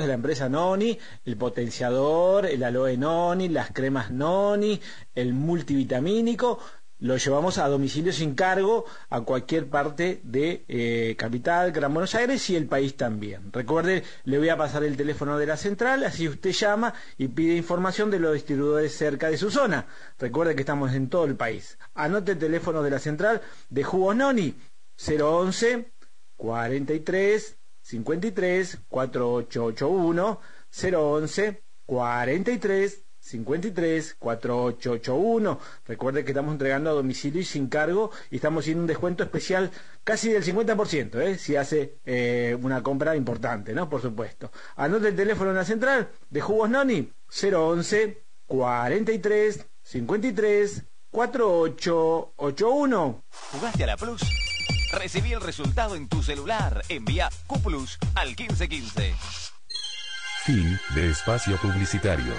de la empresa Noni, el potenciador, el aloe Noni, las cremas Noni, el multivitamínico, lo llevamos a domicilio sin cargo a cualquier parte de eh, Capital, Gran Buenos Aires y el país también. Recuerde, le voy a pasar el teléfono de la central, así usted llama y pide información de los distribuidores cerca de su zona. Recuerde que estamos en todo el país. Anote el teléfono de la central de Jugos Noni, 011 43 53 4881 011 43 53 4881. Recuerde que estamos entregando a domicilio y sin cargo y estamos haciendo un descuento especial casi del 50%, ¿eh? si hace eh, una compra importante, ¿no? Por supuesto. Anote el teléfono en la central de Jugos Noni 011 43 53 4881. ¿Jugaste a la Plus? Recibí el resultado en tu celular. Envía Q Plus al 1515. Fin de espacio publicitario.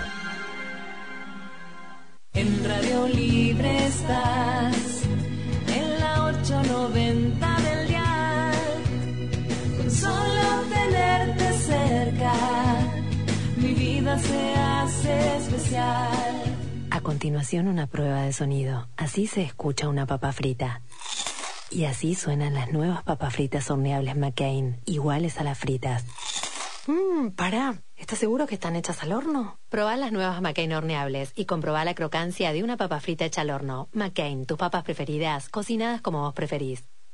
En Radio Libre estás, en la 890 del día. Con solo tenerte cerca, mi vida se hace especial. A continuación una prueba de sonido. Así se escucha una papa frita. Y así suenan las nuevas papas fritas horneables McCain, iguales a las fritas. Mmm, pará. ¿Estás seguro que están hechas al horno? Probá las nuevas McCain horneables y comprobá la crocancia de una papa frita hecha al horno. McCain, tus papas preferidas, cocinadas como vos preferís.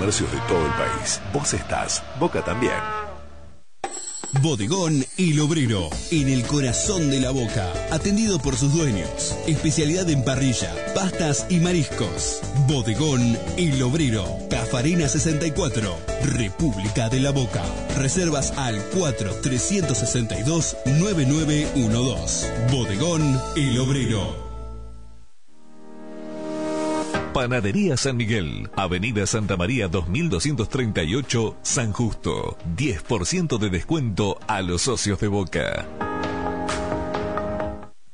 de todo el país. Vos estás, Boca también. Bodegón El Obrero, en el corazón de la boca, atendido por sus dueños. Especialidad en parrilla, pastas y mariscos. Bodegón El Obrero, Cafarina 64, República de la Boca. Reservas al 4-362-9912. Bodegón El Obrero. Panadería San Miguel, Avenida Santa María 2238, San Justo. 10% de descuento a los socios de Boca.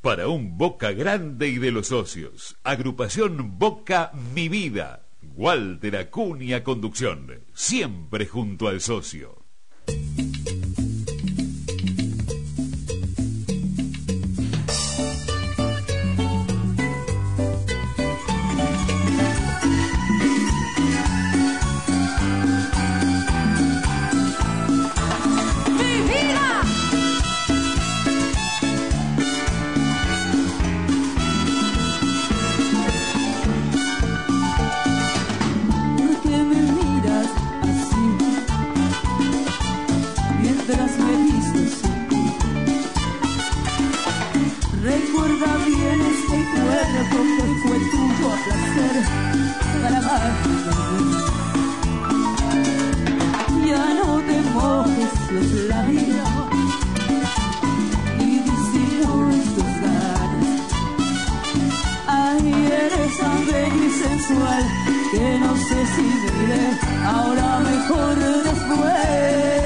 Para un Boca grande y de los socios. Agrupación Boca Mi Vida. Walter Acuña Conducción. Siempre junto al socio. Que no sé si me iré ahora mejor después.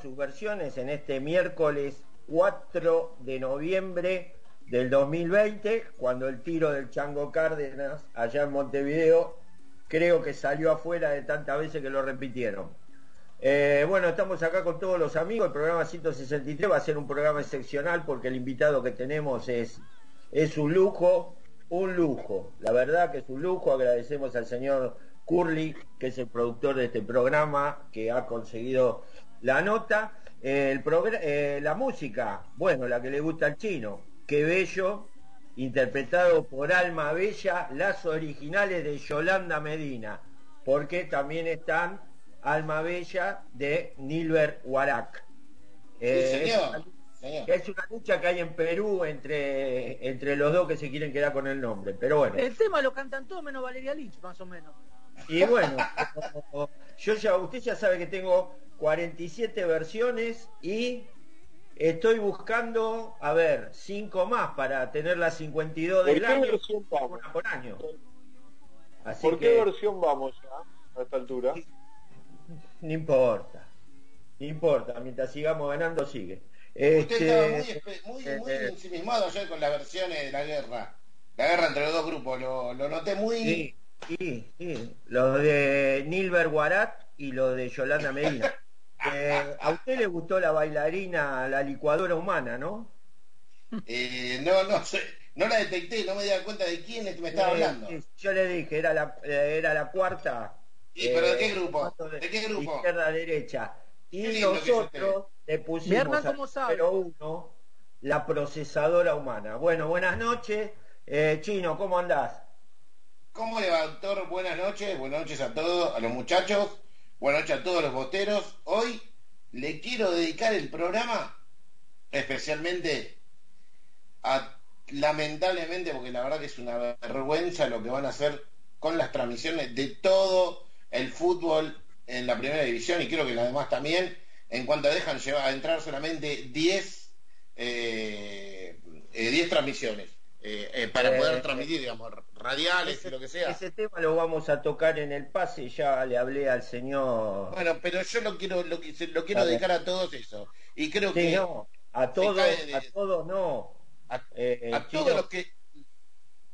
Bostero en todas sus versiones en este miércoles 4 de noviembre del 2020, cuando el tiro del Chango Cárdenas allá en Montevideo creo que salió afuera de tantas veces que lo repitieron. Eh, bueno, estamos acá con todos los amigos. El programa 163 va a ser un programa excepcional porque el invitado que tenemos es, es un lujo, un lujo. La verdad que es un lujo. Agradecemos al señor Curly, que es el productor de este programa, que ha conseguido la nota. Eh, el eh, la música, bueno, la que le gusta al chino. Qué bello, interpretado por Alma Bella, las originales de Yolanda Medina, porque también están Alma Bella de Nilber Huarac. Eh, señor, es, una, señor. es una lucha que hay en Perú entre, entre los dos que se quieren quedar con el nombre, pero bueno. El tema lo cantan todos menos Valeria Lynch, más o menos. Y bueno, yo ya, usted ya sabe que tengo 47 versiones y estoy buscando, a ver, 5 más para tener las 52 ¿Por del qué año, versión vamos? por año. Así ¿Por qué que versión vamos ya a esta altura? no importa, no importa, mientras sigamos ganando sigue. Usted estaba muy, Este, espe- muy, eh, muy eh, ensimismado ayer con las versiones de la guerra. La guerra entre los dos grupos, lo, lo noté muy... Sí, sí, sí. Lo de Nilber Guarat y lo de Yolanda Medina. Eh, a usted le gustó la bailarina, la licuadora humana, ¿no? Eh, no, no no la detecté, no me di cuenta de quién es que me estaba Eh, hablando. sí, yo le dije, era la, eh, era la cuarta. ¿Y pero de qué eh, grupo? ¿De qué grupo? Izquierda derecha. Y nosotros le pusimos número uno la procesadora humana. Bueno, buenas noches. Eh, Chino, ¿cómo andás? ¿Cómo le va, doctor? Buenas noches, buenas noches a todos, a los muchachos, buenas noches a todos los boteros. Hoy le quiero dedicar el programa especialmente a, lamentablemente, porque la verdad que es una vergüenza lo que van a hacer con las transmisiones de todo el fútbol en la primera división y creo que las demás también, en cuanto dejan llevar, entrar solamente 10 eh, eh, 10 transmisiones eh, eh, para Eh, poder transmitir, digamos, radiales y lo que sea. Ese tema lo vamos a tocar en el pase. Ya le hablé al señor. Bueno, pero yo lo quiero, lo, quiero A dedicar a todos eso. Y creo Sí, que no, a todos, de- a todos no. a, Eh, a todos los que...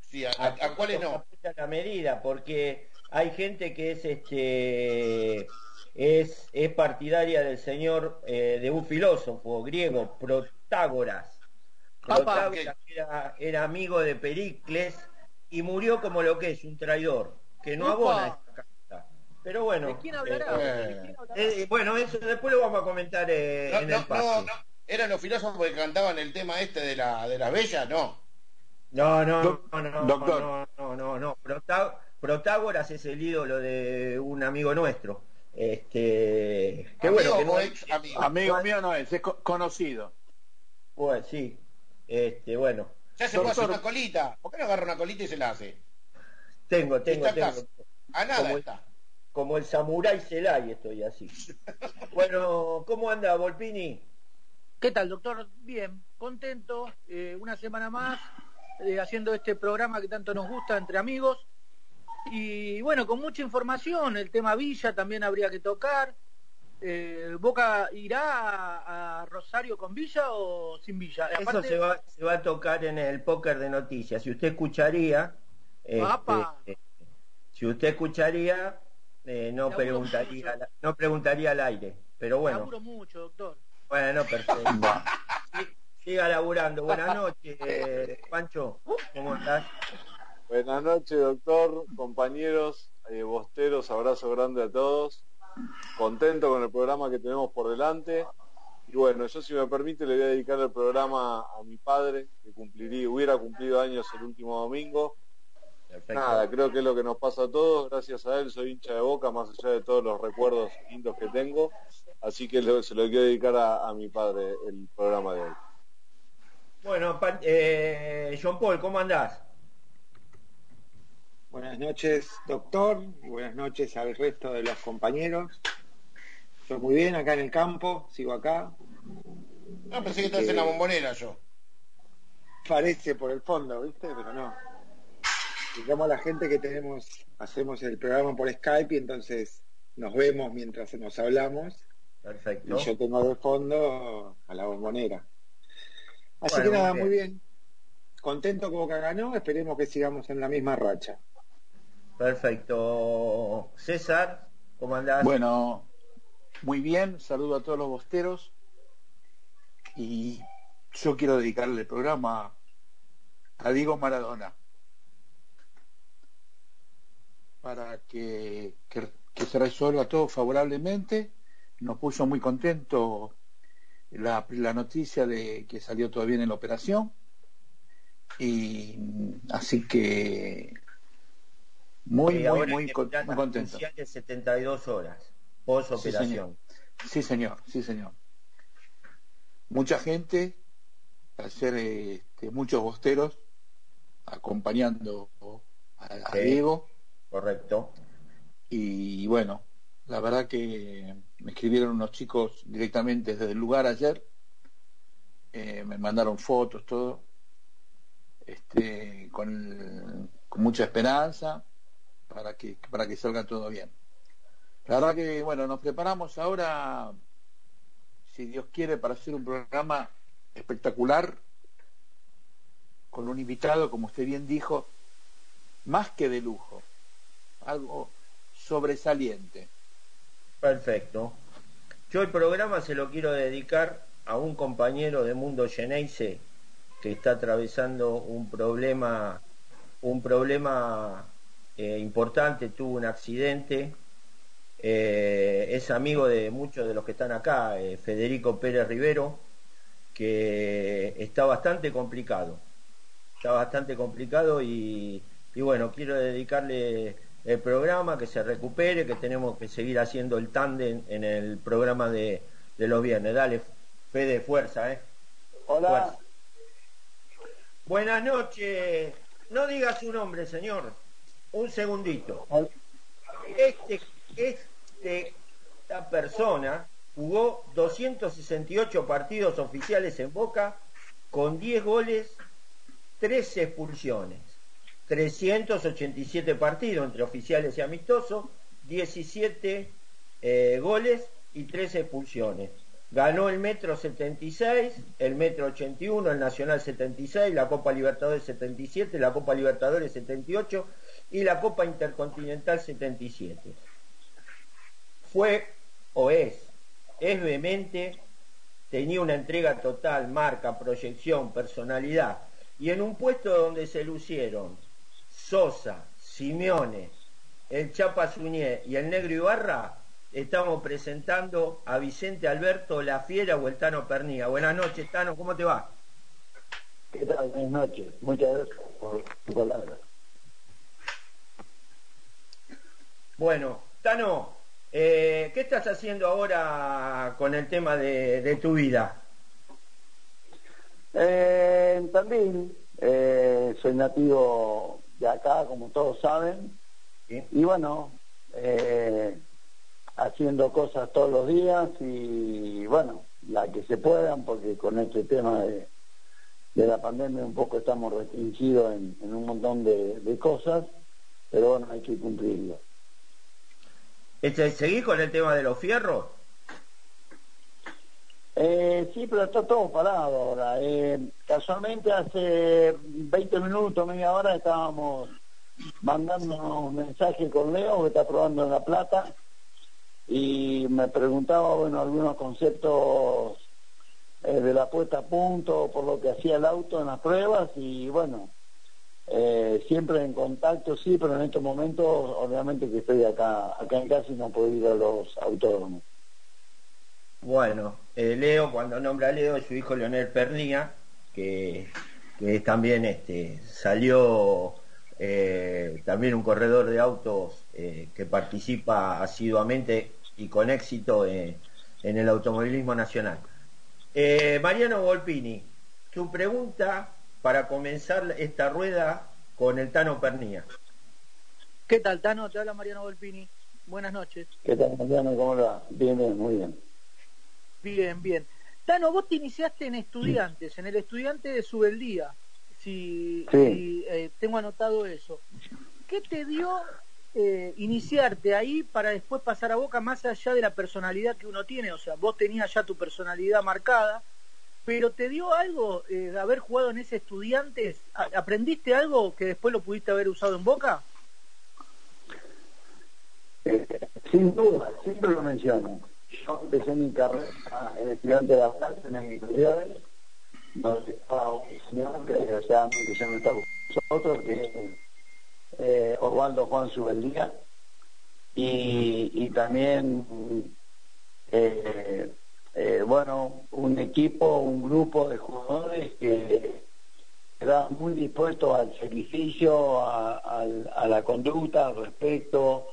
Sí, a, a- a cuáles no. apoyan la medida, porque hay gente que es este es, es partidaria del señor eh, de un filósofo griego, Protágoras. Papá. Protágoras era, era amigo de Pericles y murió como lo que es, un traidor, que no Upa. abona esta carta. Pero bueno, ¿De quién hablará? eh, ¿De quién hablará? eh, bueno, eso después lo vamos a comentar eh, No, en no, el pase. no, no. ¿Eran los filósofos que cantaban el tema este de, la, de las bellas? No. No, no, Doc- no, no, doctor. no, no, no, no. Protá- Protágoras es el ídolo de un amigo nuestro. Este, qué Amigo bueno que no ex amigo. Amigo mío no es, es co- conocido. Pues sí. Este, bueno, Ya se puede hacer Doctor. una colita. ¿Por qué no agarra una colita y se la hace? tengo, tengo, Está tengo. A nada Como el- está. Como el samurái Celay estoy así. Bueno, ¿cómo anda Volpini? ¿Qué tal, doctor? Bien, contento. eh, una semana más eh, haciendo este programa que tanto nos gusta entre amigos. Y bueno, con mucha información. El tema Villa también habría que tocar. Eh, ¿Boca irá a, a Rosario con Villa o sin Villa? Eso Aparte- se va, se va a tocar en el póker de noticias. Si usted escucharía, este, si usted escucharía, eh, no Laburo preguntaría, mucho. no preguntaría al aire. Pero bueno, Laburo mucho, doctor. bueno, perfecto. Siga laburando. Buenas noches, eh, Pancho. ¿Cómo estás? Buenas noches, doctor, compañeros, eh, bosteros, abrazo grande a todos. Contento con el programa que tenemos por delante. Y bueno, yo si me permite le voy a dedicar el programa a mi padre, que cumpliría, hubiera cumplido años el último domingo. Perfecto. Nada, creo que es lo que nos pasa a todos. Gracias a él soy hincha de boca, más allá de todos los recuerdos lindos que tengo. Así que se lo quiero dedicar a, a mi padre el programa de hoy. Bueno, eh, John Paul, ¿cómo andás? Buenas noches, doctor, y buenas noches al resto de los compañeros. Estoy muy bien acá en el campo, sigo acá. No, pensé que estás en la bombonera yo. Parece por el fondo, ¿viste? Pero no. Digamos a la gente que tenemos, hacemos el programa por Skype y entonces nos vemos mientras nos hablamos. Perfecto. Y yo tengo de fondo a la bombonera. Así Bueno, que nada, muy muy bien. contento que Boca ganó, esperemos que sigamos en la misma racha. Perfecto. César, ¿cómo andás? Bueno, muy bien, saludo a todos los bosteros y yo quiero dedicarle el programa a Diego Maradona para que, que- se resuelva todo favorablemente. Nos puso muy contento la, la noticia de que salió todo bien en la operación y así que muy, Y muy, ahora muy, con- muy contento. cruciales 72 horas, post Sí, señor. operación. Sí, señor, sí, señor. Mucha gente, ayer este, muchos bosteros acompañando a, a Sí. Diego. Correcto. Y bueno, la verdad que me escribieron unos chicos directamente desde el lugar ayer, eh, me mandaron fotos, todo, este, con, con mucha esperanza para que, para que salga todo bien. La verdad que, bueno, nos preparamos ahora, si Dios quiere, para hacer un programa espectacular, con un invitado, como usted bien dijo, más que de lujo, algo sobresaliente. Perfecto. Yo el programa se lo quiero dedicar a un compañero de Mundo Geneise que está atravesando un problema, un problema eh, importante, tuvo un accidente, eh, es amigo de muchos de los que están acá, eh, Federico Pérez Rivero, que está bastante complicado, está bastante complicado y, y bueno, quiero dedicarle el programa, que se recupere, que tenemos que seguir haciendo el tándem en el programa de, de los viernes. Dale, Fede, fuerza, ¿eh? Hola. Fuerza. Buenas noches. No diga su nombre, señor. Un segundito. Este, este, esta persona jugó 268 partidos oficiales en Boca con 10 goles, 13 expulsiones. 387 partidos entre oficiales y amistosos, 17 eh, goles y 13 expulsiones. Ganó el Metro 76, el Metro 81, el Nacional 76, la Copa Libertadores 77, la Copa Libertadores 78 y la Copa Intercontinental 77. Fue o es, es vehemente, tenía una entrega total, marca, proyección, personalidad, y en un puesto donde se lucieron Sosa, Simeone, el Chapa Suñé y el Negro Ibarra, estamos presentando a Vicente Alberto La Fiera o el Tano Pernía. Buenas noches, Tano, ¿cómo te va? ¿Qué tal? Buenas noches. Muchas gracias por tu palabra. Bueno, Tano, eh, ¿qué estás haciendo ahora con el tema de, de tu vida? Eh, Tandil, eh, soy nativo de acá, como todos saben. Y bueno, eh, haciendo cosas todos los días y bueno, la que se puedan, porque con este tema de, de la pandemia un poco estamos restringidos en, en un montón de, de cosas, pero bueno, hay que cumplirlo. Este, ¿Seguís con el tema de los fierros? Eh, sí, pero está todo parado ahora. Eh, casualmente hace 20 minutos, media hora, estábamos mandando un mensaje con Leo, que está probando en La Plata, y me preguntaba, bueno, algunos conceptos eh, de la puesta a punto, por lo que hacía el auto en las pruebas, y bueno, eh, siempre en contacto, sí, pero en estos momentos, obviamente que estoy acá, acá en casa y no puedo ir a los autódromos. Bueno, eh, Leo, cuando nombra a Leo, su hijo Leonel Pernía, que, que también este, salió eh, también un corredor de autos eh, que participa asiduamente y con éxito eh, en el automovilismo nacional. Eh, Mariano Volpini, tu pregunta para comenzar esta rueda con el Tano Pernía. ¿Qué tal, Tano? Te habla Mariano Volpini. Buenas noches. ¿Qué tal, Mariano? ¿Cómo va? Bien, bien, muy bien. Bien, bien. Tano, vos te iniciaste en estudiantes, en el estudiante de Subeldía, si, Sí. si, eh, tengo anotado eso. ¿Qué te dio eh, iniciarte ahí para después pasar a Boca más allá de la personalidad que uno tiene? O sea, vos tenías ya tu personalidad marcada, pero ¿te dio algo eh, de haber jugado en ese Estudiantes? ¿A- ¿Aprendiste algo que después lo pudiste haber usado en Boca? Sin duda, siempre lo menciono. Yo empecé mi carrera en estudiante de la plaza en inferiores, donde estaba un señor que desgraciadamente ya no está con nosotros, que es eh, Osvaldo Juan Subeldía, y, y también, eh, eh, bueno, un equipo, un grupo de jugadores que era muy dispuesto al sacrificio, a, al- a la conducta, al respeto,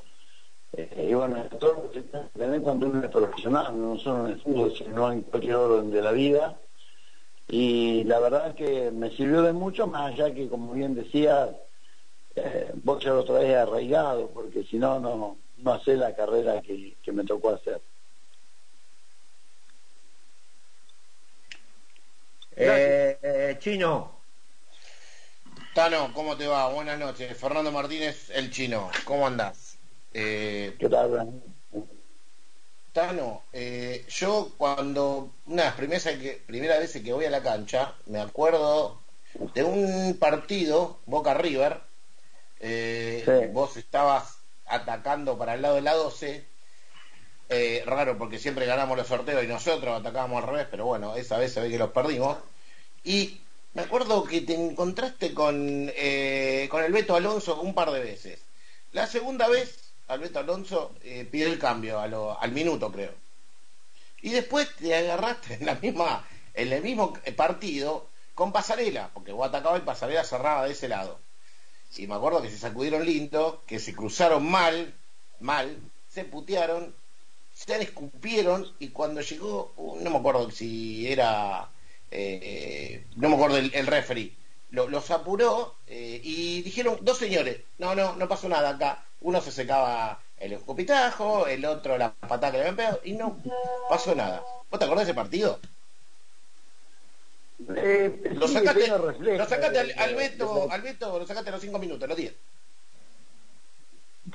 eh, y bueno, todo lo cuando uno es profesional, no solo en el fútbol, sino en cualquier orden de la vida. Y la verdad es que me sirvió de mucho, más allá que, como bien decía, eh, vos ya lo traes arraigado, porque si no, no, no hace la carrera que, que me tocó hacer. Eh, eh, Chino, Tano, ¿cómo te va? Buenas noches. Fernando Martínez, el chino. ¿Cómo andás? Eh, ¿Qué tal, Bran? Tano, eh, yo cuando una de las primeras, que, primeras veces que voy a la cancha, me acuerdo de un partido, Boca River, eh, Sí. vos estabas atacando para el lado de la 12, eh, raro porque siempre ganamos los sorteos y nosotros atacábamos al revés, pero bueno, esa vez se ve que los perdimos. Y me acuerdo que te encontraste con, con el Beto Alonso un par de veces. La segunda vez, Alberto Alonso eh, pide el cambio al minuto, creo. Y después te agarraste en la misma, en el mismo partido con Pasarela, porque vos atacabas y Pasarela cerraba de ese lado. Y me acuerdo que se sacudieron lindo, que se cruzaron mal, mal, se putearon, se escupieron y cuando llegó, uh, no me acuerdo si era, eh, no me acuerdo el, el referee, lo- los apuró eh, y dijeron, dos señores, no, no, no pasó nada acá. Uno se secaba el escupitajo, el otro la patada que le habían pegado y no pasó nada. ¿Vos te acordás de ese partido? Eh, Lo sí, sacaste, tiene reflejo lo sacaste al, al Beto, al Beto, lo sacaste a los cinco minutos, los diez.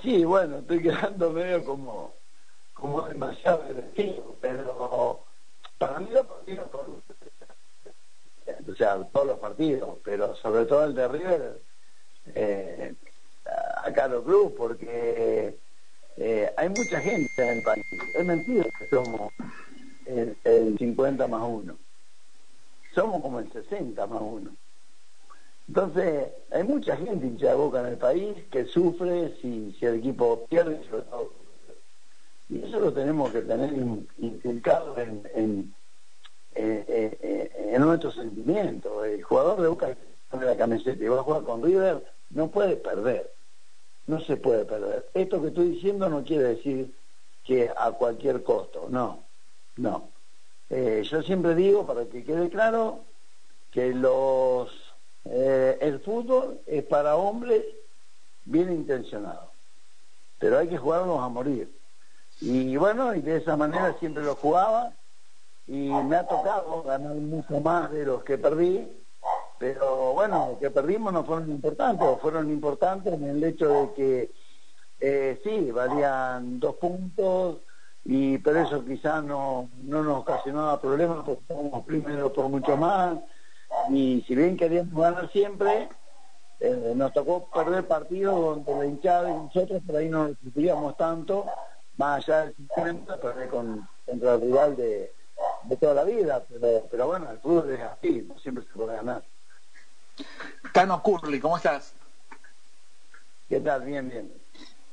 Sí, bueno, estoy quedando medio como, como demasiado agresivo, pero para mí los partidos, con- o sea, todos los partidos, pero sobre todo el de River, eh, a Carlos Cruz, porque eh, hay mucha gente en el país. Es mentira que somos el, el 50 más uno. Somos como el 60 más uno. Entonces, hay mucha gente hincha de boca en el país que sufre si, si el equipo pierde, sobre todo. Y eso lo tenemos que tener in- inculcado en, en, en nuestros sentimientos. El jugador de boca pone la camiseta y va a jugar con River no puede perder. No se puede perder. Esto que estoy diciendo no quiere decir que a cualquier costo, no, no. Eh, yo siempre digo, para que quede claro, que los eh, el fútbol es para hombres bien intencionados, pero hay que jugarlos a morir. Y bueno, y de esa manera siempre lo jugaba y me ha tocado ganar mucho más de los que perdí, pero bueno, los que perdimos no fueron importantes, fueron importantes en el hecho de que eh, sí, valían dos puntos, y pero eso quizás no, no nos ocasionaba problemas porque estábamos primero por mucho más, y si bien queríamos ganar siempre, eh, nos tocó perder partidos donde la hinchada y nosotros por ahí no sufríamos tanto, más allá del 50, perder con, contra el rival de, de toda la vida, pero, pero bueno, el fútbol es así, no siempre se puede ganar. Tano Curly, ¿cómo estás? ¿Qué tal? Bien, bien.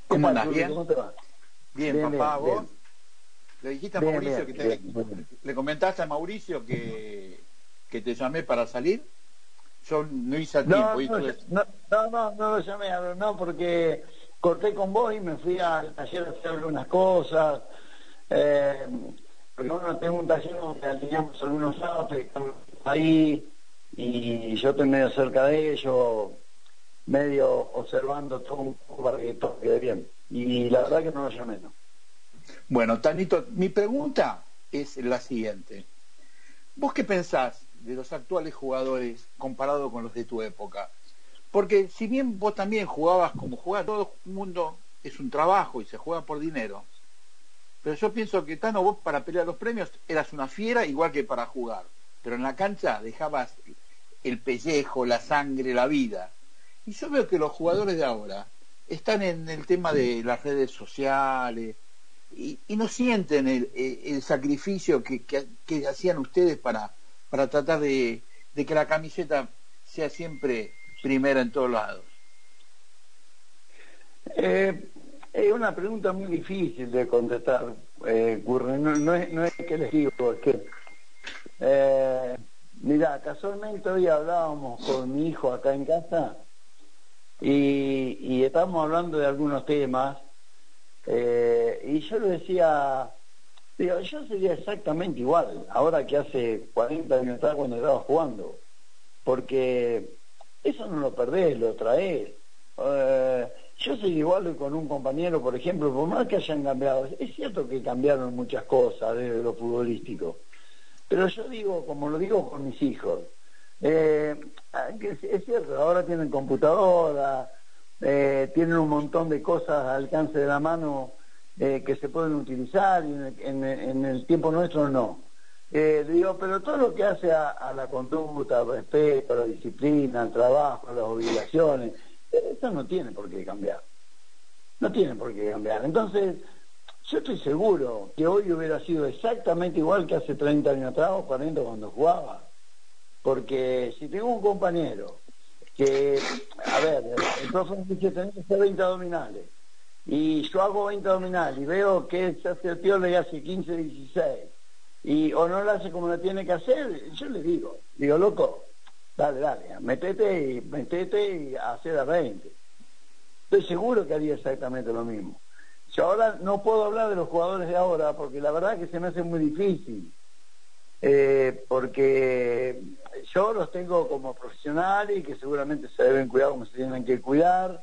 ¿Cómo. Juli? ¿Bien? ¿Cómo te va? Bien, Bien, papá, bien, vos. bien. Le dijiste a Mauricio que te, le comentaste a Mauricio que, que te llamé para salir. Yo no hice a No, tiempo. no, tú- no, no, no, no lo llamé, no, porque corté con vos y me fui al taller a hacer algunas cosas. Eh, porque bueno, tengo un taller donde alineamos algunos autos que ahí y yo estoy medio cerca de ellos, medio observando todo un poco para que todo quede bien. Y la verdad que no lo no. Bueno, Tanito, mi pregunta es la siguiente. ¿Vos qué pensás de los actuales jugadores comparado con los de tu época? Porque si bien vos también jugabas como jugaba todo el mundo, es un trabajo y se juega por dinero. Pero yo pienso que Tano, vos para pelear los premios eras una fiera igual que para jugar. pero en la cancha dejabas el pellejo, la sangre, la vida. Y yo veo que los jugadores de ahora están en el tema de las redes sociales y, no sienten el, sacrificio que, hacían ustedes para, para tratar de, de que la camiseta sea siempre primera en todos lados. Eh, es una pregunta muy difícil de contestar, eh. No, no es, que les digo, es que. Eh, mira, casualmente hoy hablábamos con mi hijo acá en casa y, y estábamos hablando de algunos temas eh, y yo le decía, digo, yo sería exactamente igual ahora que hace 40 años atrás cuando estaba jugando, porque eso no lo perdés, lo traes. Eh, yo soy igual con un compañero, por ejemplo, por más que hayan cambiado, es cierto que cambiaron muchas cosas desde lo futbolístico, pero yo digo, como lo digo con mis hijos, eh, que es, cierto, ahora tienen computadora, eh, tienen un montón de cosas al alcance de la mano eh, que se pueden utilizar y en el, en en el tiempo nuestro no. Eh, digo, pero todo lo que hace a, a la conducta, al respeto, a la disciplina, al trabajo, a las obligaciones, eso no tiene por qué cambiar. No tiene por qué cambiar. Entonces, yo estoy seguro que hoy hubiera sido exactamente igual que hace 30 años atrás o 40 cuando jugaba. Porque si tengo un compañero que, a ver, el profe me dice tenés que hacer 20 abdominales y yo hago 20 abdominales y veo que se hace el piola y hace 15, 16 y o no lo hace como lo tiene que hacer, yo le digo, digo, loco, dale, dale, metete y metete y hacer a 20. Estoy seguro que haría exactamente lo mismo. Yo ahora no puedo hablar de los jugadores de ahora porque la verdad que se me hace muy difícil. Eh, porque yo los tengo como profesionales y que seguramente se deben cuidar como se tienen que cuidar.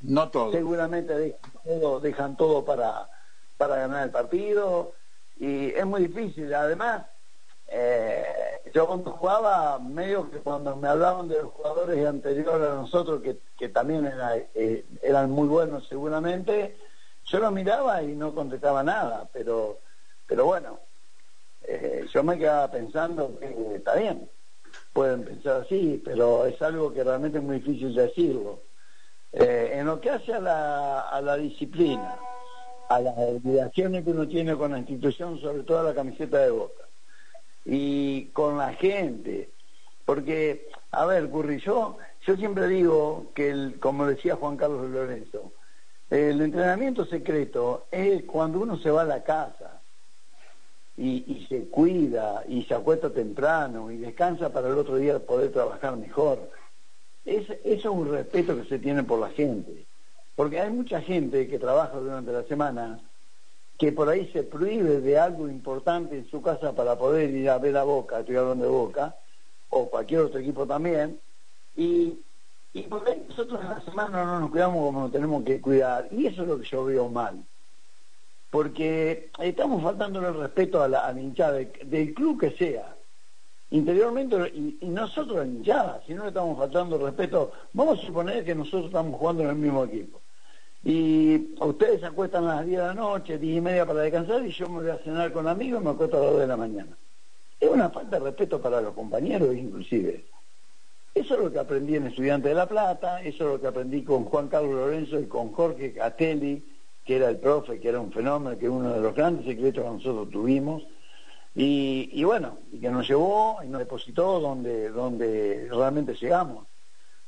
No todos. Seguramente dejan todo, dejan todo para, para ganar el partido y es muy difícil. Además, eh, yo cuando jugaba, medio que cuando me hablaban de los jugadores anteriores a nosotros, que, que también era, eh, eran muy buenos seguramente, yo lo miraba y no contestaba nada, pero, pero bueno, eh, yo me quedaba pensando que está bien, pueden pensar así, pero es algo que realmente es muy difícil decirlo. Eh, en lo que hace a la, a la disciplina, a las obligaciones que uno tiene con la institución, sobre todo la camiseta de boca, y con la gente, porque, a ver, Curry, yo, yo siempre digo que, el, como decía Juan Carlos Lorenzo, el entrenamiento secreto es cuando uno se va a la casa y, y se cuida y se acuesta temprano y descansa para el otro día poder trabajar mejor. Es, eso es un respeto que se tiene por la gente. Porque hay mucha gente que trabaja durante la semana que por ahí se prohíbe de algo importante en su casa para poder ir a ver a Boca, estoy hablando de Boca, o cualquier otro equipo también, y, y por ahí nosotros en la semana no nos cuidamos como nos tenemos que cuidar, y eso es lo que yo veo mal. Porque estamos faltando el respeto a la, hinchada de- del club que sea, interiormente y, y nosotros la hinchada, si no le estamos faltando el respeto, vamos a suponer que nosotros estamos jugando en el mismo equipo. Y ustedes se acuestan a las 10 de la noche, 10 y media para descansar, y yo me voy a cenar con amigos y me acuesto a las 2 de la mañana. Es una falta de respeto para los compañeros inclusive. Eso es lo que aprendí en Estudiante de La Plata, eso es lo que aprendí con Juan Carlos Lorenzo y con Jorge Catelli, que era el profe, que era un fenómeno, que uno de los grandes secretos que nosotros tuvimos. Y, y bueno, que nos llevó y nos depositó donde, donde realmente llegamos.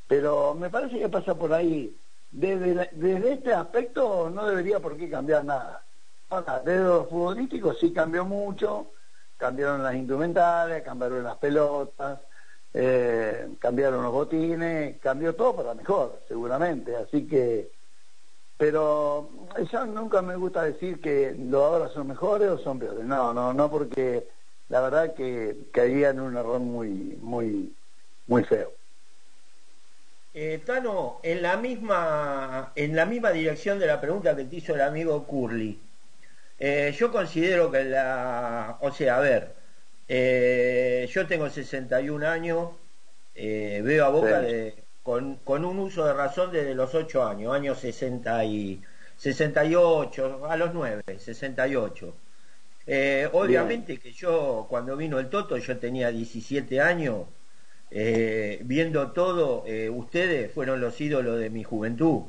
Pero me parece que pasa por ahí. Desde, la- desde este aspecto no debería por qué cambiar nada. Ahora, desde lo futbolístico sí cambió mucho, cambiaron las indumentarias, cambiaron las pelotas, eh, cambiaron los botines, cambió todo para mejor, seguramente. Así que, pero yo nunca me gusta decir que los ahora son mejores o son peores. No, no, no, porque la verdad que caía en un error muy, muy, muy feo. Eh, Tano, en la misma en la misma dirección de la pregunta que te hizo el amigo Curly, eh, yo considero que la, o sea, a ver, eh, yo tengo 61 años, eh, veo a Boca Sí. de- con, con un uso de razón desde los 8 años, años 60 y 68, a los 9, 68. Eh, obviamente que yo, cuando vino el Toto, yo tenía 17 años, eh, viendo todo, eh, ustedes fueron los ídolos de mi juventud.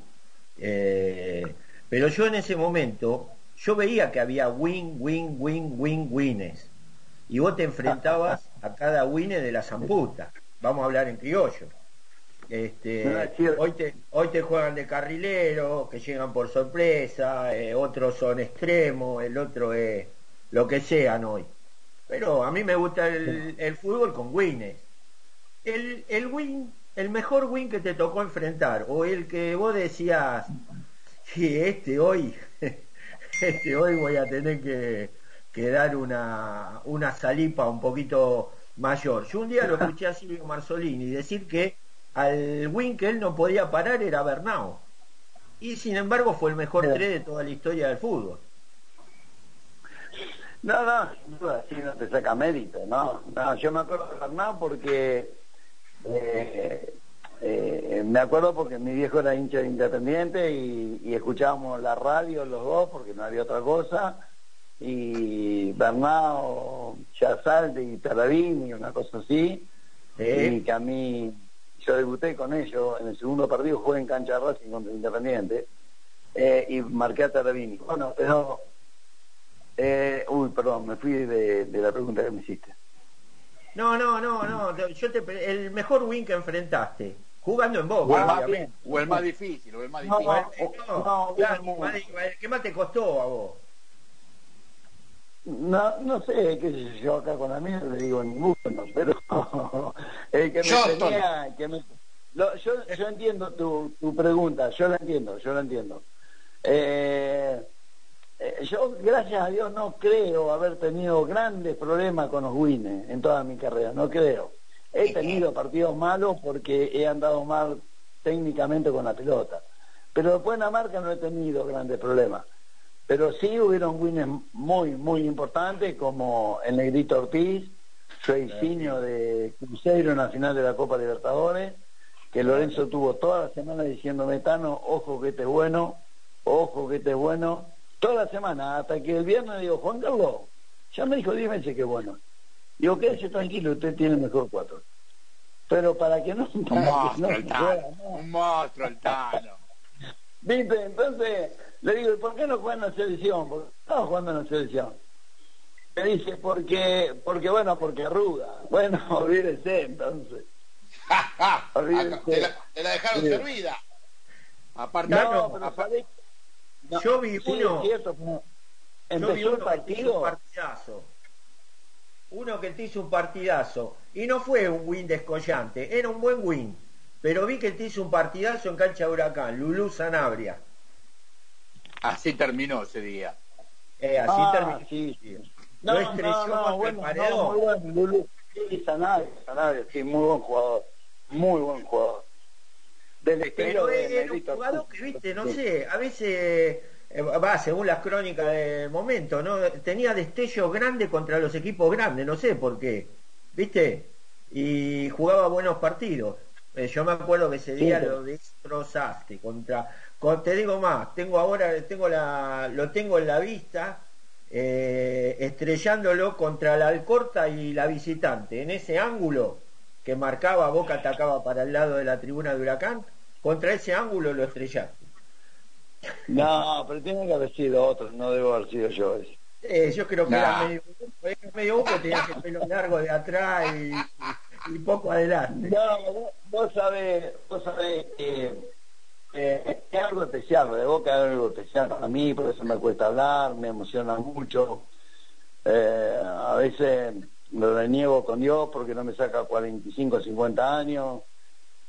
Eh, pero yo en ese momento, yo veía que había win, win, win, win, wines. Y vos te enfrentabas a cada wine de la zamputa. Vamos a hablar en criollo. Este, hoy, te, hoy te juegan de carrilero, que llegan por sorpresa, otros son extremos, el otro es lo que sean hoy. Pero a mí me gusta el, el fútbol con wines. El, el win, el mejor win que te tocó enfrentar, o el que vos decías, sí, este hoy, este hoy voy a tener que, que dar una, una salipa un poquito mayor. Yo un día lo escuché a Silvio Marzolini decir que al win que él no podía parar era Bernao. Y sin embargo fue el mejor tres de toda la historia del fútbol. No, no, sin duda, sí, no te saca mérito, ¿no? No, yo me acuerdo de Bernal porque eh, eh, me acuerdo porque mi viejo era hincha de Independiente y, y escuchábamos la radio los dos porque no había otra cosa. Y Bernal, Chazalde y Taradín y una cosa así. Y que a mí yo debuté con ellos en el segundo partido jugué en cancha de Racing contra Independiente eh, y marqué a Taradini bueno pero eh, uy perdón me fui de, de la pregunta que me hiciste No, no, no, no. Yo te, el mejor win que enfrentaste, jugando en Boca, O el más- o el más difícil, o el más No, difícil. no, no, claro, más- te costó a vos. No, no sé, qué sé yo, acá con amigos le digo ninguno, pero el que me tenía, que me- lo- yo, yo entiendo tu, tu pregunta, yo la entiendo, yo la entiendo. Eh, eh, yo, gracias a Dios, no creo haber tenido grandes problemas con los wines en toda mi carrera, no creo. He tenido partidos malos porque he andado mal técnicamente con la pelota, pero después en la marca no he tenido grandes problemas. Pero sí hubieron wins muy, muy importantes, como el Negrito Ortiz, Sueicinho de Cruzeiro en la final de la Copa Libertadores, que Lorenzo tuvo toda la semana diciendo, Metano, ojo que este es bueno, ojo que este es bueno, toda la semana, hasta que el viernes digo, Juan Carlos, ya me dijo 10 veces que bueno. Digo, quédese tranquilo, usted tiene mejor cuatro. Pero para que no... Un monstruo no el Tano, un monstruo el Tano. ¿Viste? Entonces le digo, ¿y por qué no juega en la selección? Porque estaba jugando en la selección. Me dice, porque, porque bueno, porque ruda. Bueno, olvídese entonces. Olvídese. Te la, te la dejaron Sí. servida. Aparte, No, pero sabés- no, Yo vi sí, uno- es cierto, pero Yo empezó vi uno hizo un partido. partidazo. Uno que te hizo un partidazo. Y no fue un win descollante, era un buen win. Pero vi que te hizo un partidazo en cancha de Huracán, Lulú Sanabria. así terminó ese día. Eh, así Ah, terminó. sí, No, no, no, contra el bueno, paredón. no, muy bueno, Lulú. Sí, Sanabria, Sanabria, sí, muy buen jugador. Muy buen jugador. Del estilo Pero de era un jugador que, viste, no Sí. sé, a veces, eh, va, según las crónicas del momento, ¿no? Tenía destellos grandes contra los equipos grandes, no sé por qué, viste, y jugaba buenos partidos. Eh, yo me acuerdo que ese día Sí, lo destrozaste contra, con- te digo más, tengo ahora, tengo la, lo tengo en la vista, eh, estrellándolo contra la Alcorta y la visitante, en ese ángulo que marcaba, Boca atacaba para el lado de la tribuna de Huracán, contra ese ángulo lo estrellaste. No, pero tiene que haber sido otro, no debo haber sido yo ese. Eh, yo creo que era medio, era medio humo, tenía el pelo largo de atrás y, y poco adelante. No, vos, vos sabés, vos sabés que eh, es algo especial, de Boca es algo especial para mí, por eso me cuesta hablar, me emociona mucho. Eh, a veces lo reniego con Dios porque no me saca 45, 50 años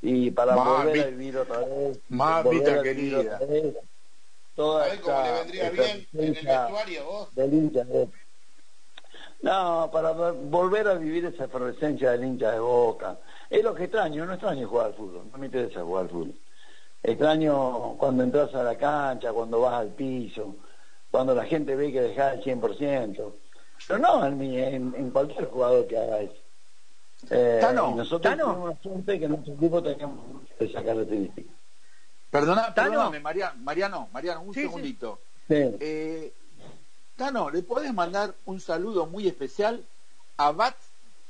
y para volver a vivir otra vez. Mamita querida. otra vez, toda ¿Sabés cómo le esta- vendría esta bien en el vestuario vos? del hincha de no, para ver- volver a vivir esa efervescencia del hincha de Boca. Es lo que extraño, no extraño jugar al fútbol, no me interesa jugar al fútbol. Extraño cuando entras a la cancha, cuando vas al piso, cuando la gente ve que dejas el 100%. Pero no en, mi- en, en cualquier jugador que haga eso. Eh, Tano, nosotros Tano. tenemos la suerte que en nuestro equipo teníamos esa característica. Perdona, Tano. perdóname, Mariano, Mariano, Mariano, un Sí, sí. segundito. Sí. Eh, Tano, ¿le podés mandar un saludo muy especial a Bat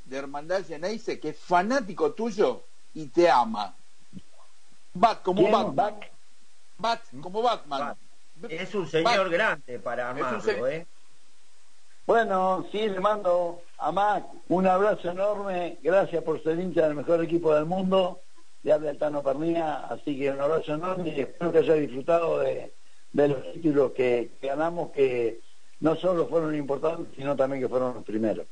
de Hermandad Geneise, que es fanático tuyo y te ama? Bat, como ¿Quién? Batman. Bat, como Batman. Es un señor Bat. grande para amarlo, se- ¿eh? Bueno, sí, le mando a un abrazo enorme. Gracias por ser hincha del mejor equipo del mundo. Le habla Tano Pernía, así que un abrazo enorme y espero que haya disfrutado de, los títulos que, ganamos, que no solo fueron importantes, sino también que fueron los primeros.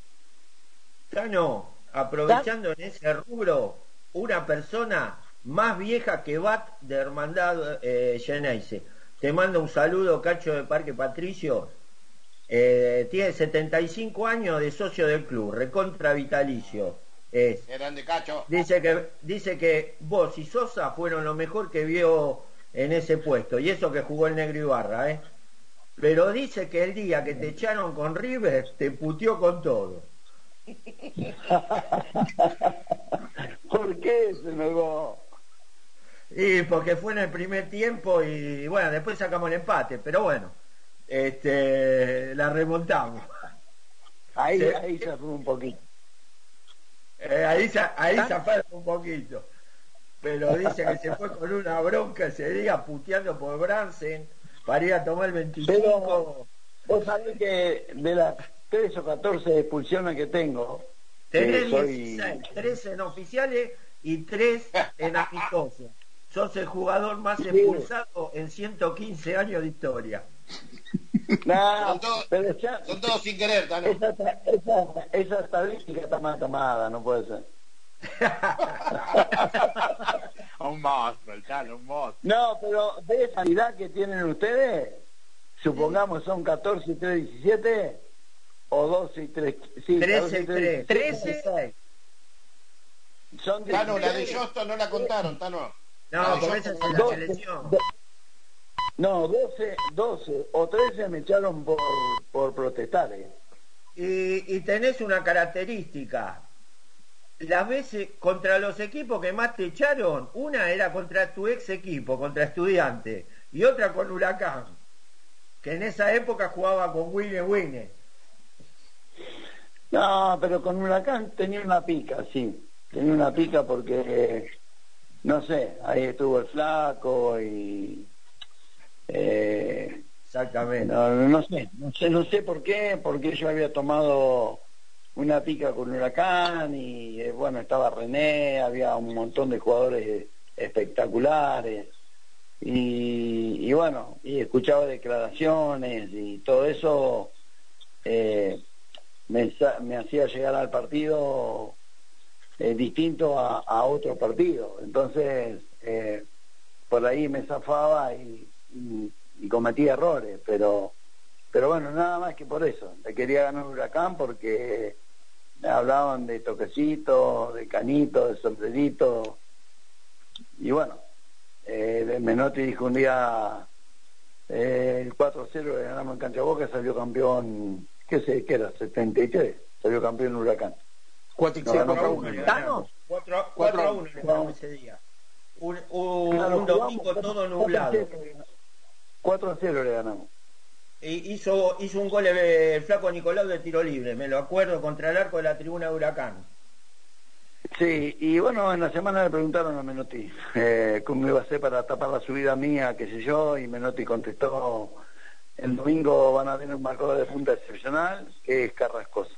Tano, aprovechando en ese rubro, una persona más vieja que Bat de Hermandad eh. Te mando un saludo, Cacho de Parque Patricio. Eh, tiene 75 años de socio del club, recontra vitalicio. Es. Grande cacho. Dice que, dice que vos y Sosa fueron lo mejor que vio en ese puesto. Y eso que jugó el Negro Ibarra, ¿eh? Pero dice que el día que te echaron con River, te puteó con todo. ¿Por qué se negó? Y porque fue en el primer tiempo y bueno, después sacamos el empate, pero bueno, este, la remontamos. Ahí, Sí. ahí se fue un poquito. Eh, ahí ahí se aferra un poquito. Pero dice que se fue con una bronca ese día puteando por Bransen para ir a tomar el 25. Pero vos sabés que de las 13 o 14 expulsiones que tengo, Tenés que soy 16, 13 en oficiales y 3 en amistosos. Sos el jugador más expulsado en 115 años de historia. No, Son todos- pero ya- Son todos sin querer, Tano. esa, esa, esa estadística está mal tomada, no puede ser. Un monstruo, el Tano, un monstruo. No, pero de esa calidad que tienen ustedes, supongamos son 14 y 3, 17, o 12 y 3, sí, 13 y 3. 13, 13 son Tano, la de 16. Justo no la contaron, Tano. No, La Justo esa es la- selección. No, 12, 12 o 13 me echaron por, por protestar. eh. Y, y tenés una característica. Las veces contra los equipos que más te echaron, una era contra tu ex equipo, contra estudiante, y otra con Huracán, que en esa época jugaba con Winnie Winnie. No, pero con Huracán tenía una pica, sí. Tenía una pica porque, no sé, ahí estuvo el flaco y... Eh, Exactamente. no, no sé, no sé, no sé por qué, porque yo había tomado una pica con Huracán y eh, bueno, estaba René, había un montón de jugadores espectaculares y, y bueno, y escuchaba declaraciones y todo eso eh, me, hacía llegar al partido eh, distinto a, a otro partido. Entonces, eh, por ahí me zafaba y, y- y cometía errores, pero pero bueno, nada más que por eso. Le quería ganar Huracán porque me hablaban de toquecito, de canito, de sombrerito. Y bueno, eh, Menotti dijo un día eh, el 4-0 le ganamos en Cancha Boca, salió campeón, qué sé, qué era, 73, salió campeón Huracán. Cuatro, No, ganó 4 a por 1 le uno. ganamos. 4 a 4 a 1 le uno. ganamos ese día. Un, un- Claro, un jugamos todo nublado. 4 a 0 le ganamos. Y hizo, hizo un gol el flaco Nicolau de tiro libre, me lo acuerdo, contra el arco de la tribuna de Huracán. Sí, y bueno, en la semana le preguntaron a Menotti eh, cómo iba a ser para tapar la subida mía, qué sé yo, y Menotti contestó, el domingo van a tener un marcador de punta excepcional, que es Carrascosa.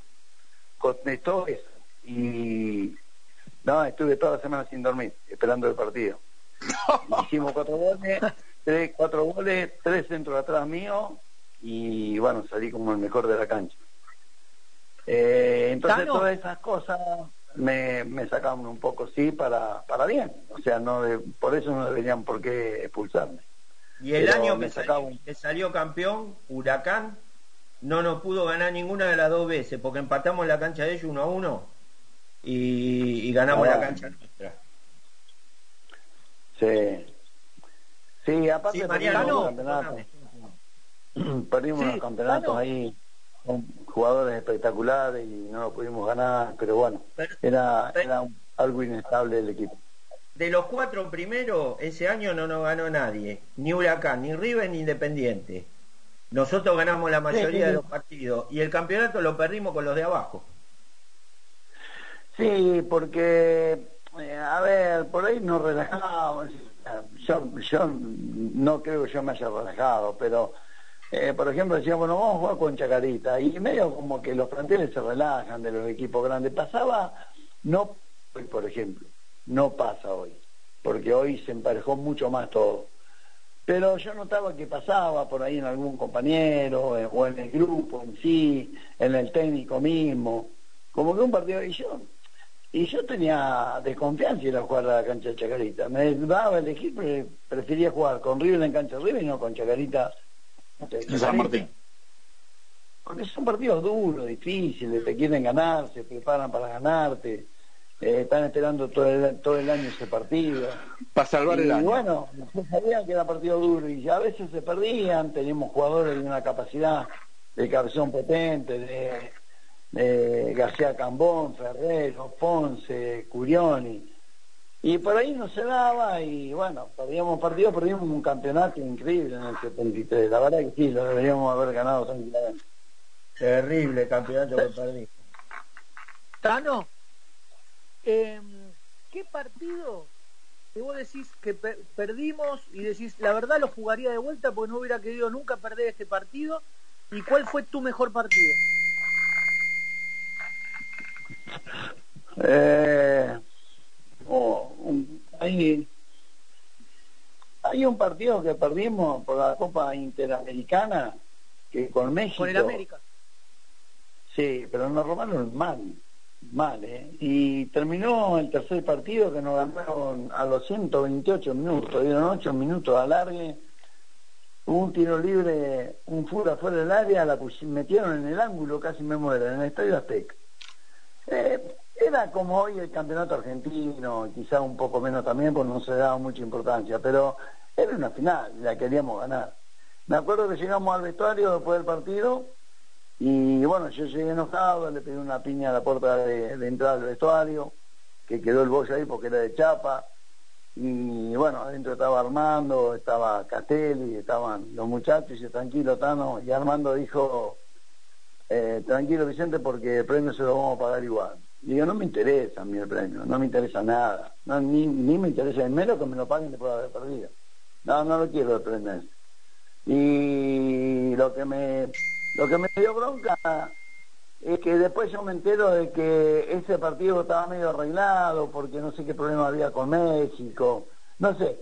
Contestó eso, y no, estuve toda la semana sin dormir, esperando el partido. Hicimos cuatro goles, tres, cuatro goles, tres centros atrás mío, y bueno, salí como el mejor de la cancha. Eh, entonces Tano. todas esas cosas me, me sacaban un poco, sí, para, para bien. O sea, no de- por eso no deberían por qué expulsarme. Y el Pero año me que salió, un- que salió campeón, Huracán, no nos pudo ganar ninguna de las dos veces, porque empatamos la cancha de ellos uno a uno y, y ganamos Ah. la cancha nuestra. Sí. Sí, aparte Sí, perdimos campeonatos. perdimos Sí, los campeonatos ahí con jugadores espectaculares y no lo pudimos ganar, pero bueno, era, era algo inestable el equipo. De los cuatro primeros, ese año no nos ganó nadie, ni Huracán, ni River, ni Independiente. Nosotros ganamos la mayoría Sí, de los partidos y el campeonato lo perdimos con los de abajo. Sí, porque, eh, a ver, por ahí nos relajamos. Yo, yo no creo que yo me haya relajado, pero, eh, por ejemplo, decíamos, bueno, vamos a jugar con Chacarita. Y medio como que los planteles se relajan de los equipos grandes. Pasaba, no hoy, por ejemplo, no pasa hoy, porque hoy se emparejó mucho más todo. Pero yo notaba que pasaba por ahí en algún compañero, eh, o en el grupo en sí, en el técnico mismo, como que un partido, y yo, y yo tenía desconfianza ir a jugar a la cancha de Chacarita. Me daba a elegir, pre- prefería jugar con River en cancha de River y no con Chacarita. En San. Martín. Porque son partidos duros, difíciles, te quieren ganar, se preparan para ganarte, eh, están esperando todo el, todo el año ese partido. Para salvar el y año. bueno, no sabían que era partido duro y a veces se perdían, teníamos jugadores de una capacidad de cabezón potente, de, de García Cambón, Ferrero, Ponce, Curioni. Y por ahí no se daba y bueno, perdíamos partidos, perdimos un campeonato increíble en el 73. La verdad que sí, lo deberíamos haber ganado tranquilamente. Terrible campeonato que perdimos. Tano, eh, ¿qué partido que vos decís que per- perdimos y decís, la verdad lo jugaría de vuelta porque no hubiera querido nunca perder este partido? ¿Y cuál fue tu mejor partido? Eh, oh, un- hay, hay un partido que perdimos por la Copa Interamericana que con México. Con el América. Sí, pero nos robaron mal, mal, ¿eh? Y terminó el tercer partido que nos ganaron a los 128 minutos, dieron 8 minutos de alargue, hubo un tiro libre, un fura fuera del área, la metieron en el ángulo, casi me muero, en el Estadio Azteca. Eh, era como hoy el campeonato argentino, quizá un poco menos también, porque no se daba mucha importancia, pero era una final, la queríamos ganar. Me acuerdo que llegamos al vestuario después del partido y bueno, yo llegué enojado, le pedí una piña a la puerta de, entrada del vestuario, que quedó el bollo ahí porque era de chapa. Y bueno, adentro estaba Armando, estaba Castelli, estaban los muchachos, y tranquilo, Tano. Y Armando dijo, eh, tranquilo, Vicente, porque el premio se lo vamos a pagar igual. Digo, no me interesa a mí el premio, no me interesa nada. No, ni, ni me interesa, el menos que me lo paguen después de haber perdido. No, no lo quiero el premio. Y lo que me lo que me dio bronca es que después yo me entero de que ese partido estaba medio arreglado porque no sé qué problema había con México, no sé.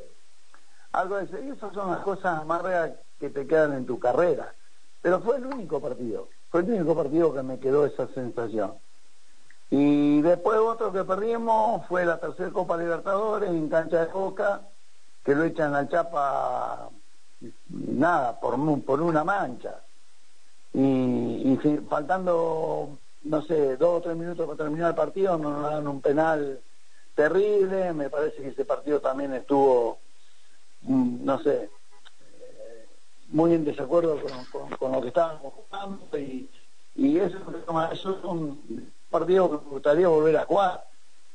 Algo de eso. Y esas son las cosas amargas que te quedan en tu carrera. Pero fue el único partido, fue el único partido que me quedó esa sensación. Y después otro que perdimos fue la tercera Copa Libertadores en cancha de Boca, que lo echan al Chapa nada, por, por una mancha. Y, faltando, no sé, dos o tres minutos para terminar el partido, nos dan un penal terrible. Me parece que ese partido también estuvo, mm, no sé, muy en desacuerdo con, con- lo que estábamos jugando. Y, y eso, eso es un partido que me gustaría volver a jugar.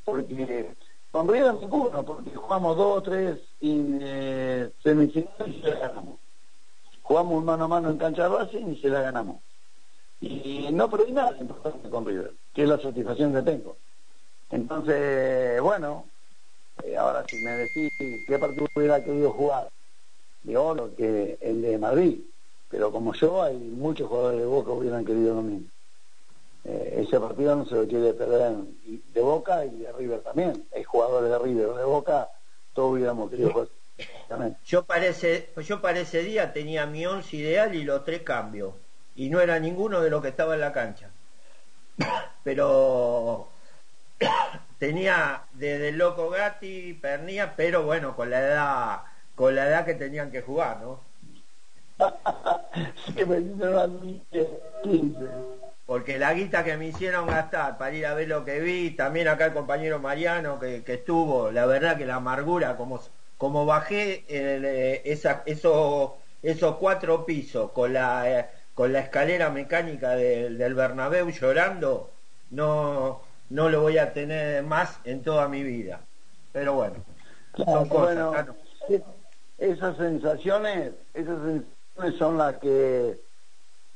Porque con River ninguno, porque jugamos dos o tres y, eh, y se la ganamos. Jugamos mano a mano en cancha de Racing y se la ganamos. Y no perdí nada importante con River, que es la satisfacción que tengo. Entonces, bueno, eh, ahora si me decís qué partido hubiera querido jugar, digo lo que el de Madrid, pero como yo hay muchos jugadores de Boca que hubieran querido lo mismo. Eh, ese partido no se lo quiere perder de Boca y de River también. Hay jugadores de River o de Boca, todos hubiéramos querido jugar. también. Yo para, ese, yo para ese día tenía mi once ideal y los tres cambios. Y no era ninguno de los que estaba en la cancha. Pero tenía desde el Loco Gatti, Pernía, pero bueno, con la edad con la edad que tenían que jugar, ¿no? Sí, me eh, 15. Porque la guita que me hicieron gastar para ir a ver lo que vi, también acá el compañero Mariano que, que estuvo, la verdad que la amargura, como, como bajé el, eh, esa, esos, esos cuatro pisos con la, eh, con la escalera mecánica del, del Bernabéu llorando, no, no lo voy a tener más en toda mi vida. Pero bueno, Claro, son cosas. bueno. Es- esas sensaciones, esas sensaciones son las que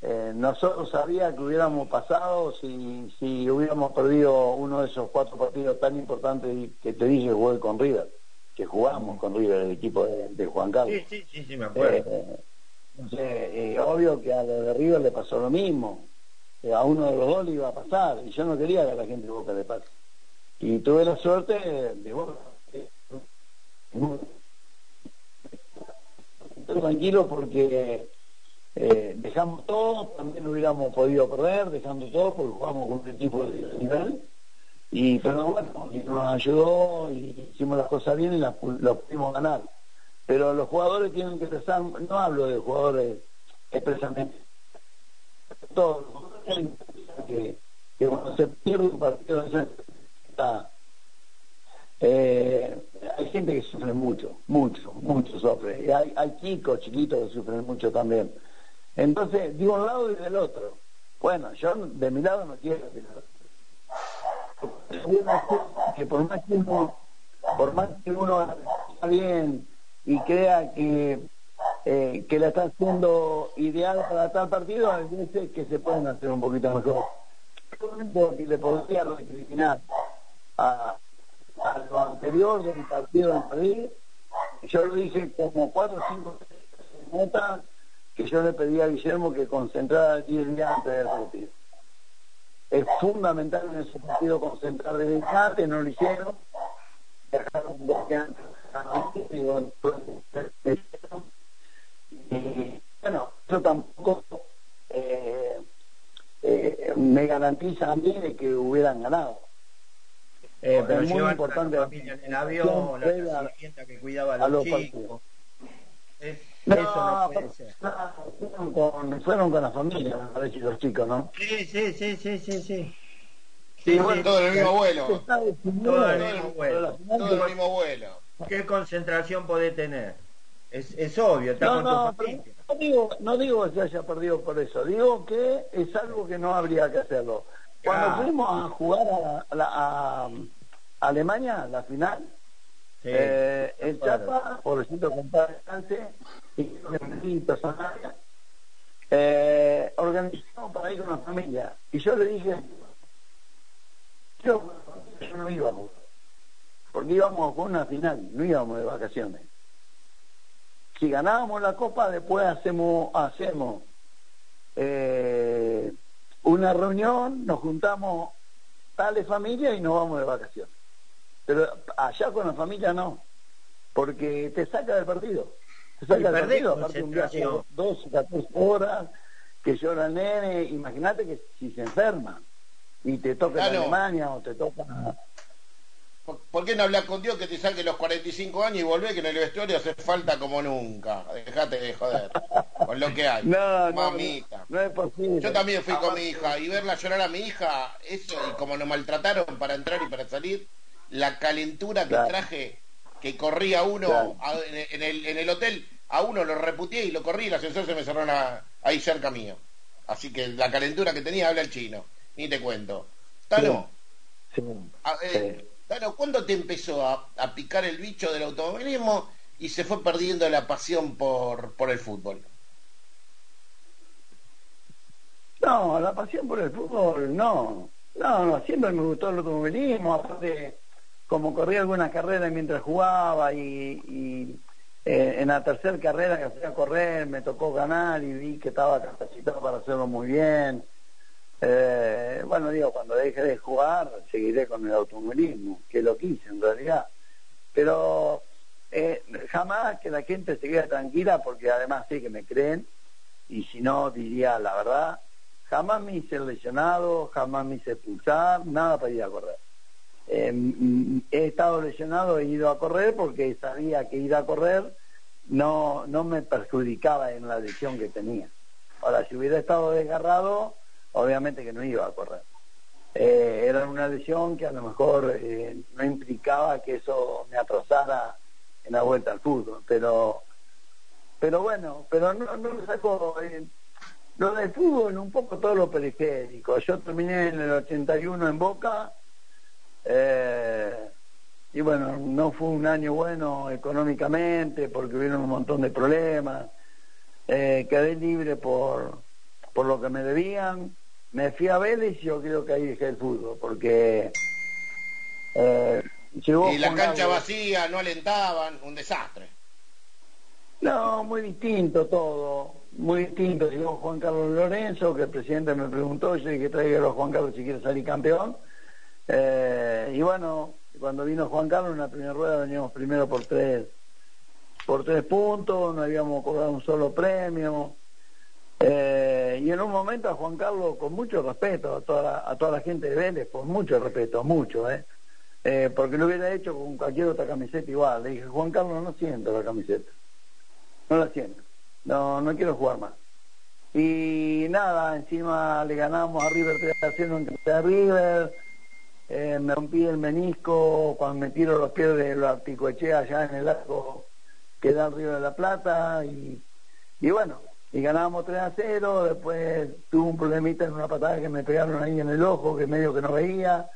eh, nosotros sabía que hubiéramos pasado si, si hubiéramos perdido uno de esos cuatro partidos tan importantes que te dije jugué con River, que jugamos con River, el equipo de, de Juan Carlos. Sí, sí, sí, sí, me acuerdo. Eh, eh, obvio que a lo de River le pasó lo mismo. Eh, a uno de los dos le iba a pasar, y yo no quería que a la gente de Boca le pase. Y tuve la suerte de Boca. Estoy tranquilo porque eh, dejamos todo, también hubiéramos podido perder, dejando todo porque jugamos con un equipo de nivel. Y, pero bueno, y nos ayudó y hicimos las cosas bien y las lo pudimos ganar. Pero los jugadores tienen que pensar, no hablo de jugadores expresamente, todos los jugadores tienen que que, cuando se pierde un partido está, eh, hay gente que sufre mucho, mucho, mucho sufre. Y hay, chicos, chiquitos que sufren mucho también. Entonces, de un lado y del otro. Bueno, yo de mi lado no quiero que por más que uno, por más que uno está bien y crea que eh, que la está haciendo ideal para tal partido, hay veces que se pueden hacer un poquito mejor. Porque le podría recriminar a, a lo anterior del partido de Madrid, yo lo dije como cuatro o cinco en nota que yo le pedí a Guillermo que concentrara 10 días antes del partido. Es fundamental en ese partido concentrar desde antes, no lo hicieron, dejaron dos días antes, y bueno, y bueno, eso tampoco eh, eh, me garantiza a mí de que hubieran ganado. Eh, pero es muy importante a la familia en el avión, la sirvienta que cuidaba a a los, chicos. Es- No, eso no puede ser. con, fueron con la familia, me parece, los chicos, ¿no? Sí, sí, sí, sí, sí, sí. Sí, bueno, todo en el mismo vuelo. Todo en el mismo la vuelo. Todo el mismo vuelo. ¿Qué concentración podés tener? Es, es obvio, está No, con no, tu pero familia. no digo, no digo que se haya perdido por eso, digo que es algo que no habría que hacerlo. Cuando Claro. fuimos a jugar a, la- a- Alemania, la final, Sí, eh, el claro. Chapa, pobrecito compadre y Messi, personal, eh, organizamos para ir con la familia. Y yo le dije, yo, yo no iba a jugar, porque íbamos jugar una final, no íbamos de vacaciones. Si ganábamos la copa, después hacemos, hacemos eh, una reunión, nos juntamos tales familias y nos vamos de vacaciones. Pero allá con la familia no, porque te saca del partido. Te saca del partido, aparte un viaje de concentración. 12, 14 horas, que llora el nene, imagínate que si se enferma y te toca en Claro. Alemania o te toca... ¿Por, por qué no hablas con Dios que te saque los 45 años y volvés que en el vestuario hace falta como nunca? Dejate de joder. Con lo que hay. No, no, Mamita. no, no es posible. Yo también fui con mi hija y verla llorar a mi hija, eso, y como nos maltrataron para entrar y para salir, la calentura que Claro. traje, que corría uno Claro. a- en, en el, en el hotel, a uno lo reputié y lo corrí y el ascensor se me cerró ahí cerca mío. Así que la calentura que tenía habla el chino, ni te cuento. Tano, Sí, a- eh, ¿cuándo te empezó a, picar el bicho del automovilismo y se fue perdiendo la pasión por, por el fútbol? No, la pasión por el fútbol, no. No, no, siempre me gustó el automovilismo, aparte, como corrí algunas carreras mientras jugaba y, eh, en la tercera carrera que fui a correr me tocó ganar y vi que estaba capacitado para hacerlo muy bien. Eh, bueno, digo, cuando deje de jugar seguiré con el automovilismo, que lo quise en realidad. Pero eh, jamás que la gente se quede tranquila porque además sé que me creen y si no diría la verdad, jamás me hice lesionado, jamás me hice expulsar, nada para ir a correr. Eh, mm, he estado lesionado, he ido a correr porque sabía que ir a correr no, no me perjudicaba en la lesión que tenía. Ahora, si hubiera estado desgarrado, obviamente que no iba a correr. Eh, era una lesión que a lo mejor eh, no implicaba que eso me atrasara en la vuelta al fútbol, pero pero bueno, pero no, no me saco eh, lo del fútbol, un poco todo lo periférico. Yo terminé en el 81 en Boca eh, y bueno, no fue un año bueno económicamente porque hubieron un montón de problemas. eh, quedé libre por, por lo que me debían, me fui a Vélez y yo creo que ahí dejé el fútbol, porque eh, Y la cancha vacía, no alentaban, un desastre. No, muy distinto todo, muy distinto. Llegó Juan Carlos Lorenzo, que el presidente me preguntó, yo dije traiga a Juan Carlos si quiere salir campeón. Eh, y bueno, cuando vino Juan Carlos en la primera rueda veníamos primero por tres, por tres puntos, no habíamos cobrado un solo premio. Eh, y en un momento a Juan Carlos, con mucho respeto, a toda la, a toda la gente de Vélez, con mucho respeto, mucho, ¿eh? Eh, porque lo hubiera hecho con cualquier otra camiseta igual. Le dije, Juan Carlos, no siento la camiseta no la siento. No, no quiero jugar más. Y nada, encima le ganamos a River 3 a 0 en River. Eh, me rompí el menisco cuando me tiro los pies de lo articoché allá en el arco que da el Río de la Plata. Y, y bueno, y ganábamos 3 a 0. Después tuve un problemita en una patada que me pegaron ahí en el ojo, que medio que no veía.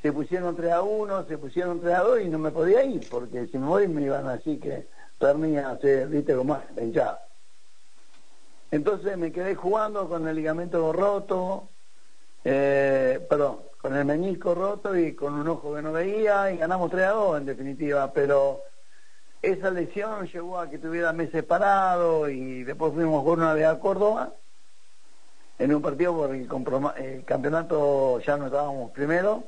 Se pusieron 3 a 1, se pusieron 3 a 2 y no me podía ir, porque si me voy me iban a decir que pernía, se, viste como hinchada. Entonces me quedé jugando con el ligamento roto, eh, perdón, con el menisco roto y con un ojo que no veía y ganamos 3 a 2 en definitiva, pero esa lesión llevó a que tuviera meses parado y después fuimos jugar una vez a Córdoba en un partido por el campeonato ya no estábamos primero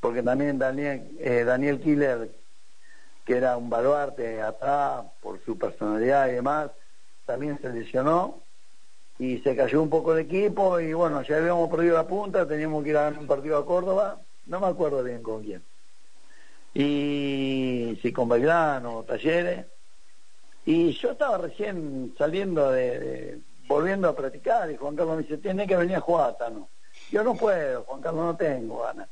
porque también Daniel, eh, Daniel Killer que era un baluarte atrás por su personalidad y demás, también se lesionó y se cayó un poco el equipo y bueno, ya habíamos perdido la punta, teníamos que ir a ganar un partido a Córdoba, no me acuerdo bien con quién. Y si con Belgrano Talleres. Y yo estaba recién saliendo de, volviendo a practicar y Juan Carlos me dice, tiene que venir a jugar. Yo no puedo, Juan Carlos, no tengo ganas.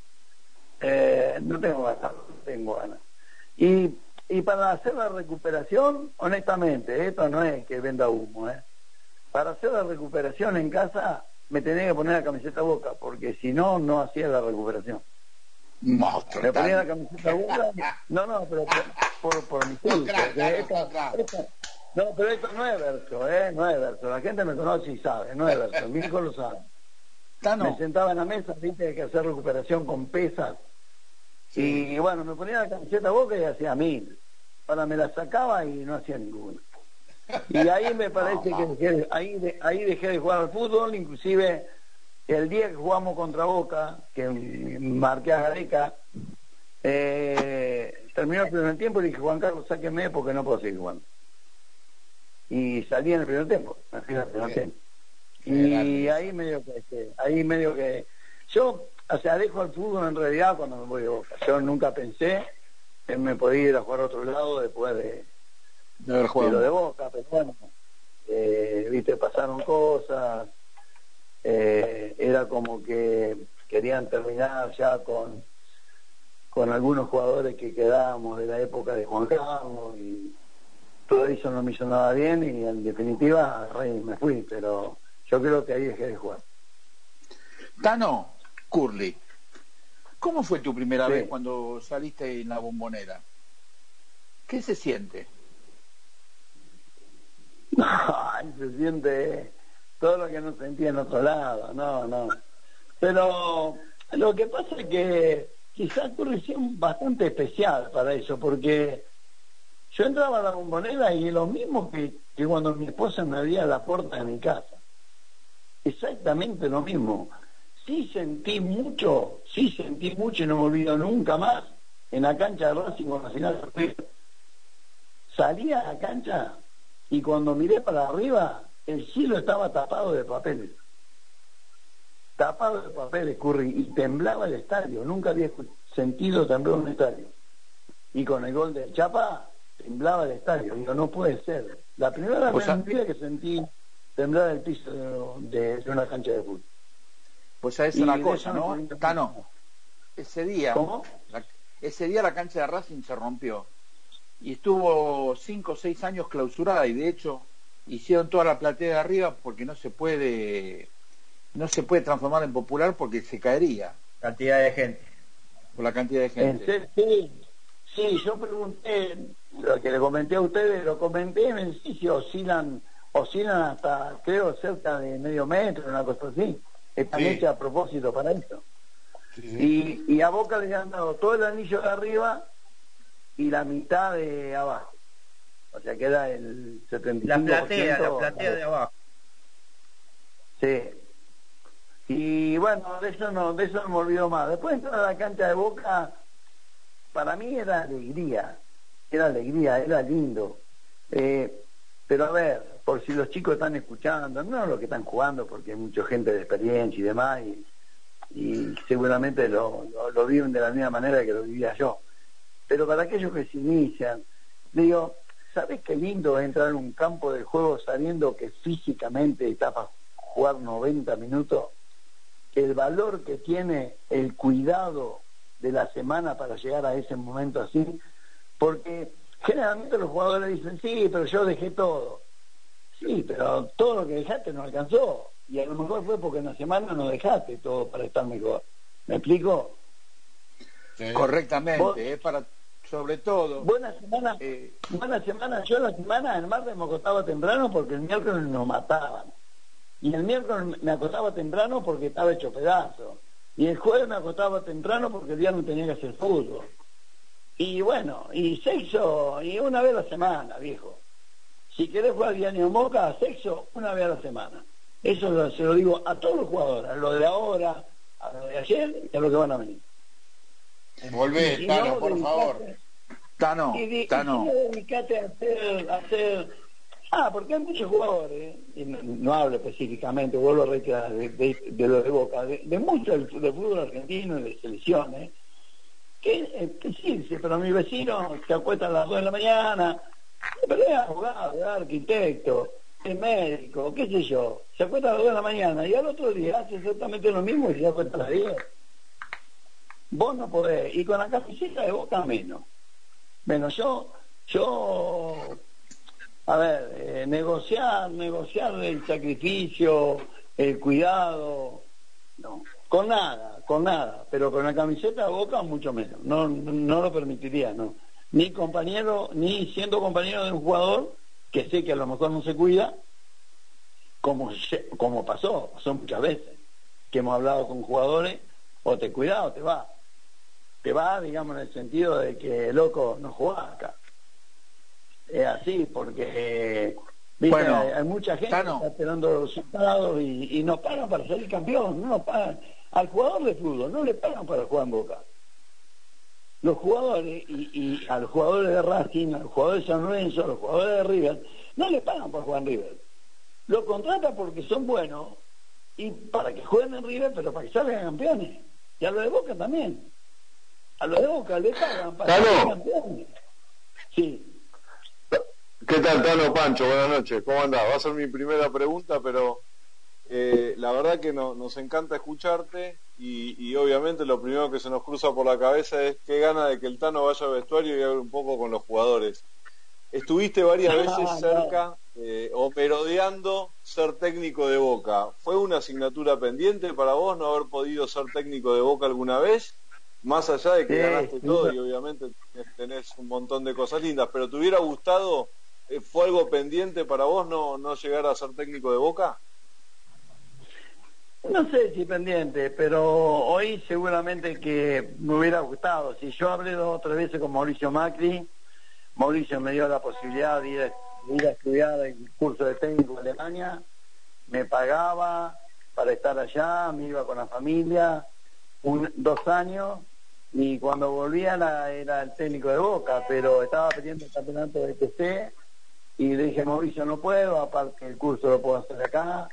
Eh, no tengo ganas, no tengo ganas. Y, y para hacer la recuperación, honestamente, esto no es que venda humo, ¿eh? Para hacer la recuperación en casa me tenía que poner la camiseta boca, porque si no, no hacía la recuperación. Monstruo. Me ponía la camiseta boca, no, no, pero por, por, por mi culpa, esto- no, pero esto no es verso, ¿eh? No es verso. La gente me conoce y sabe, no es verso. Mi hijo lo sabe. Me sentaba en la mesa, viste, que hacer recuperación con pesas. Y bueno, me ponía la camiseta boca y hacía mil. Ahora me la sacaba y no hacía ninguna. Y ahí me parece que dejé, ahí, de- ahí dejé de jugar al fútbol, inclusive el día que jugamos contra Boca, que marqué a Gareca, eh, terminó el primer tiempo y dije, Juan Carlos, sáqueme porque no puedo seguir jugando. Y salí en el primer tiempo, al primer tiempo. Y ahí medio que, que- ahí medio que, yo, o sea, dejo el fútbol en realidad cuando me voy de Boca. Yo nunca pensé en me podía ir a jugar a otro lado después de, De haber jugado. de lo de Boca, pero bueno, eh, viste, pasaron cosas, eh, era como que querían terminar ya con con algunos jugadores que quedábamos de la época de Juan Carlos y todo eso no me hizo nada bien y en definitiva me fui, pero yo creo que ahí dejé de jugar. Tano, Curly, ¿cómo fue tu primera Sí. vez cuando saliste en la bombonera? ¿Qué se siente? Ay, se siente todo lo que no sentía en otro lado, no, no. Pero lo que pasa es que quizás corrección bastante especial para eso, porque yo entraba a la bombonera y lo mismo que, que cuando mi esposa me abría la puerta de mi casa. Exactamente lo mismo. Sí sentí mucho, sí sentí mucho y no me olvido nunca más en la cancha de Racing con la final de River. Salí a la cancha y cuando miré para arriba, el cielo estaba tapado de papeles. Tapado de papeles, Curry, y temblaba el estadio. Nunca había sentido temblar un estadio. Y con el gol de Chapa, temblaba el estadio. Digo, no puede ser. La primera vez en a- mi vida que sentí temblar el piso de, de una cancha de fútbol. Pues sabes Y una cosa, ¿no? Tano, ese día, ¿Cómo? la- ese día la cancha de Racing se rompió y estuvo cinco o seis años clausurada y de hecho hicieron toda la platea de arriba porque no se puede no se puede transformar en popular porque se caería Cantidad de gente. por la cantidad de En gente. serio, sí, sí, yo pregunté, lo que le comenté a ustedes, lo comenté, me decís si oscilan oscilan hasta, creo, cerca de medio metro, una cosa así. Están Sí. hechas a propósito para eso. Y, y a Boca le han dado todo el anillo de arriba y la mitad de abajo. O sea, queda el 75%. La platea, la platea de abajo. Sí. Y bueno, de eso no, de eso no me olvido más. Después entrar a la cancha de Boca, para mí era alegría, era alegría, era lindo. Eh, pero a ver, por si los chicos están escuchando, no los que están jugando, porque hay mucha gente de experiencia y demás, y, y seguramente lo, lo, lo viven de la misma manera que lo vivía yo. Pero para aquellos que se inician, digo, ¿sabes qué lindo es entrar en un campo de juego sabiendo que físicamente estás para jugar 90 minutos? El valor que tiene el cuidado de la semana para llegar a ese momento así, porque generalmente los jugadores dicen, sí, pero yo dejé todo. Sí, pero todo lo que dejaste no alcanzó. Y a lo mejor fue porque en la semana no dejaste todo para estar mejor. ¿Me explico? Correctamente, Vos- es para, sobre todo, Buena semana, buena semana. Yo la semana, el martes me acostaba temprano porque el miércoles nos mataban. Y el miércoles me acostaba temprano porque estaba hecho pedazo. Y el jueves me acostaba temprano porque el viernes tenía que hacer fútbol. Y bueno, y sexo, y una vez a la semana, viejo. Si querés jugar diario en Boca, sexo una vez a la semana. Eso se lo digo a todos los jugadores, a lo de ahora, a lo de ayer y a los que van a venir. Volvé, Y Tano, no por dedicate- favor. Tano, y, y Tano. sí dedicate a hacer, a hacer... Ah, porque hay muchos jugadores, y no, no hablo específicamente, vuelvo a reiterar, de, de, de lo de Boca, de, de mucho del, del fútbol argentino y de selecciones, que, eh, que sí, dice, pero mi vecino se acuesta a las 2 de la mañana, pero es abogado, es arquitecto, es médico, qué sé yo, se acuesta a las 2 de la mañana y al otro día hace exactamente lo mismo y se acuesta a las 10. Vos no podés, y con la camiseta de boca menos. Bueno, yo, yo, a ver, eh, negociar, negociar el sacrificio, el cuidado, no, con nada, con nada, pero con la camiseta de boca mucho menos, no, no lo permitiría, no. Ni compañero, ni siendo compañero de un jugador que sé que a lo mejor no se cuida, como, como pasó, pasó muchas veces, que hemos hablado con jugadores, o te cuida o te va. Te va, digamos, en el sentido de que, loco, no jugás acá. Es así, porque eh, ¿viste? Bueno, hay, hay mucha gente que está esperando resultados y, y no pagan para salir campeón, no pagan. Al jugador de fútbol no le pagan para jugar en Boca. Los jugadores, y, y a los jugadores de Racing, a los jugadores de San Lorenzo, a los jugadores de River, no le pagan para jugar en River. Lo contratan porque son buenos y para que jueguen en River, pero para que salgan campeones. Y a los de Boca también. A los de Boca le pagan para. Sí. ¿Qué tal, Tano Pancho? Buenas noches, ¿cómo andás? Va a ser mi primera pregunta, pero eh, la verdad que no- nos encanta escucharte y, y obviamente lo primero que se nos cruza por la cabeza es qué gana de que el Tano vaya al vestuario y hable un poco con los jugadores. Estuviste varias Ah, veces no. cerca eh, o merodeando ser técnico de Boca. ¿Fue una asignatura pendiente para vos no haber podido ser técnico de Boca alguna vez? Más allá de que Sí, ganaste todo y obviamente tenés- un montón de cosas lindas, pero ¿te hubiera gustado, eh, fue algo pendiente para vos no, no llegar a ser técnico de Boca? No sé si pendiente, pero hoy seguramente que me hubiera gustado. Si yo hablé dos o tres veces con Mauricio Macri, Mauricio me dio la posibilidad de ir, a- de ir a estudiar el curso de técnico en Alemania, me pagaba para estar allá, me iba con la familia, un, dos años, y cuando volvía era, era el técnico de Boca, pero estaba pidiendo el campeonato de TC, y le dije, Mauricio, no puedo, aparte el curso lo puedo hacer acá,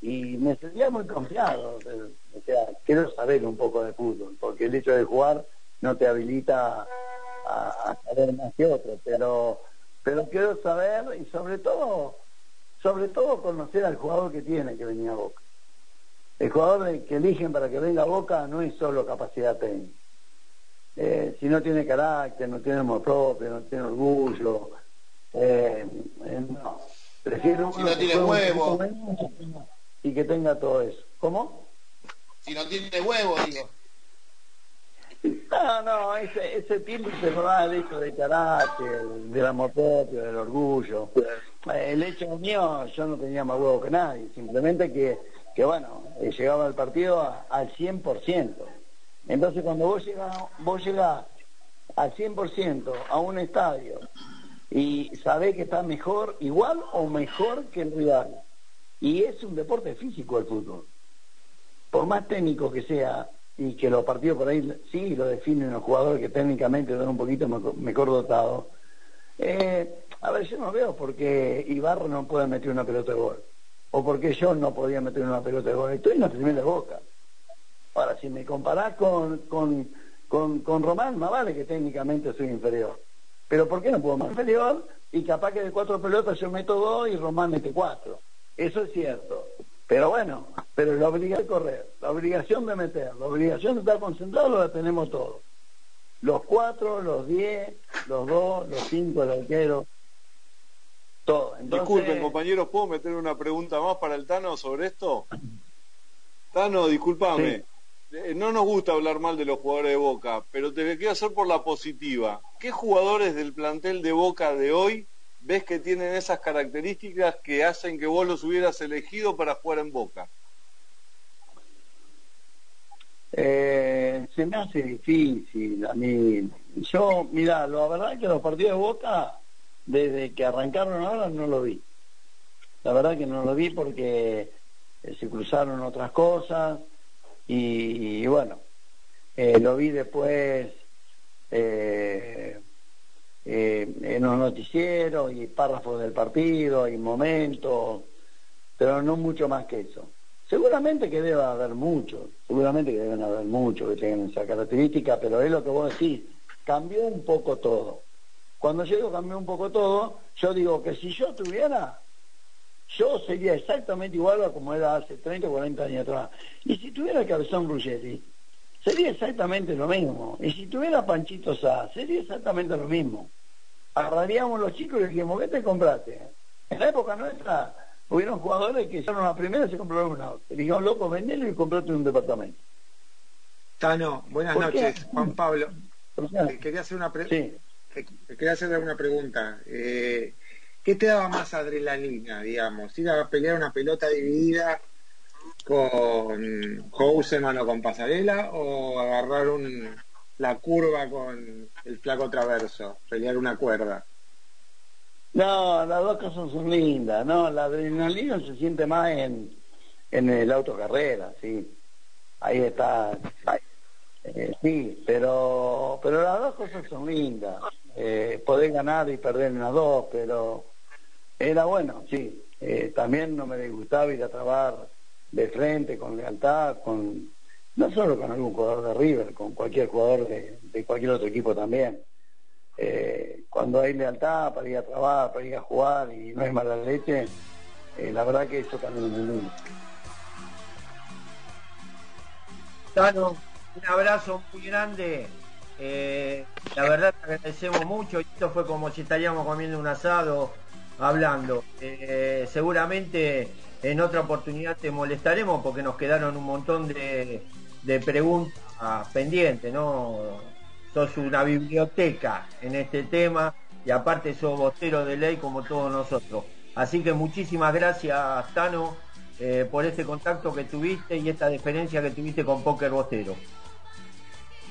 y me sentía muy confiado, o sea, quiero saber un poco de fútbol, porque el hecho de jugar no te habilita a, saber más que otro, pero pero quiero saber y sobre todo sobre todo conocer al jugador que tiene que venir a Boca. El jugador que eligen para que venga a Boca no es solo capacidad técnica. Eh, si no tiene carácter, no tiene amor propio, no tiene orgullo, eh, eh, no. Prefiero Si no tiene huevo. y que tenga todo eso. ¿Cómo? Si no tiene huevo, digo. No, no, ese, ese tiempo se va el hecho de carácter, del amor propio, del orgullo. Eh, El hecho mío, yo no tenía más huevo que nadie, simplemente que, que bueno, eh, llegaba al partido a- al 100%. Entonces cuando vos llegás, vos llegás al 100% a un estadio y sabés que está mejor, igual o mejor que el rival. Y es un deporte físico el fútbol. Por más técnico que sea, y que los partidos por ahí sí lo definen los jugadores que técnicamente son un poquito mejor, dotados, eh, a ver, yo no veo por qué Ibarra no puede meter una pelota de gol. O por qué yo no podía meter una pelota de gol. Estoy en la primera boca. Ahora, si me comparás con, con, con, con Román, más vale que técnicamente soy inferior. Pero ¿por qué no puedo más inferior? Y capaz que de cuatro pelotas yo meto dos y Román mete cuatro. Eso es cierto. Pero bueno, pero la obligación de correr, la obligación de meter, la obligación de estar concentrado la tenemos todos. Los cuatro, los diez, los dos, los cinco, el arquero, todo. Entonces, Disculpen, compañeros, ¿puedo meter una pregunta más para el Tano sobre esto? Tano, discúlpame. No nos gusta hablar mal de los jugadores de Boca, pero te quiero hacer por la positiva. ¿Qué jugadores del plantel de Boca de hoy ves que tienen esas características que hacen que vos los hubieras elegido para jugar en Boca? Eh, se me hace difícil a mí. Yo, mira, la verdad es que los partidos de Boca, desde que arrancaron ahora, no lo vi. La verdad que no lo vi porque eh, se cruzaron otras cosas y, bueno, eh, lo vi después eh, eh, en los noticieros y párrafos del partido y momentos, pero no mucho más que eso. Seguramente que debe haber muchos, seguramente que deben haber muchos que tengan esa característica, pero es lo que vos decís, cambió un poco todo. Cuando digo cambió un poco todo, yo digo que si yo tuviera, yo sería exactamente igual a como era hace 30 o 40 años atrás. Y si tuviera el Cabezón Ruggeri, sería exactamente lo mismo. Y si tuviera Panchito Sá, sería exactamente lo mismo. Agarraríamos los chicos y les dijimos, ¿qué te compraste? En la época nuestra, hubieron jugadores que hicieron la primera y se compraron un auto. Dijeron, loco, vendelo y comprate un departamento. Tano, buenas noches. Juan Pablo. Te quería hacer una pre- Sí. te quería hacer una pregunta. Eh, ¿Qué te daba más adrenalina, digamos? ¿Ir a pelear una pelota dividida con Houseman o con Pasarela o agarrar un, la curva con el flaco traverso, pelear una cuerda? No, las dos cosas son lindas, no, la adrenalina se siente más en, en el autocarrera, sí. Ahí está, eh, sí, pero pero las dos cosas son lindas. Eh, poder ganar y perder en las dos, pero era bueno, sí. Eh, también no me disgustaba ir a trabajar de frente, con lealtad, con no solo con algún jugador de River, con cualquier jugador de, de cualquier otro equipo también. Eh, cuando hay lealtad para ir a trabajar, para ir a jugar y no hay mala leche, eh, la verdad que eso también es muy. Tano, un abrazo muy grande. Eh, la verdad te agradecemos mucho. Esto fue como si estaríamos comiendo un asado hablando. Eh, seguramente en otra oportunidad te molestaremos porque nos quedaron un montón de, de preguntas pendientes, ¿no? Sos una biblioteca en este tema y aparte sos bostero de ley como todos nosotros. Así que muchísimas gracias, Tano, eh, por este contacto que tuviste y esta diferencia que tuviste con Póker Bostero.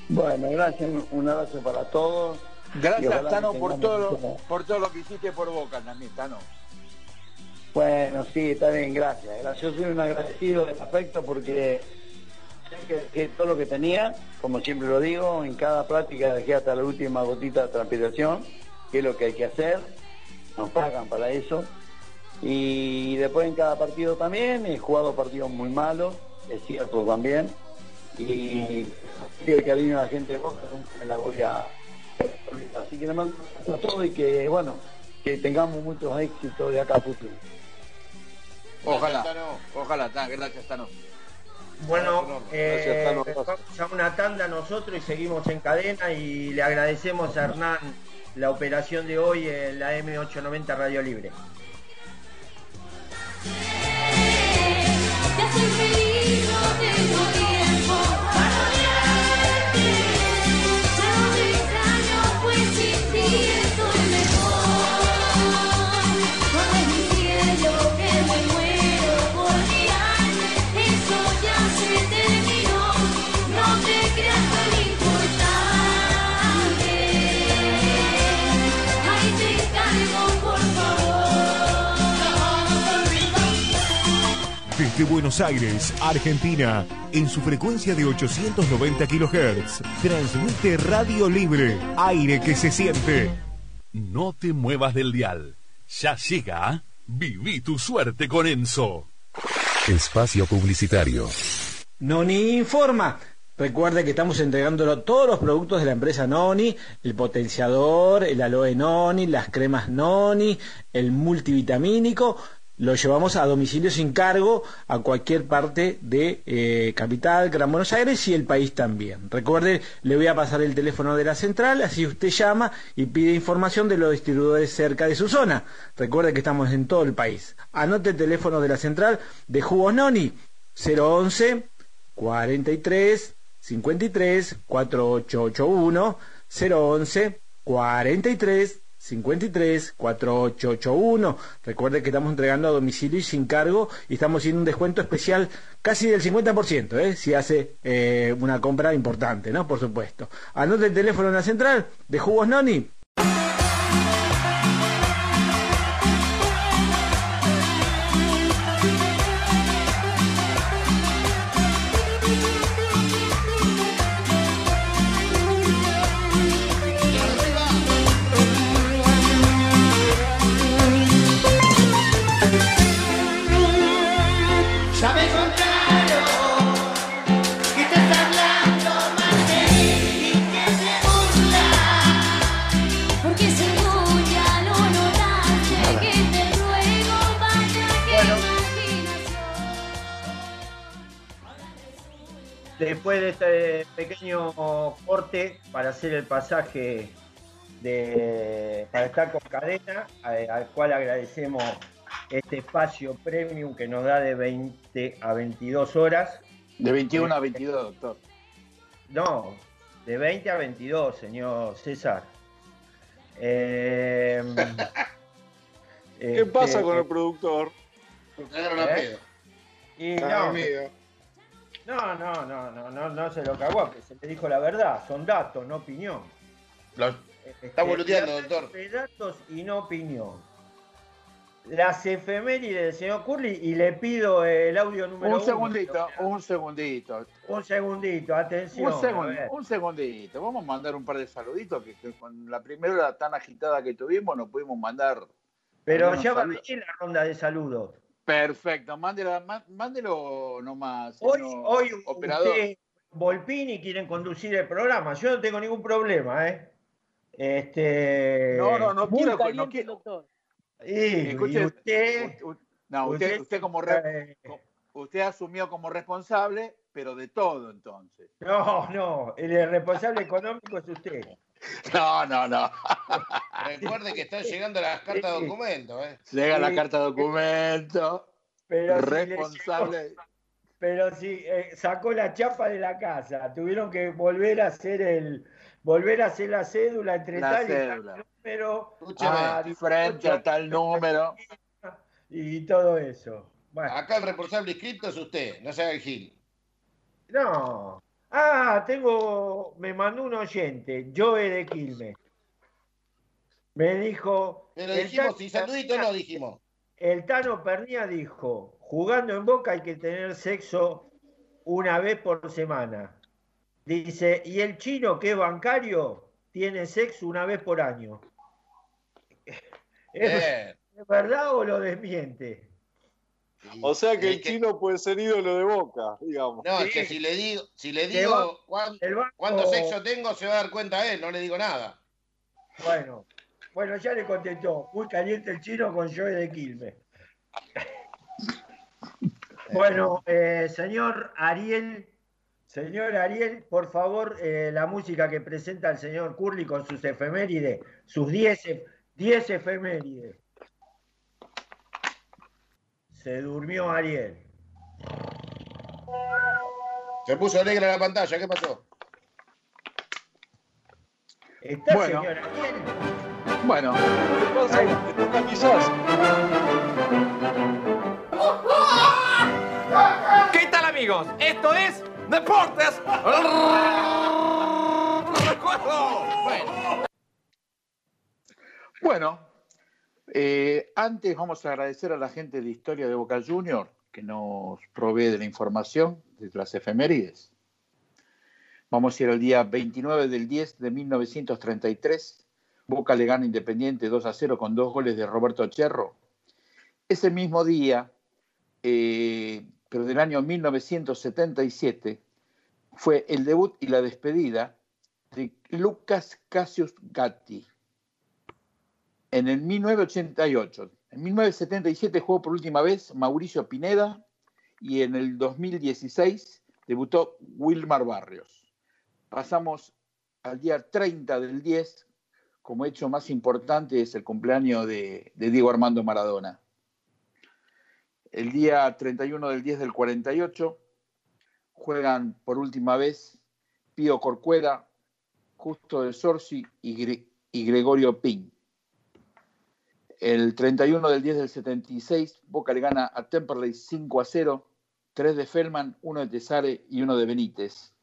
Bueno, gracias, un abrazo para todos. Gracias, Tano, por todo, mucho- por todo lo que hiciste por Boca también, Tano. Bueno, sí, está bien, gracias. Yo soy un agradecido del afecto porque sé que, que todo lo que tenía, como siempre lo digo, en cada práctica dejé hasta la última gotita de transpiración, que es lo que hay que hacer, nos pagan para eso. Y después en cada partido también, he jugado partidos muy malos, es cierto también, y el cariño de la gente de Boca nunca me la voy a. Así que le mando a todos y que, bueno, que tengamos muchos éxitos de acá a futuro. Ojalá, ojalá, Tano, gracias, Tano. Bueno, eh, vamos a una tanda nosotros y seguimos en cadena y le agradecemos a Hernán la operación de hoy en la M890 Radio Libre. Desde Buenos Aires, Argentina, en su frecuencia de 890 kHz, transmite Radio Libre, aire que se siente. No te muevas del dial. Ya llega. Viví tu suerte con Enzo. Espacio Publicitario. Noni informa. Recuerde que estamos entregándolo todos los productos de la empresa Noni, el potenciador, el aloe Noni, las cremas Noni, el multivitamínico. Lo llevamos a domicilio sin cargo a cualquier parte de eh, Capital, Gran Buenos Aires y el país también. Recuerde, le voy a pasar el teléfono de la central, así usted llama y pide información de los distribuidores cerca de su zona. Recuerde que estamos en todo el país. Anote el teléfono de la central de Jugos Noni, 011 43 53 4881 011 43 53 4881. Recuerde que estamos entregando a domicilio y sin cargo y estamos haciendo un descuento especial casi del 50%, ¿eh? si hace eh, una compra importante, ¿no? Por supuesto. Anote el teléfono en la central de Jugos Noni. Después de este pequeño corte para hacer el pasaje de, para estar con cadena, a- al cual agradecemos este espacio premium que nos da de 20 a 22 horas. De 21 a 22, doctor. No, de 20 a 22, señor César. Eh, ¿Qué este, pasa con el productor? ¿Eh? Y Está no, dormido. No, no, no, no, no, no se lo cagó, que se le dijo la verdad, son datos, no opinión. Está boludeando, Este, doctor. datos y no opinión. Las efemérides del señor Curly y le pido el audio número Un uno. segundito, un segundito. Un segundito, atención. Un, segundito. Vamos a mandar un par de saluditos que, que con la primera hora tan agitada que tuvimos no pudimos mandar. Pero ya va a venir la ronda de saludos. Perfecto, mándelo, má- mándelo nomás. Hoy, señor hoy operador. usted, Volpini quieren conducir el programa. Yo no tengo ningún problema, ¿eh? Este. No, no, no quiero, no caliente, quiero. doctor. Y, y Escuche, usted. no, usted, usted- como re- co- usted asumió como responsable, pero de todo entonces. No, no, el responsable económico es usted. No, no, no. Recuerde que están llegando las cartas de documento, ¿eh? Llega la carta de documento. Pero si responsable. Pero si eh, sacó la chapa de la casa, tuvieron que volver a hacer el, volver a hacer la cédula entre La tal y tal número, a Frente a tal número. y todo eso. Bueno, Acá el responsable inscripto es usted, no se haga el gil. no. Ah, tengo, me mandó un oyente, Joe de Quilmes. Me dijo. Pero el dijimos, Tano si saludito no dijimos. El Tano Pernía dijo, jugando en Boca hay que tener sexo una vez por semana. Dice, y el chino que es bancario tiene sexo una vez por año. ¿Es, Bien. es verdad o lo desmiente? O sea que el que- chino puede ser ídolo de boca, digamos. No, es que si le digo, si le digo va- cuán- el banco- cuánto sexo tengo, se va a dar cuenta él, no le digo nada. Bueno, bueno, ya le contestó. Muy caliente el chino con Joe de Quilmes. Bueno, eh, señor Ariel, señor Ariel, por favor, eh, la música que presenta el señor Curly con sus efemérides, sus 10 ef- 10 efemérides. Se durmió Ariel. Se puso negra la pantalla, ¿qué pasó? ¿Está, Bueno. señor Ariel? Bueno, ¿Qué pasa? ¿Está quizás? ¿Qué tal amigos? Esto es Deportes. Bueno. bueno eh, antes vamos a agradecer a la gente de Historia de Boca Junior que nos provee de la información de las efemérides. Vamos a ir al día 29 del 10 de 1933. Boca le gana Independiente 2 a 0 con dos goles de Roberto Cherro. Ese mismo día, eh, pero del año 1977, fue el debut y la despedida de Lucas Cassius Gatti. En el 1988, en 1977 jugó por última vez Mauricio Pineda y en el 2016 debutó Wilmar Barrios. Pasamos al día 30 del 10, como hecho más importante es el cumpleaños de, Diego Armando Maradona. El día 31 del 10 del 48 juegan por última vez Pío Corcuera, Justo de Sorsi y Gregorio Pin. El 31 del 10 del 76, Boca le gana a Temperley 5 a 0, 3 de Feldman, 1 de Tesare y 1 de Benítez.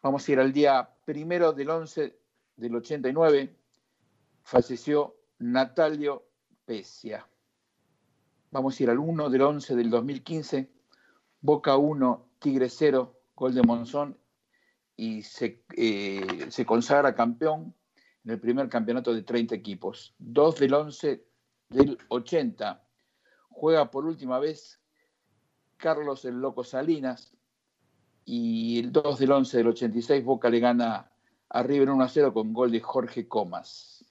Vamos a ir al día primero del 11 del 89, falleció Natalio Pesia. Vamos a ir al 1 del 11 del 2015, Boca 1, Tigre 0, gol de Monzón y se, eh, se consagra campeón en el primer campeonato de 30 equipos. 2 del 11 del 80, juega por última vez Carlos el Loco Salinas y el 2 del 11 del 86 Boca le gana a River 1 a 0 con gol de Jorge Comas.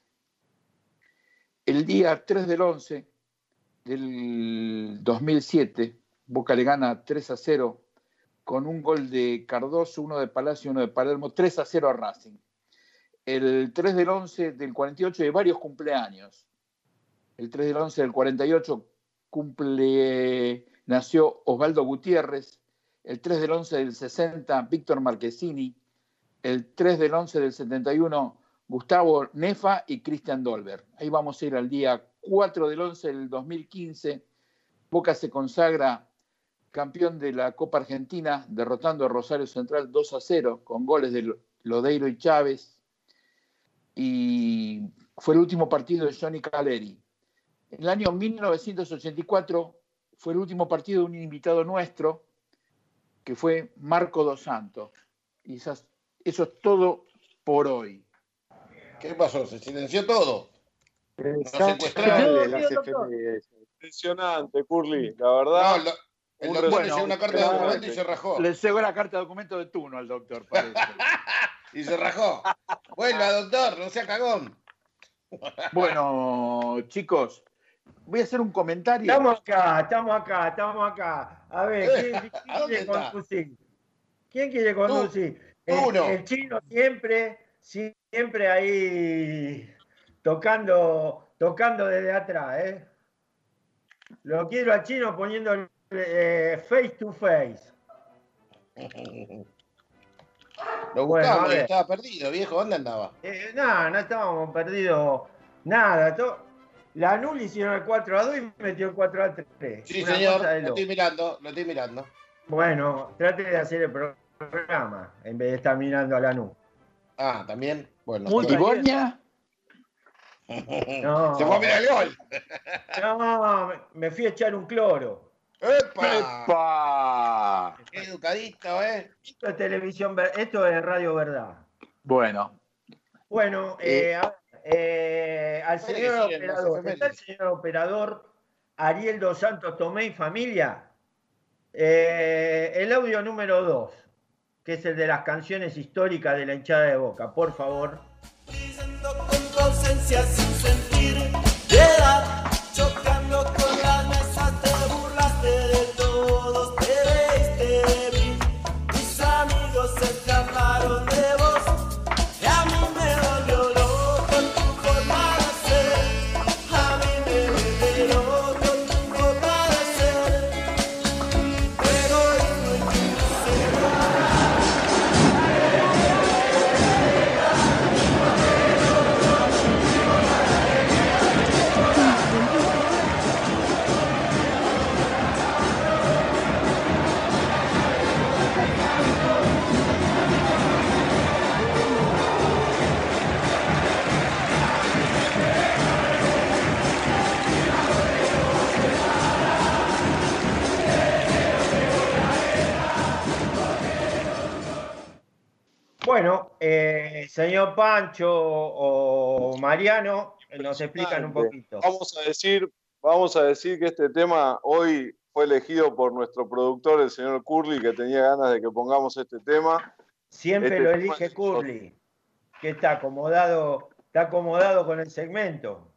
El día 3 del 11 del 2007 Boca le gana 3 a 0 con un gol de Cardoso, uno de Palacio uno de Palermo, 3 a 0 a Racing. El 3 del 11 del 48 hay varios cumpleaños. El 3 del 11 del 48 cumple, nació Osvaldo Gutiérrez. El 3 del 11 del 60, Víctor Marquesini. El 3 del 11 del 71, Gustavo Nefa y Cristian Dolber. Ahí vamos a ir al día 4 del 11 del 2015. Boca se consagra campeón de la Copa Argentina, derrotando a Rosario Central 2 a 0 con goles de Lodeiro y Chávez. Y fue el último partido de Johnny Caleri. En el año 1984 fue el último partido de un invitado nuestro, que fue Marco Dos Santos. Esas- eso es todo por hoy. ¿Qué pasó? ¿Se silenció todo? Impresionante, Curly, la verdad. No, lo- el doctor le respeto. llegó una carta de documento y se rajó. Le llegó la carta de documento de Tuno al doctor, parece. Y se rajó. Vuelva, doctor, no sea cagón. Bueno, chicos, voy a hacer un comentario. Estamos acá, estamos acá, estamos acá. A ver, ¿quién, quién ¿A dónde quiere está? conducir? ¿Quién quiere conducir? tú el, no. el chino siempre, siempre ahí tocando, tocando desde atrás, ¿eh? Lo quiero al chino poniendo eh, face to face. Lo Bueno, buscamos a y ver. estaba perdido, viejo. ¿Dónde andaba? Eh, no, no estábamos perdidos nada. to- la Nul hicieron el 4 a 2 y metió el 4 a 3. Sí, Una señor. Lo estoy mirando, lo estoy mirando. Bueno, trate de hacer el programa en vez de estar mirando a la nube. Ah, también. Bueno. ¿Multiborña? No. Se fue a mirar el gol. No, me- fui a echar un cloro. ¡Epa! ¡Epa! Qué educadito, ¿eh? Esto es televisión, esto es radio verdad. Bueno, Bueno, eh, a ver, eh, al señor siguen operador, ¿está el señor operador Ariel Dos Santos Tomé y familia? Eh, el audio número 2, que es el de las canciones históricas de la hinchada de Boca, por favor. Señor Pancho o Mariano, nos explican un poquito. Vamos a decir, vamos a decir que este tema hoy fue elegido por nuestro productor, el señor Curly, que tenía ganas de que pongamos este tema. Siempre Este lo elige Curly, que está acomodado, está acomodado con el segmento.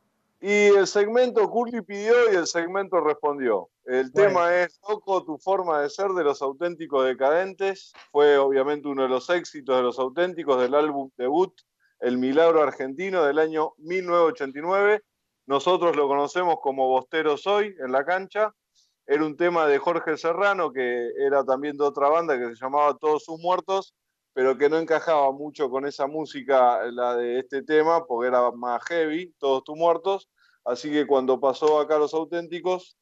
Y el segmento Curly pidió y el segmento respondió. El Bueno. tema es Loco, tu forma de ser de los auténticos decadentes. Fue obviamente uno de los éxitos de los auténticos del álbum debut, El Milagro Argentino del año 1989. Nosotros lo conocemos como Bosteros Hoy en la cancha. Era un tema de Jorge Serrano, que era también de otra banda que se llamaba Todos sus muertos, pero que no encajaba mucho con esa música, la de este tema, porque era más heavy, Todos tus muertos. Así que cuando pasó acá Los Auténticos,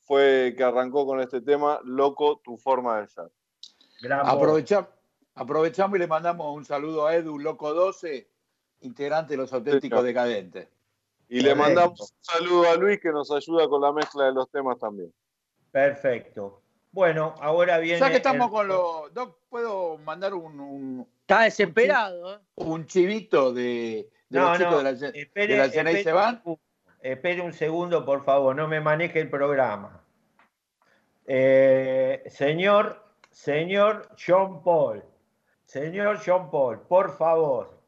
fue que arrancó con este tema, Loco, tu forma de ser. Aprovecha- aprovechamos y le mandamos un saludo a Edu Loco 12, integrante de los auténticos Sí, decadentes. Y le mandamos un saludo a Luis, que nos ayuda con la mezcla de los temas también. Perfecto. Bueno, ahora viene. Ya que estamos el- con los. Doc, ¿puedo mandar un, un, Está desesperado, ¿eh? un chivito de, de No, los chicos no, de la, de espere, la se van? un segundo, espere un segundo, por favor, no me maneje el programa. Eh, señor, señor John Paul, señor John Paul, por favor.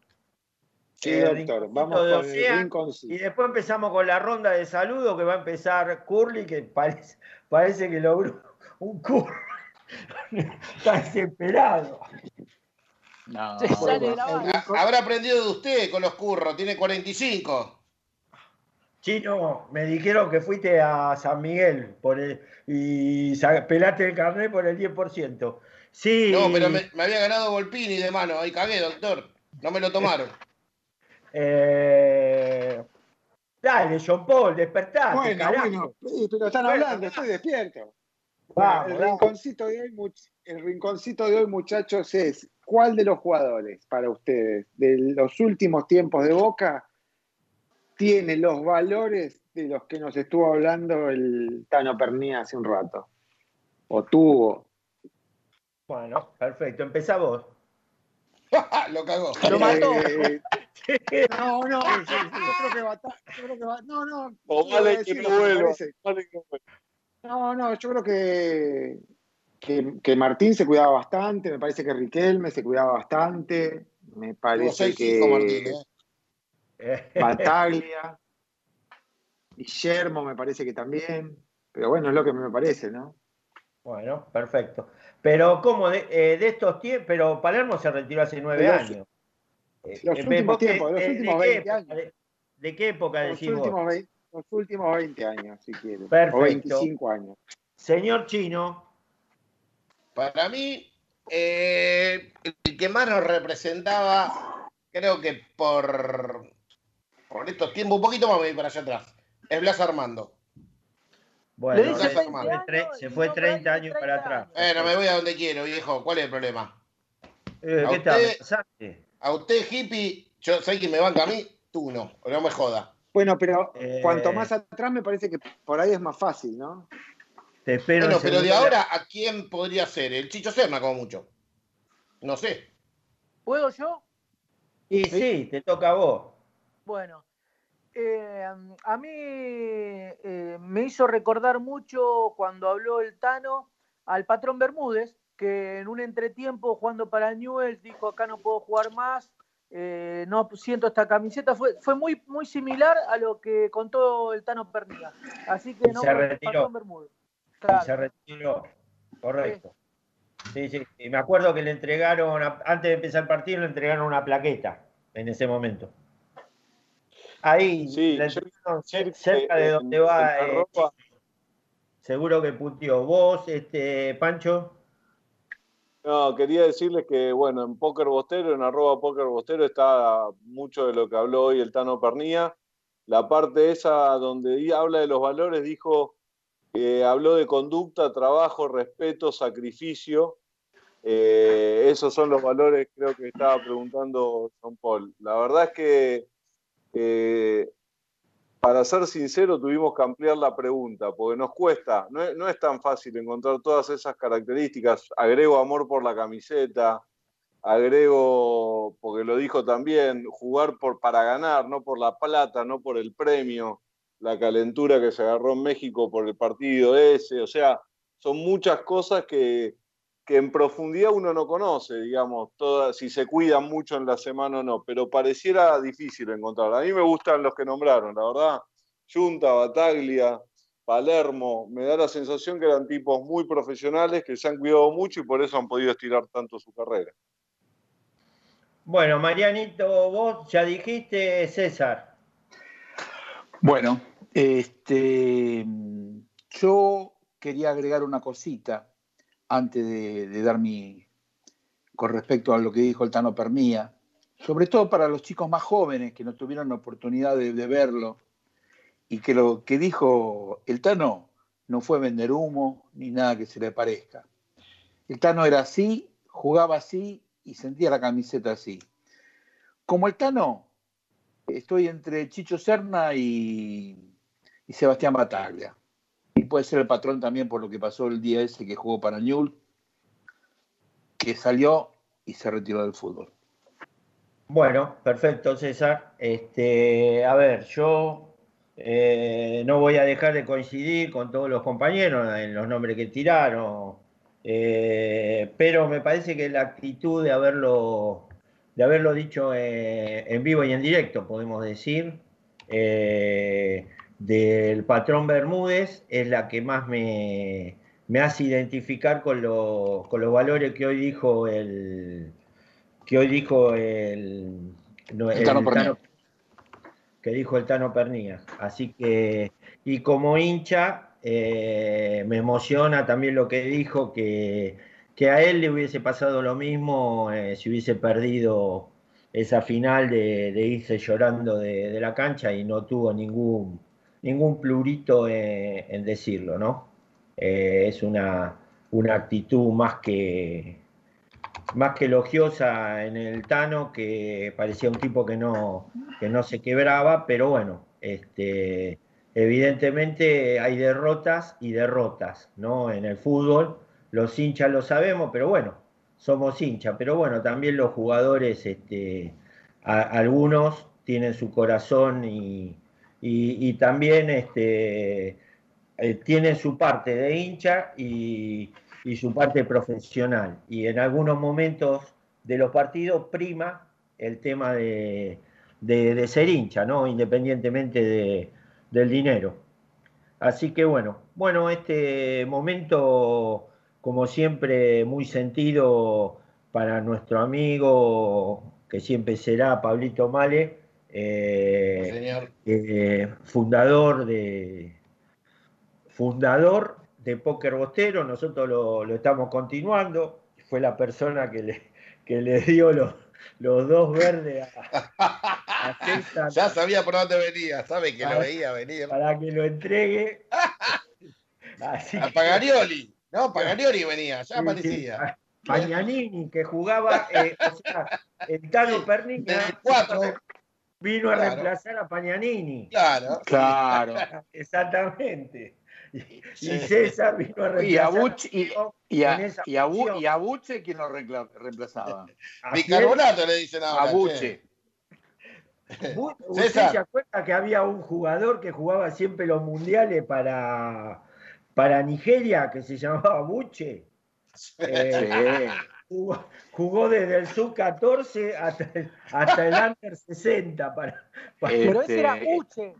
Sí, Eh, doctor, vamos de con el Ocean, rinconcito. Y después empezamos con la ronda de saludos que va a empezar Curly, que parece, parece que logró un curry. Está desesperado. No, Se sale Habrá aprendido de usted con los curros, tiene 45. Chino, me dijeron que fuiste a San Miguel por el- y pelaste el carnet por el 10%. Sí. No, pero me, me había ganado Volpini de mano, ahí cagué, doctor. No me lo tomaron. eh, dale, John Paul, despertate, Bueno, carajo. bueno, sí, pero están hablando, estoy despierto. Vamos, el, vamos. rinconcito de hoy, much- el rinconcito de hoy, muchachos, es ¿cuál de los jugadores para ustedes de los últimos tiempos de Boca tiene los valores de los que nos estuvo hablando el Tano Pernía hace un rato? O tuvo. Bueno, perfecto, empezá vos. lo cagó. Lo mató. Eh, no, no, yo creo que va a estar- yo creo que va- no, no, O vale que decir no lo que me vuelva. parece. vale que no vuelva. No, no, yo creo que, que, que Martín se cuidaba bastante, me parece que Riquelme se cuidaba bastante, me parece seis que Martín, ¿eh? Bataglia, Guillermo me parece que también, pero bueno, es lo que me parece, ¿no? Bueno, perfecto. Pero, ¿cómo? De, eh, de estos tiempos, pero Palermo se retiró hace nueve De los- años. Eh, los eh, últimos qué- tiempos, de los eh, últimos qué 20 época- años. De, qué época Los decís vos? últimos, vein- los últimos 20 años, si quieren, Perfecto. o 25 años. Señor Chino, Para mí, eh, el que más nos representaba, creo que por, por estos tiempos, un poquito más me voy para allá atrás, es Blas Armando. bueno, dice se, 20 fue tre- se fue 30 años para atrás. Bueno, me voy a donde quiero, viejo. ¿Cuál es el problema? Eh, a ¿Qué tal? usted- ¿Me pasaste? A usted, hippie, yo sé que me banca a mí, tú no, no me joda. Bueno, pero Eh, cuanto más atrás me parece que por ahí es más fácil, ¿no? Te espero Bueno, en pero de ahora, ¿a quién podría ser? El Chicho Serna, como mucho. No sé. ¿Puedo yo? Y sí, te toca a vos. Bueno, eh, a mí eh, me hizo recordar mucho cuando habló el Tano al patrón Bermúdez, que en un entretiempo jugando para Newell's dijo acá no puedo jugar más, eh, no siento esta camiseta. Fue, fue muy, muy similar a lo que contó el Tano Pernilla. Así que Y no se retiró. Bermúdez. Y Claro. se retiró. Correcto. Sí, sí. Y me acuerdo que le entregaron, a- antes de empezar el partido, le entregaron una plaqueta en ese momento. Ahí, Sí, le entregaron cerca de en- donde va. en eh, seguro que puteó. ¿Vos, este, Pancho? No, quería decirles que, bueno, en Poker Bostero, en arroba Poker Bostero, está mucho de lo que habló hoy el Tano Pernía. La parte esa donde habla de los valores, dijo, eh, habló de conducta, trabajo, respeto, sacrificio. Eh, esos son los valores, creo que estaba preguntando John Paul. La verdad es que, eh, para ser sincero, tuvimos que ampliar la pregunta, porque nos cuesta, no es, tan fácil encontrar todas esas características. Agrego amor por la camiseta, agrego, porque lo dijo también, jugar por, para ganar, no por la plata, no por el premio, la calentura que se agarró en México por el partido ese, o sea, son muchas cosas que, que en profundidad uno no conoce, digamos, todas, si se cuidan mucho en la semana o no, pero pareciera difícil encontrar. A mí me gustan los que nombraron, la verdad, Junta, Bataglia, Palermo, me da la sensación que eran tipos muy profesionales que se han cuidado mucho y por eso han podido estirar tanto su carrera. Bueno, Marianito, vos ya dijiste César. Bueno, este, yo quería agregar una cosita antes de, dar mi, con respecto a lo que dijo el Tano Pernía, sobre todo para los chicos más jóvenes que no tuvieron la oportunidad de, de verlo, y que lo que dijo el Tano no fue vender humo ni nada que se le parezca. El Tano era así, jugaba así y sentía la camiseta así. Como el Tano, estoy entre Chicho Serna y, y Sebastián Bataglia. Y puede ser el patrón también por lo que pasó el día ese que jugó para Ñul, que salió y se retiró del fútbol. Bueno, perfecto, César. Este, a ver, yo eh, no voy a dejar de coincidir con todos los compañeros en los nombres que tiraron, eh, pero me parece que la actitud de haberlo, de haberlo dicho eh, en vivo y en directo, podemos decir, del patrón Bermúdez es la que más me, me hace identificar con, lo- con los valores que hoy dijo el que hoy dijo el, no, El Tano Pernía. que dijo el Tano Pernías. Así que, y como hincha, eh, me emociona también lo que dijo, que, que a él le hubiese pasado lo mismo eh, si hubiese perdido esa final de, de irse llorando de, de la cancha y no tuvo ningún, ningún plurito en, decirlo, ¿no? Eh, es una, una actitud más que, más que elogiosa en el Tano, que parecía un tipo que no, que no se quebraba, pero bueno, este, evidentemente hay derrotas y derrotas, ¿no? En el fútbol, los hinchas lo sabemos, pero bueno, somos hinchas, pero bueno, también los jugadores, este, algunos tienen su corazón y, y- también este, eh, tienen su parte de hincha y, su parte profesional. Y en algunos momentos de los partidos prima el tema de, ser hincha, ¿no? Independientemente de- del dinero. Así que bueno, bueno, este momento, como siempre, muy sentido para nuestro amigo, que siempre será Pablito Male, eh, eh, fundador de fundador de Póker Bostero, nosotros lo, lo estamos continuando, fue la persona que le, que le dio los, los dos verdes a, a César Ya sabía por dónde venía, sabe que lo veía venir. para que lo entregue. Así A Pagarioli. No, Pagarioli venía, ya aparecía. Pa- Pagnanini, que jugaba, eh, o sea, el Tano Pernica vino a reemplazar a Pagnanini. Claro. Claro. Exactamente. Y, y Sí. César vino a reemplazar y, y a, Buche, ¿quién lo reemplazaba? Bicarbonato le dicen ahora. A Buche. Bu- ¿Usted César. se acuerda que había un jugador que jugaba siempre los mundiales para, para Nigeria que se llamaba Buche? Eh, jugó, jugó desde el sub-14 hasta el, hasta el under 60 para, para- Pero ese era Este, Uche.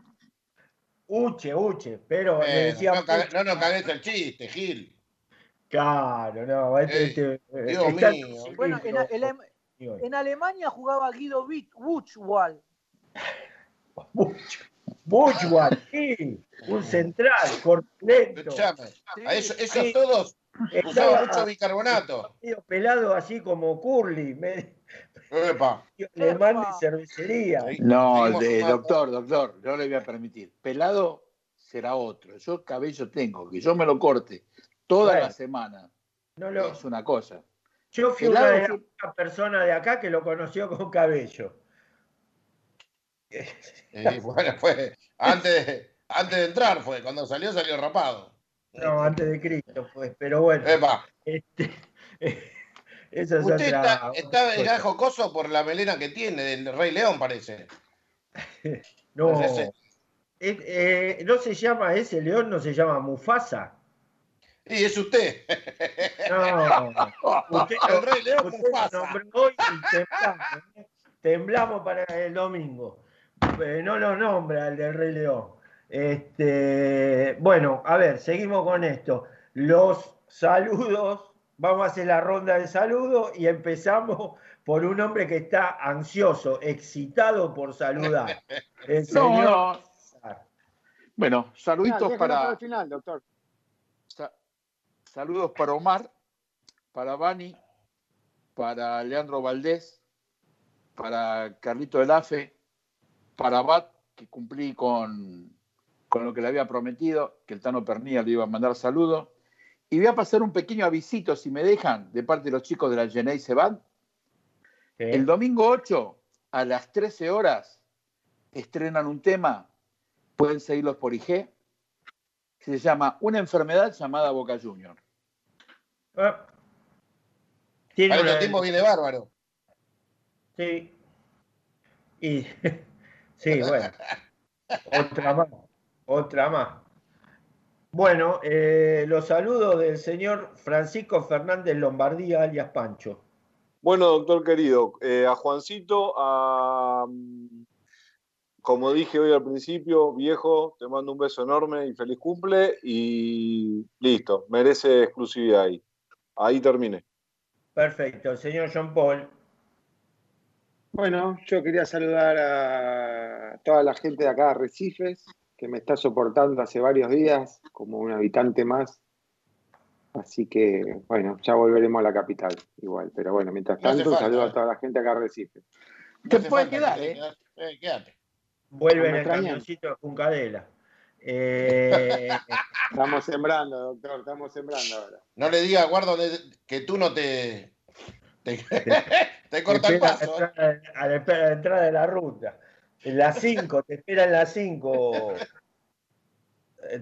Uche, Uche, pero le Bueno, decía no, Uche. no nos cagues el chiste, Gil. Claro, no, este, Ey, este, Dios está mío. en Bueno, en, Alemania jugaba Guido Witt- Buchwald. Buchwald, sí, un central, corpulento. Escuchame, a eso- esos Sí. todos Usaban mucho bicarbonato. medio pelado así como Curly, medio Epa. alemán de cervecería. No, de- doctor, doctor, no le voy a permitir. Pelado será otro. Yo cabello tengo, que yo me lo corte toda Bueno. la semana. No lo- Es una cosa. Yo fui Pelado una de fue- personas de acá que lo conoció con cabello. Eh, bueno, fue antes de, antes de entrar fue, cuando salió salió rapado. No, antes de Cristo, pues, pero bueno. Epa. Este, Esa es Usted otra- está, está ya jocoso por la melena que tiene del Rey León, parece. No, No sé Eh, eh, no se llama ese león, no se llama Mufasa. Y es usted. No, usted, El Rey León usted Mufasa. nombró hoy y temblamos, ¿eh? temblamos para el domingo. Eh, no lo nombra el del Rey León. Este, bueno, a ver, seguimos con esto. Los saludos, vamos a hacer la ronda de saludos y empezamos por un hombre que está ansioso, excitado por saludar. El No, señor no. Bueno, saluditos para para, el final, doctor. sa- saludos para Omar, para Bani, para Leandro Valdés, para Carlito Elafe, para Bat, que cumplí con, con lo que le había prometido, que el Tano Pernilla le iba a mandar saludos. Y voy a pasar un pequeño avisito, si me dejan, de parte de los chicos de la Geneise Band. El domingo 8, a las 13 horas, estrenan un tema, pueden seguirlos por IG, que se llama Una enfermedad llamada Boca Junior. Ah. Tiene este tiempo viene bárbaro. Sí. Y sí, bueno. Otra más. Otra más. Bueno, eh, los saludos del señor Francisco Fernández Lombardía, alias Pancho. Bueno, doctor querido, eh, a Juancito, a, mm, como dije hoy al principio, viejo, te mando un beso enorme y feliz cumple y listo, merece exclusividad ahí. Ahí terminé. Perfecto, el señor John Paul. Bueno, yo quería saludar a toda la gente de acá de Recifes, que me está soportando hace varios días como un habitante más. Así que, bueno, ya volveremos a la capital igual. Pero bueno, mientras No tanto, un falta, saludo eh. a toda la gente acá de Recife. Te hace puede falta, quedar, te ¿eh? quedás- eh, Quédate. Vuelve ¿Me en el camioncito de Juncadela. Eh, Estamos sembrando, doctor, estamos sembrando ahora. No le digas, guarda, donde- que tú no te. Te, te corta el paso. a la entrada- a la, espera- a la entrada de la ruta. En las 5, te espera en las 5.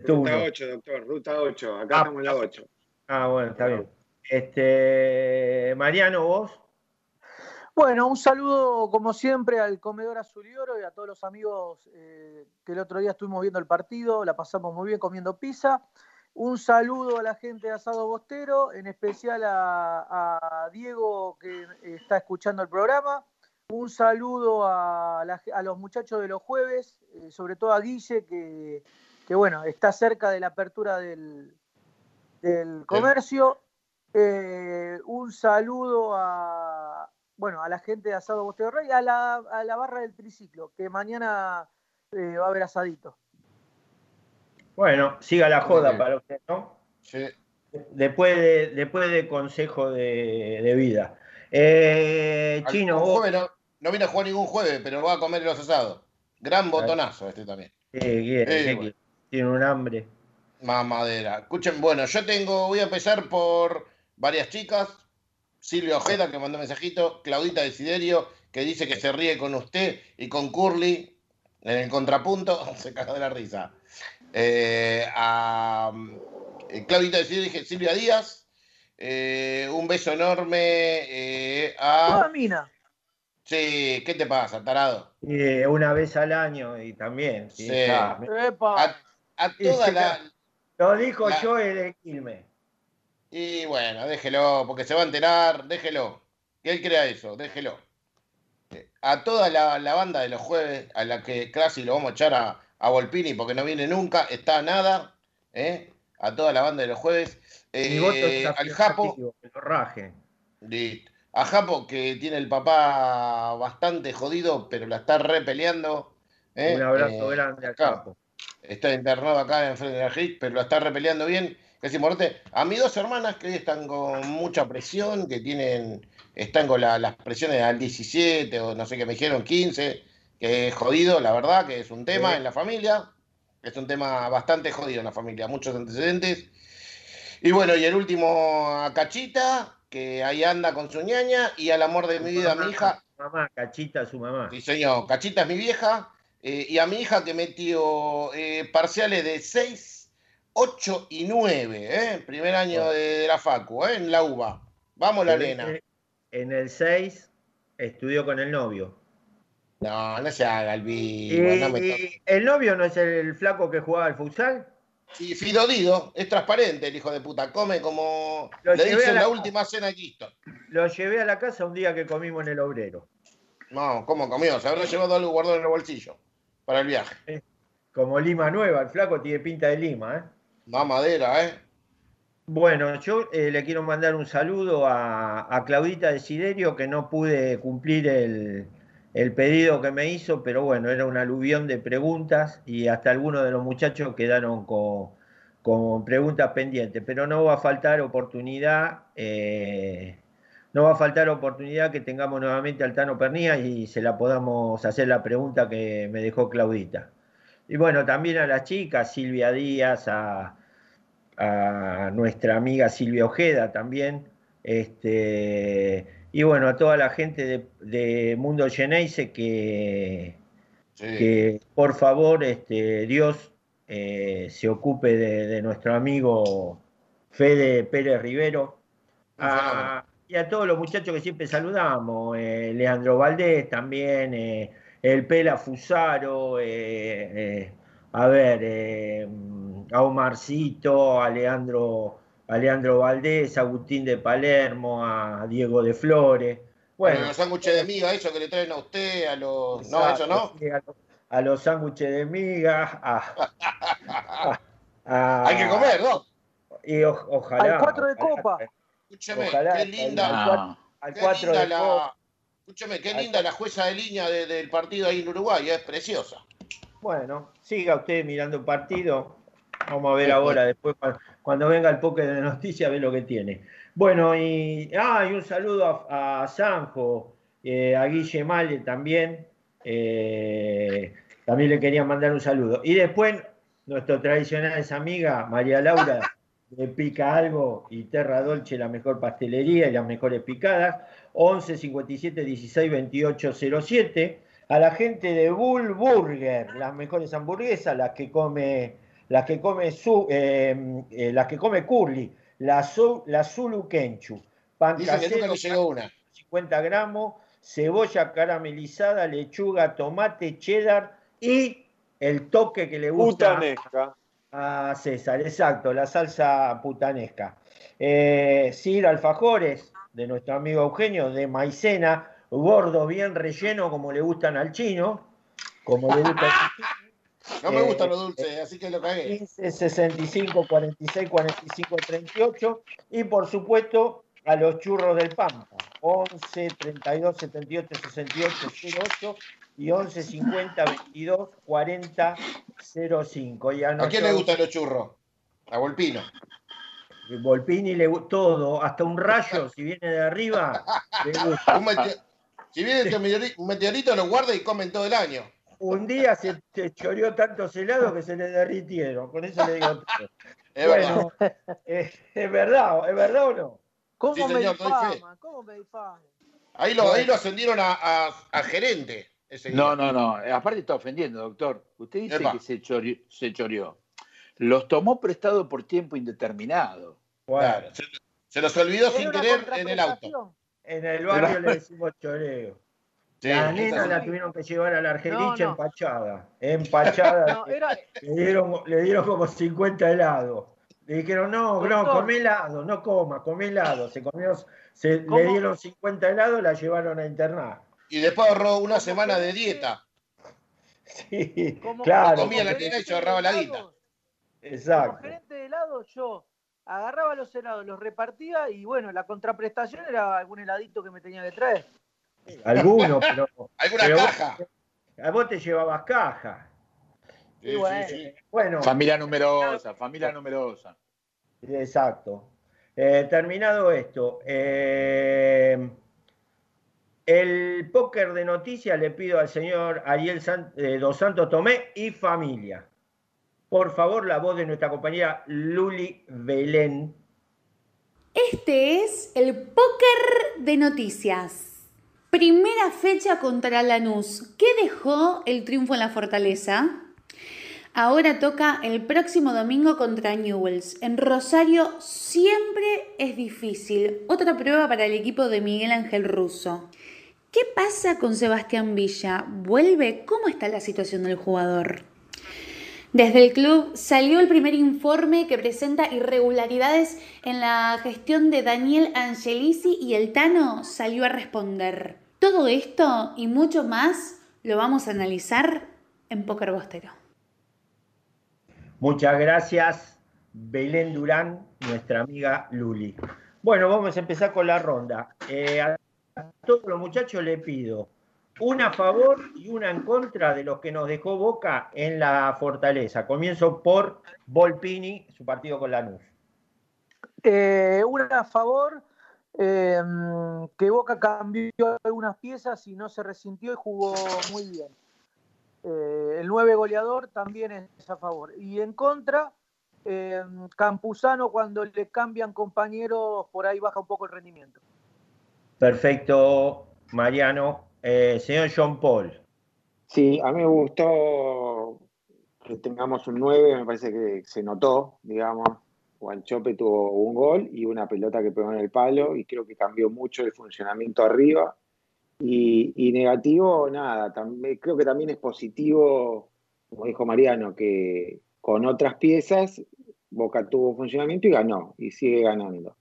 Ruta 8, doctor, ruta 8. Acá Ah, estamos en la 8. Ah, bueno, está bien. Este, Mariano, vos. Bueno, un saludo como siempre al comedor Azul y Oro y a todos los amigos eh, que el otro día estuvimos viendo el partido, la pasamos muy bien comiendo pizza. Un saludo a la gente de Asado Bostero, en especial a, a Diego que está escuchando el programa. Un saludo a, la- a los muchachos de los jueves, eh, sobre todo a Guille, que, que, bueno, está cerca de la apertura del, del comercio. Eh, un saludo a, bueno, a la gente de Asado Bostero Rey, a la, a la barra del triciclo, que mañana eh, va a haber asadito. Bueno, siga la joda Sí. para usted, ¿no? Sí. Después de, después de consejo de, de vida. Eh, Chino, vos. jueves no, no viene a jugar ningún jueves, pero va a comer los asados. Gran botonazo este también. ¿Qué quiere? Eh. Tiene un hambre. Mamadera. Escuchen, bueno, yo tengo, voy a empezar por varias chicas. Silvia Ojeda, que mandó mensajito. Claudita Desiderio, que dice que se ríe con usted y con Curly en el contrapunto. Se cagó de la risa. Eh, a eh, Claudita Desiderio, dije Silvia Díaz. Eh, un beso enorme eh, Toda a. mina. Sí, ¿qué te pasa, tarado? Eh, una vez al año y también. sí, Sí. está. Epa. A, a toda la, Lo dijo La- Joel de Quilmes. Y bueno, déjelo, porque se va a enterar, déjelo. Que él crea eso, déjelo. A toda la, la banda de los jueves, a la que casi lo vamos a echar a, a Volpini porque no viene nunca, está nada. ¿eh? A toda la banda de los jueves. Eh, al Japo, listo. a Japo, que tiene el papá bastante jodido, pero la está repeleando. ¿eh? Un abrazo Eh, grande a acá. Capo. Está internado acá en frente de la pero lo está repeleando bien, es importante. A mis dos hermanas que hoy están con mucha presión, que tienen, están con la- las presiones al 17 o no sé qué me dijeron, 15, que es jodido, la verdad, que es un tema Sí. en la familia, es un tema bastante jodido en la familia, muchos antecedentes. Y bueno, y el último a Cachita, que ahí anda con su ñaña, y al amor de mi vida, mi hija, Su mamá, Cachita, su mamá. Sí, señor. Cachita es mi vieja. eh, y a mi hija que metió eh, parciales de 6, 8 y 9. ¿eh? Primer año de, de la Facu, ¿eh? en la UBA. Vamos, la que- en el 6 estudió con el novio. No, no se haga el vivo. no me el novio no es el flaco que jugaba al futsal. Y Fido Dido es transparente, el hijo de puta. Come como Lo le a la- la última cena de. Lo llevé a la casa un día que comimos en el obrero. No, ¿cómo comió? Se habrá llevado algo guardado en el bolsillo para el viaje. Como Lima Nueva, el flaco tiene pinta de Lima, ¿eh? Más madera, ¿eh? Bueno, yo eh, le quiero mandar un saludo a, a Claudita Desiderio, que no pude cumplir el, el pedido que me hizo, pero bueno, era un aluvión de preguntas y hasta algunos de los muchachos quedaron con, con preguntas pendientes, pero no va a faltar oportunidad, eh, no va a faltar oportunidad que tengamos nuevamente al Tano Pernía y se la podamos hacer la pregunta que me dejó Claudita. Y bueno, también a las chicas, Silvia Díaz, a, a nuestra amiga Silvia Ojeda también, este, y bueno, a toda la gente de, de Mundo Geneise que, que por favor este, Dios eh, se ocupe de, de nuestro amigo Fede Pérez Rivero. A- y a todos los muchachos que siempre saludamos, eh, Leandro Valdés también, eh, el Pela Fusaro, a ver, eh, a Omarcito, a Leandro, a Leandro Valdés, a Agustín de Palermo, a Diego de Flores. Bueno, Bueno, los sándwiches de miga, eso que le traen a usted, a los. No, eso no. a los- A los sándwiches de migas, a, a- a- Hay que comer, ¿no? Y o- ojalá. Al cuatro de ojalá. copa. Escúcheme, Ojalá, qué linda. al cuatro- qué linda de la- copa. Escúcheme, qué linda la jueza de línea de- del partido ahí en Uruguay, es preciosa. Bueno, siga usted mirando el partido. Vamos a ver ahora, después cuando, venga el poke de noticias, ve lo que tiene. Bueno, y, ah, y un saludo a, a Sanjo, eh, a Guille Male también. eh, también le quería mandar un saludo. Y después, nuestra tradicional amiga, María Laura, de Pica Algo y Terra Dolce, la mejor pastelería y las mejores picadas. 11 57 16 28 07 a la gente de Bull Burger, las mejores hamburguesas, las que come, las que come su, eh, eh, las que come Curly, la, Zu- la Zulu Kenchu, pan Dice casero, le llegó una. 50 gramos, cebolla caramelizada, lechuga, tomate, cheddar y el toque que le gusta Putanesca. a César, exacto, la salsa putanesca. Eh, Sir Alfajores, de nuestro amigo Eugenio, de maicena, gordo, bien relleno, como le gustan al chino, como le gusta No me Eh, gustan los dulces, así que lo cagué. 15, 65, 46, 45, 38 y por supuesto a los churros del Pampa 11, 32, 78, 68, 08 y 11, 50, 22, 40, 05 y a, ¿A quién le gustan los churros? A Volpino. Volpini le gu- todo, hasta un rayo, si viene de arriba, le gusta. Si viene este un meteorito, lo guarda y comen todo el año. Un día se, se choreó tantos helados que se le derritieron, con eso le digo todo. Es bueno, eh, es verdad, ¿es verdad o no? ¿Cómo Sí, me señor, difama? ¿Cómo me difama? Ahí lo, ahí lo ascendieron a, a- a gerente. Ese día. No, no, no. Aparte está ofendiendo, doctor. Usted dice Epa. que se choreó, se choreó. Los tomó prestado por tiempo indeterminado. Claro, se, se los olvidó sin querer en el auto. En el barrio le decimos choreo. Sí, la nena la tuvieron que llevar a la Argeliche No, no. empachada. Empachada. No, era, le, dieron, le dieron como 50 helados. Le dijeron, no, no, Doctor. come helado, no coma, come helado. Se comió, se, le dieron 50 helados, la llevaron a internar. Y después ahorró una semana de dieta. Sí, como, claro. No comía la nena y se de ahorraba la guita. Como Exacto. gerente de helado, yo agarraba los helados, los repartía y bueno, la contraprestación era algún heladito que me tenía que traer. Algunos, pero. Alguna pero vos- caja. a vos te llevabas caja. Sí, Y bueno. sí, sí. Bueno, Familia numerosa, familia numerosa. Exacto. Eh, terminado esto, eh, el póker de noticias le pido al señor Ariel San- eh, Dos Santos Tomé y familia. Por favor, la voz de nuestra compañera Luli Belén. Este es el póker de noticias. Primera fecha contra Lanús. ¿Qué dejó el triunfo en la fortaleza? Ahora toca el próximo domingo contra Newells. En Rosario siempre es difícil. Otra prueba para el equipo de Miguel Ángel Russo. ¿Qué pasa con Sebastián Villa? ¿Vuelve? ¿Cómo está la situación del jugador? Desde el club salió el primer informe que presenta irregularidades en la gestión de Daniel Angelisi y el Tano salió a responder. Todo esto y mucho más lo vamos a analizar en Póker Bostero. Muchas gracias, Belén Durán, nuestra amiga Luli. Bueno, vamos a empezar con la ronda. Eh, a todos los muchachos le pido una a favor y una en contra de los que nos dejó Boca en la Fortaleza. Comienzo por Volpini, su partido con Lanús. Eh, una a favor, eh, que Boca cambió algunas piezas y no se resintió y jugó muy bien. Eh, el 9 goleador también es a favor. Y en contra, eh, Campuzano cuando le cambian compañeros, por ahí baja un poco el rendimiento. Perfecto, Mariano. Eh, señor John Paul. Sí, a mí me gustó que tengamos un 9, me parece que se notó, digamos. Guanchope tuvo un gol y una pelota que pegó en el palo y creo que cambió mucho el funcionamiento arriba. Y, y negativo, nada, también, creo que también es positivo, como dijo Mariano, que con otras piezas Boca tuvo funcionamiento y ganó, y sigue ganando.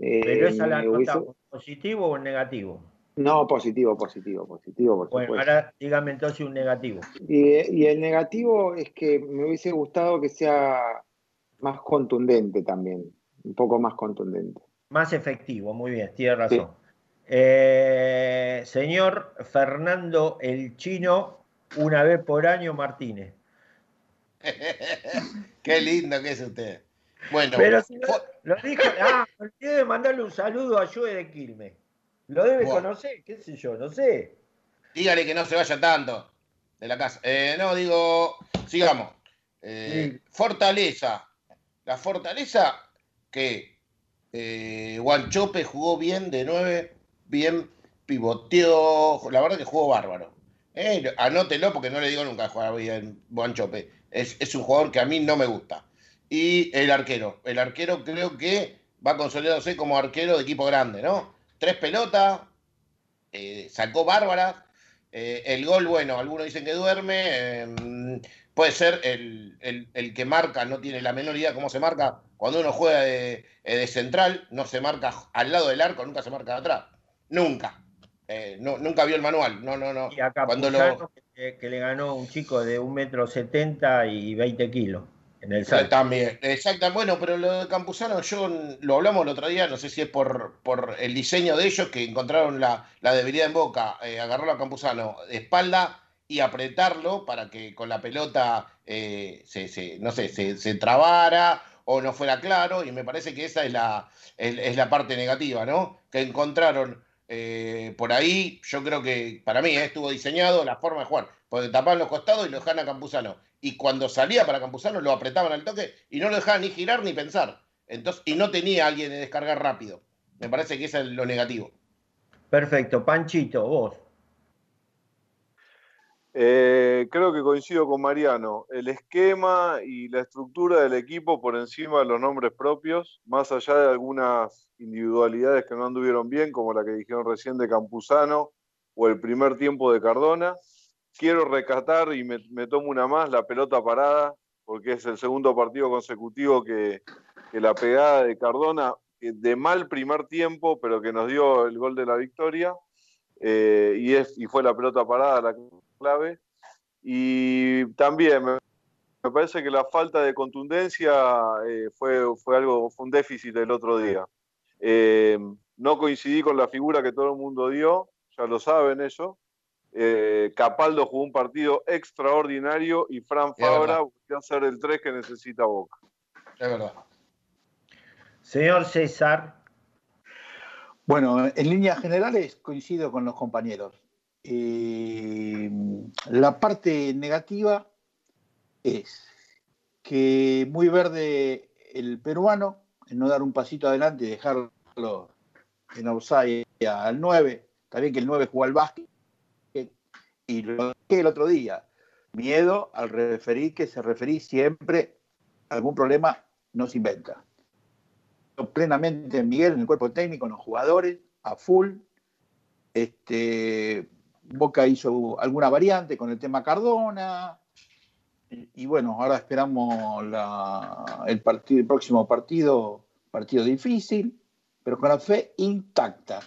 Eh, ¿Pero esa la nota positivo o negativo? No, positivo, positivo, positivo, por Bueno, supuesto. ahora dígame entonces un negativo. Y, y el negativo es que me hubiese gustado que sea más contundente también, un poco más contundente. Más efectivo, muy bien, tiene razón. Eh, señor Fernando el Chino, una vez por año Martínez. Qué lindo que es usted. Bueno, Pero si lo, lo dijo, ah, me olvidé de mandarle un saludo a Joe de Quilmes. Lo debe Bueno. conocer, qué sé yo, no sé. dígale que no se vaya tanto de la casa. Eh, no, digo, sigamos. Eh, Fortaleza. La Fortaleza que eh, Guanchope jugó bien de 9, bien pivoteó. La verdad que jugó bárbaro. Eh, anótelo porque no le digo nunca jugar bien Guanchope. Es, es un jugador que a mí no me gusta. Y el arquero. El arquero creo que va consolidándose como arquero de equipo grande, ¿no? Tres pelotas, eh, sacó bárbaras. Eh, el gol, bueno, algunos dicen que duerme. eh, puede ser el, el- el que marca, no tiene la menor idea cómo se marca. Cuando uno juega de, eh, de central, no se marca al lado del arco, nunca se marca de atrás. Nunca. Eh, no, nunca vio el manual. No, no, no. Y a Cuando lo, que, que le ganó un chico de un metro setenta y 20 kilos en el salto. También, exacto. Bueno, pero lo de Campuzano, yo lo hablamos el otro día, no sé si es por, por el diseño de ellos que encontraron la, la debilidad en boca, eh, agarrarlo a Campuzano de espalda y apretarlo para que con la pelota eh, se, se- no sé, se, se trabara o no fuera claro, y me parece que esa es la, es, es la parte negativa, ¿no? Que encontraron eh, por ahí, yo creo que para mí eh, estuvo diseñado la forma de jugar, porque tapaban los costados y lo dejaban a Campuzano. Y cuando salía para Campuzano lo apretaban al toque y no lo dejaban ni girar ni pensar. Entonces, y no tenía alguien de descargar rápido. Me parece que eso es lo negativo. Perfecto, Panchito, vos. Eh, creo que coincido con Mariano. El esquema y la estructura del equipo por encima de los nombres propios, más allá de algunas individualidades que no anduvieron bien, como la que dijeron recién de Campuzano o el primer tiempo de Cardona. Quiero rescatar y me, tomo una más, la pelota parada, porque es el segundo partido consecutivo que, que la pegada de Cardona, eh, de mal primer tiempo, pero que nos dio el gol de la victoria, eh, y, es, y fue la pelota parada la clave. Y también me, me parece que la falta de contundencia eh, fue, fue algo, fue un déficit el otro día. Eh, no coincidí con la figura que todo el mundo dio, ya lo saben eso. Eh, Capaldo jugó un partido extraordinario y Fran Fabra volvió a ser el 3 que necesita Boca. Es verdad. Señor César. Bueno, en líneas generales coincido con los compañeros. Eh, la parte negativa es que muy verde el peruano, en no dar un pasito adelante y dejarlo en offside al 9. Está bien que el 9 jugó al básquet y lo dije el otro día. miedo al referir que se referí siempre algún problema no se inventa. Plenamente Miguel en el cuerpo técnico, en los jugadores, a full. Este, Boca hizo alguna variante con el tema Cardona. Y, bueno, ahora esperamos el próximo partido, partido difícil, pero con la fe intacta.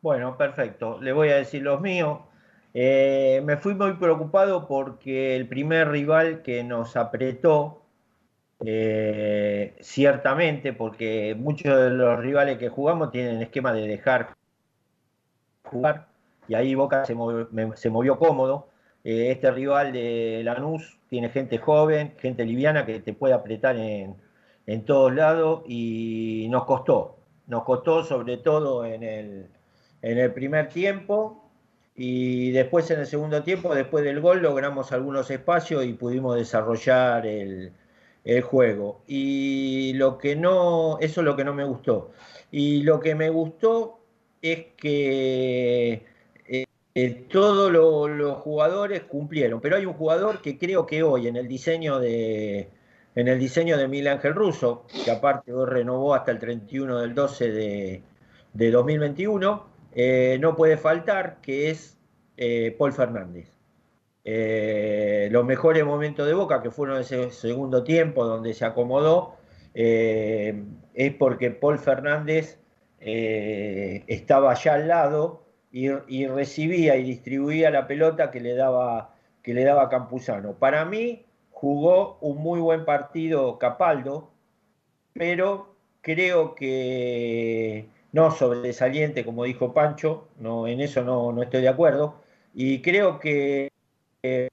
Bueno, perfecto. Le voy a decir los míos. Eh, me fui muy preocupado porque el primer rival que nos apretó, eh, ciertamente, porque muchos de los rivales que jugamos tienen esquema de dejar jugar, y ahí Boca se movió, se movió cómodo. Eh, este rival de Lanús tiene gente joven, gente liviana que te puede apretar en, en todos lados y nos costó. Nos costó sobre todo en el, en el primer tiempo y después en el segundo tiempo, después del gol, logramos algunos espacios y pudimos desarrollar el, el juego. Y lo que no, eso es lo que no me gustó. Y lo que me gustó es que todos lo- los jugadores cumplieron, pero hay un jugador que creo que hoy en el diseño de en el diseño de Miguel Ángel Russo, que aparte hoy renovó hasta el 31 del 12 de, de 2021, eh, no puede faltar, que es eh, Paul Fernández. Eh, los mejores momentos de Boca, que fueron ese segundo tiempo donde se acomodó, es porque Paul Fernández estaba allá al lado y, recibía y distribuía la pelota que le daba, que le daba Campuzano. Para mí jugó un muy buen partido Capaldo, pero creo que no sobresaliente, como dijo Pancho, no, en eso no, no estoy de acuerdo, y creo que eh,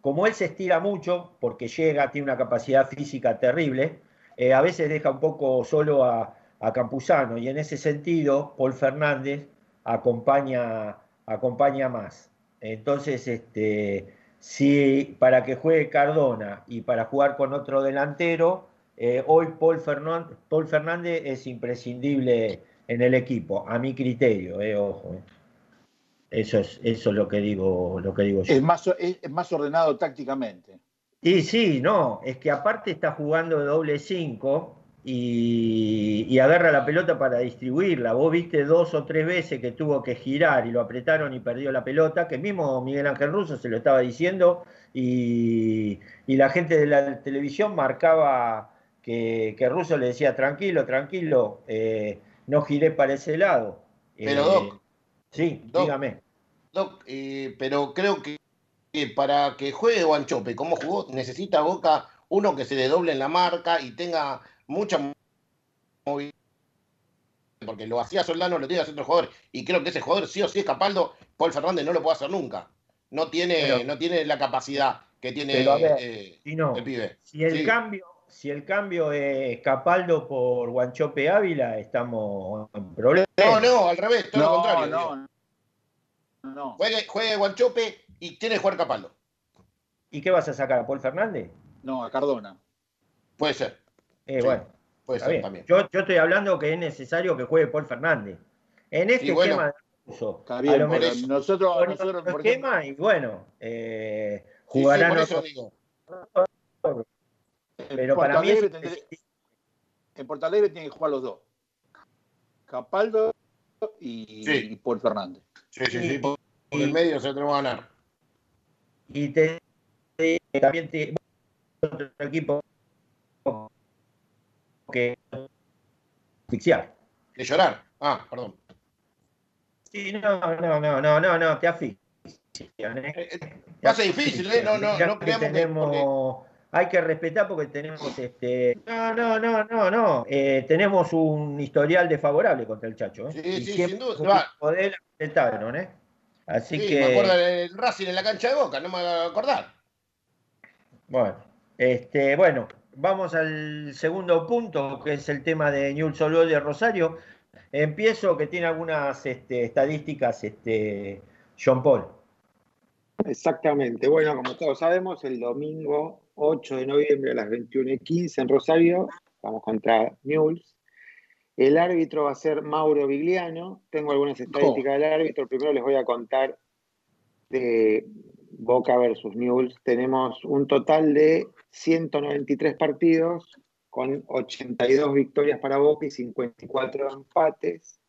como él se estira mucho, porque llega, tiene una capacidad física terrible, eh, a veces deja un poco solo a, a Campuzano, y en ese sentido, Paul Fernández acompaña, acompaña más. Entonces, este, si para que juegue Cardona y para jugar con otro delantero, eh, hoy Paul Fernández, Paul Fernández es imprescindible en el equipo, a mi criterio, eh, ojo. eh. Eso es, eso es lo que digo, lo que digo yo. Es más, es, es más ordenado tácticamente. Y sí, no, es que aparte está jugando de doble 5 y, y agarra la pelota para distribuirla. Vos viste dos o tres veces que tuvo que girar y lo apretaron y perdió la pelota, que mismo Miguel Ángel Russo se lo estaba diciendo y, y la gente de la televisión marcaba que, que Russo le decía tranquilo, tranquilo, eh, no giré para ese lado. Pero, Eh, Doc, Sí, Doc, dígame. Doc, eh, pero creo que, que para que juegue Guanchope como jugó, necesita Boca uno que se le doble en la marca y tenga mucha movilidad. Porque lo hacía Soldano, lo tiene que hacer otro jugador. Y creo que ese jugador sí o sí es Capaldo, Paul Fernández no lo puede hacer nunca. No tiene, Pero- no tiene la capacidad que tiene Pero a ver, eh, si no, el pibe. Si el Sí. cambio, si el cambio es Capaldo por Guanchope Ávila, estamos en problemas. No, no, al revés, todo No, lo contrario. no. No. Juegue, juegue Guanchope y tiene que jugar Capaldo. ¿Y qué vas a sacar? ¿A Paul Fernández? No, a Cardona. Puede ser. Eh, Sí, bueno, puede ser bien. también. Yo, yo estoy hablando que es necesario que juegue Paul Fernández. En este bueno, esquema de uso, Está a bien, mejor nosotros, con nosotros otro por esquema ejemplo, y bueno, eh, Sí, sí, jugarán por eso otros- digo. en pero para mí es tendré- en Porto Alegre tienen que jugar los dos. Capaldo y, Sí. y Paul Fernández. Sí, sí, sí. Por, por el medio se lo tenemos que ganar. y te, te- también te, otro equipo que asfixiar. De llorar. Ah, perdón. Sí, no, no, no, no, no, no, te asfixian. ¿eh? Va a ser difícil, ¿eh? No, no, no que creamos que- tenemos, hay que respetar porque tenemos este, no, no, no, no, no, eh, tenemos un historial desfavorable contra el Chacho, ¿eh? Sí, Y sí, siempre sin duda. él apretaron, ¿eh? Así Sí, que, me acuerdo del Racing en la cancha de Boca, no me voy a acordar. bueno, este, bueno, vamos al segundo punto, que es el tema de Newell's Old de Rosario. Empiezo que tiene algunas este, estadísticas, este, John Paul. Exactamente. Bueno, como todos sabemos, el domingo 8 de noviembre a las 21 y 15 en Rosario, vamos contra Newell's. El árbitro va a ser Mauro Vigliano. Tengo algunas estadísticas del árbitro. Primero les voy a contar de, Boca versus Newell's, tenemos un total de 193 partidos con 82 victorias para Boca y 54 empates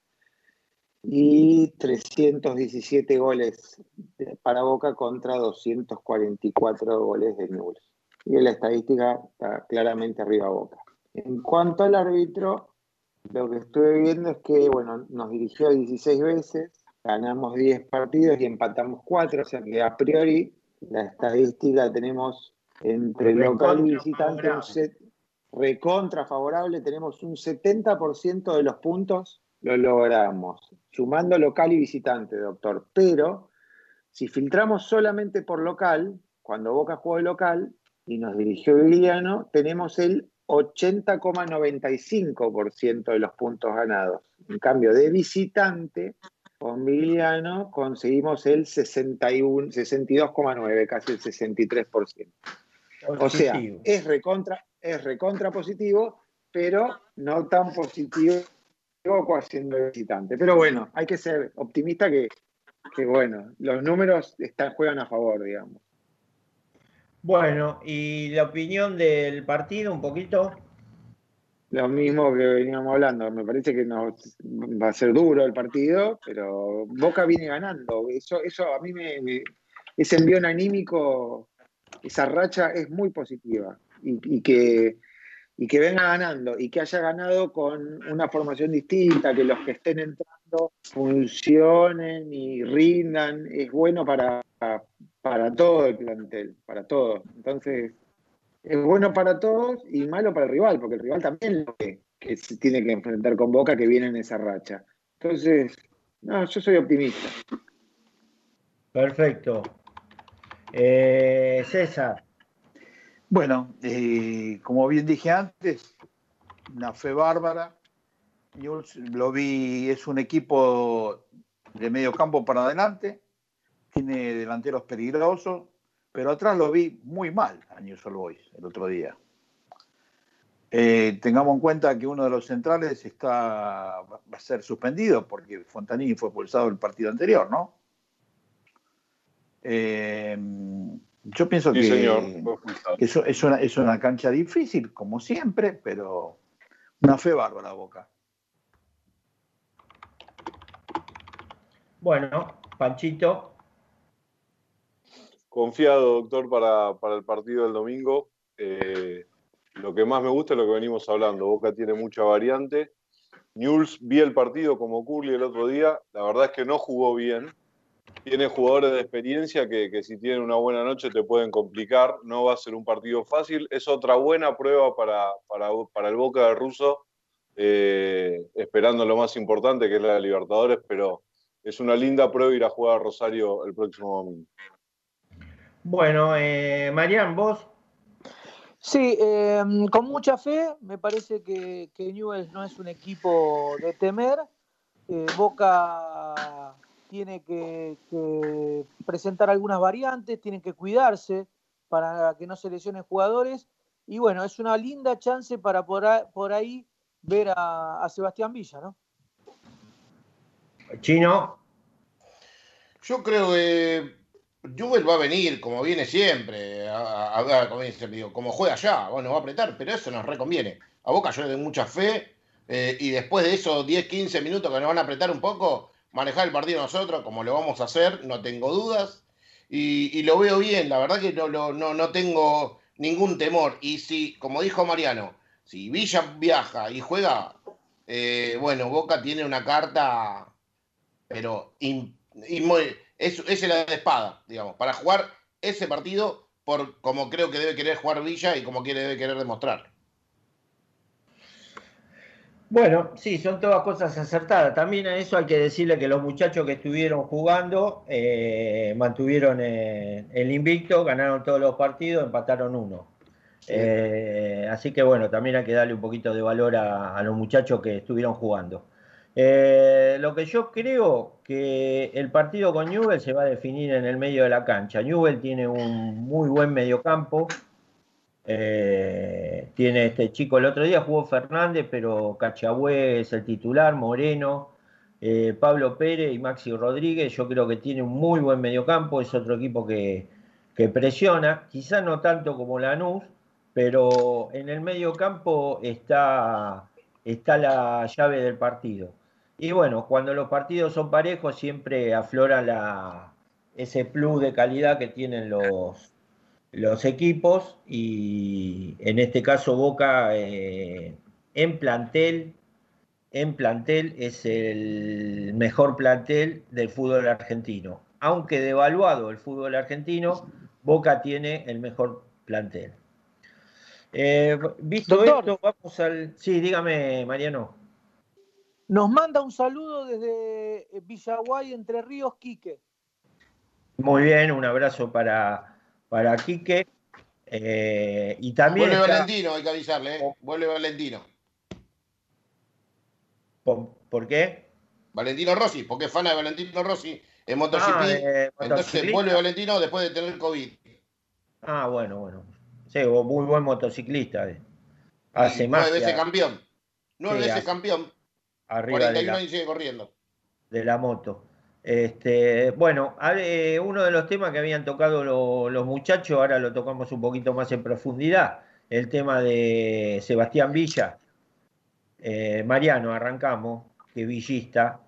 y 317 goles para Boca contra 244 goles de Newell's. Y la estadística está claramente arriba Boca. En cuanto al árbitro, lo que estuve viendo es que, bueno, nos dirigió 16 veces, ganamos 10 partidos y empatamos 4, o sea que a priori la estadística tenemos entre local y visitante un set recontra favorable, tenemos un 70% de los puntos lo logramos, sumando local y visitante, doctor. Pero si filtramos solamente por local, cuando Boca jugó de local y nos dirigió Viliano, tenemos el 80,95% de los puntos ganados. En cambio, de visitante, con Viliano conseguimos el 61, 62,9, casi el 63%. O sea, es recontra, es recontra positivo, pero no tan positivo de visitante. Pero bueno, hay que ser optimista que, que bueno, los números están, juegan a favor, digamos. Bueno, y la opinión del partido un poquito. Lo mismo que veníamos hablando, me parece que nos, va a ser duro el partido, pero Boca viene ganando. Eso, eso a mí me, me- ese envión anímico, esa racha es muy positiva. Y, que, y que venga ganando, y que haya ganado con una formación distinta, que los que estén entrando funcionen y rindan, es bueno para, para todo el plantel, para todos. Entonces, es bueno para todos y malo para el rival, porque el rival también lo que, que se tiene que enfrentar con Boca que viene en esa racha. Entonces, no, yo soy optimista. Perfecto. Eh, César. Bueno, eh, como bien dije antes, una fe bárbara. Newell's lo vi, es un equipo de medio campo para adelante, tiene delanteros peligrosos, pero atrás lo vi muy mal a Newell's Old Boys el otro día. Eh, tengamos en cuenta que uno de los centrales está, va a ser suspendido porque Fontanini fue expulsado el partido anterior, ¿no? Eh, yo pienso Sí, que, señor, fue expulsado. que eso es, una, es una cancha difícil, como siempre, pero una fe bárbara Boca. Bueno, Panchito. Confiado, doctor, para, para el partido del domingo. Eh, lo que más me gusta es lo que venimos hablando. Boca tiene mucha variante. Newell's vi el partido como Curly el otro día. La verdad es que no jugó bien. Tiene jugadores de experiencia que, que si tienen una buena noche te pueden complicar. No va a ser un partido fácil. Es otra buena prueba para, para, para el Boca de Russo, eh, esperando lo más importante que es la de Libertadores, pero es una linda prueba ir a jugar a Rosario el próximo domingo. Bueno, eh, Marian, vos. Sí, eh, con mucha fe, me parece que, que Newell's no es un equipo de temer. Eh, Boca tiene que, que presentar algunas variantes, tienen que cuidarse para que no se lesionen jugadores. Y bueno, es una linda chance para por ahí, por ahí ver a, a Sebastián Villa, ¿no? Chino. Yo creo que Jubel va a venir como viene siempre, a, a- a- como, dice, digo, como juega ya, bueno, va a apretar, pero eso nos reconviene. A Boca yo le doy mucha fe eh, y después de esos 10, 15 minutos que nos van a apretar un poco, manejar el partido nosotros, como lo vamos a hacer, no tengo dudas. Y, lo veo bien, la verdad que no, no, no, tengo ningún temor. Y si, como dijo Mariano, si Villa viaja y juega, eh, bueno, Boca tiene una carta, pero es, es la de espada, digamos, para jugar ese partido por como creo que debe querer jugar Villa y como quiere debe querer demostrar. Bueno, sí, son todas cosas acertadas. También a eso hay que decirle que los muchachos que estuvieron jugando eh, mantuvieron eh, el invicto, ganaron todos los partidos, empataron uno. Eh, así que bueno, también hay que darle un poquito de valor a, a los muchachos que estuvieron jugando. Eh, lo que yo creo que el partido con Newell se va a definir en el medio de la cancha. Newell tiene un muy buen mediocampo. Eh, tiene este chico, el otro día jugó Fernández, pero Cachabue es el titular, Moreno, eh, Pablo Pérez y Maxi Rodríguez. Yo creo que tiene un muy buen mediocampo. Es otro equipo que que presiona, quizá no tanto como Lanús, pero en el medio campo está, está la llave del partido. Y bueno, cuando los partidos son parejos siempre aflora la, ese plus de calidad que tienen los, los equipos y en este caso Boca eh, en plantel, en plantel es el mejor plantel del fútbol argentino. Aunque devaluado el fútbol argentino, Boca tiene el mejor plantel. Eh, visto esto, vamos al... Sí, dígame, Mariano. Nos manda un saludo desde Villaguay, Entre Ríos, Quique. Muy bien, un abrazo para, para Quique. Eh, y también Vuelve está- Valentino, hay que avisarle, ¿eh? Vuelve Valentino. ¿Por, por qué? Valentino Rossi, porque es fan de Valentino Rossi en MotoGP. Ah, eh, Entonces vuelve Valentino después de tener COVID. Ah, bueno, bueno. Sí, muy buen motociclista. eh. Hace más. nueve veces campeón. Nueve Sí, veces campeón. Arriba de 41 la, y sigue corriendo. de la moto. Este, bueno, uno de los temas que habían tocado lo- los muchachos, ahora lo tocamos un poquito más en profundidad, el tema de Sebastián Villa. Eh, Mariano, arrancamos, que villista.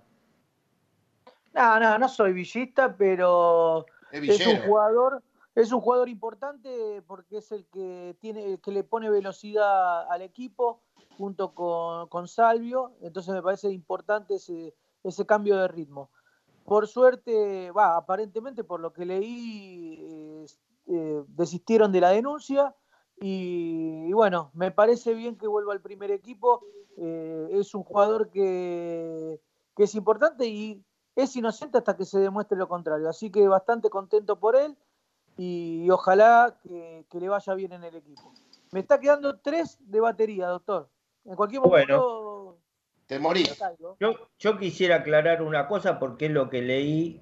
No, no, no soy villista, pero Es es un jugador, es un jugador importante porque es el que tiene, el que le pone velocidad al equipo junto con, con Salvio, entonces me parece importante ese, ese cambio de ritmo. Por suerte, va, aparentemente por lo que leí, eh, desistieron de la denuncia y, y bueno, me parece bien que vuelva al primer equipo. eh, es un jugador que, que es importante y es inocente hasta que se demuestre lo contrario. Así que bastante contento por él y, ojalá que, que le vaya bien en el equipo. Me está quedando tres de batería, doctor. En cualquier momento. Te morís. Yo, yo quisiera aclarar una cosa porque es lo que leí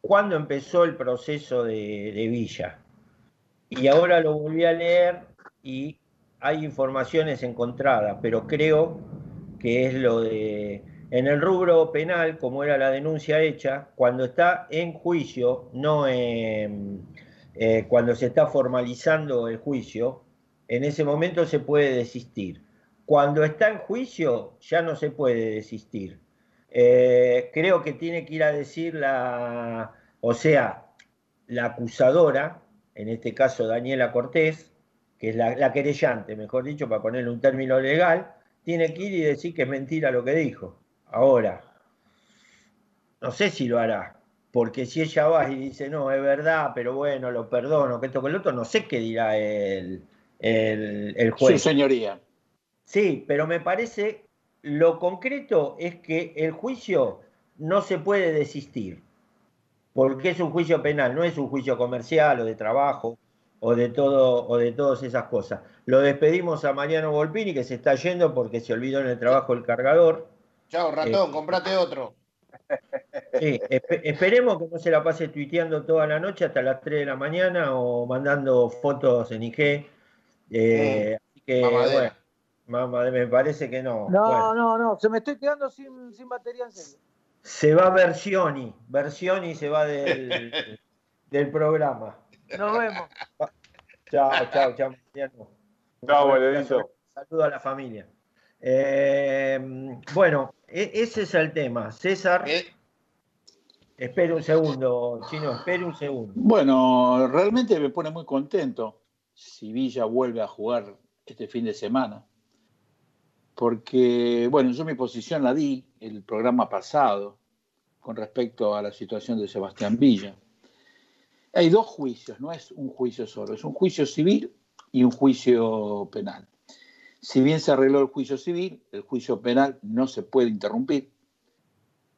cuando empezó el proceso de, de Villa. Y ahora lo volví a leer y hay informaciones encontradas, pero creo que es lo de... En el rubro penal, como era la denuncia hecha, cuando está en juicio, no en- eh, cuando se está formalizando el juicio, en ese momento se puede desistir. Cuando está en juicio, ya no se puede desistir. Eh, creo que tiene que ir a decir la, o sea, la acusadora, en este caso Daniela Cortés, que es la, la querellante, mejor dicho, para ponerle un término legal, tiene que ir y decir que es mentira lo que dijo. Ahora, no sé si lo hará, porque si ella va y dice, no, es verdad, pero bueno, lo perdono, que esto que el otro, no sé qué dirá el, el, el juez. Su señoría. Sí, pero me parece lo concreto es que el juicio no se puede desistir, porque es un juicio penal, no es un juicio comercial o de trabajo o de todo o de todas esas cosas. Lo despedimos a Mariano Volpini que se está yendo porque se olvidó en el trabajo el cargador. Chao, ratón, Eh, comprate otro. Sí, espe- esperemos que no se la pase tuiteando toda la noche hasta las 3 de la mañana o mandando fotos en IG. Eh, así que, mamá, me parece que no. No, Bueno. no, no, se me estoy quedando sin, sin batería en serio. Se va Versioni, Versioni se va del, del programa. Nos vemos. Chao, chao, chao. Mariano. Chao, Valerito. Saludo a la familia. Eh, bueno, e- ese es el tema. César, espere un segundo, Chino, espere un segundo. Bueno, realmente me pone muy contento si Villa vuelve a jugar este fin de semana. Porque, bueno, yo mi posición la di el programa pasado con respecto a la situación de Sebastián Villa. Hay dos juicios, no es un juicio solo, es un juicio civil y un juicio penal. Si bien se arregló el juicio civil, el juicio penal no se puede interrumpir.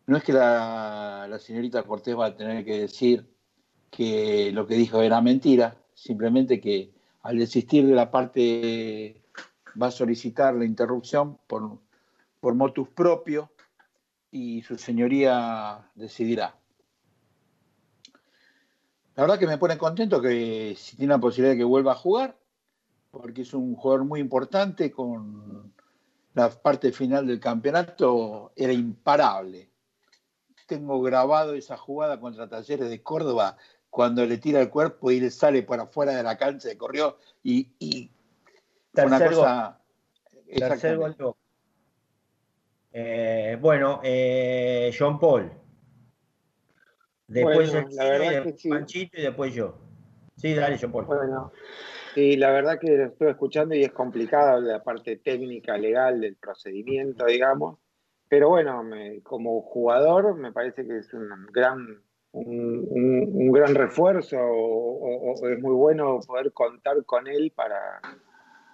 No es que la, señorita Cortés va a tener que decir que lo que dijo era mentira, simplemente que al desistir de la parte va a solicitar la interrupción por, por motus propio y su señoría decidirá. La verdad que me pone contento que si tiene la posibilidad de que vuelva a jugar, porque es un jugador muy importante con la parte final del campeonato, era imparable. Tengo grabado esa jugada contra Talleres de Córdoba cuando le tira el cuerpo y le sale por afuera de la cancha, corrió y, y una cosa. Gol Boca. Eh, bueno, eh, John Paul. Después Bueno, la Chino y verdad después que sí. Panchito y después yo. Sí, dale, John Paul. Bueno, sí, la verdad que lo estoy escuchando y es complicada la parte técnica, legal del procedimiento, digamos. Pero bueno, me- como jugador me parece que es un gran, un, un- un gran refuerzo o, o- o es muy bueno poder contar con él para,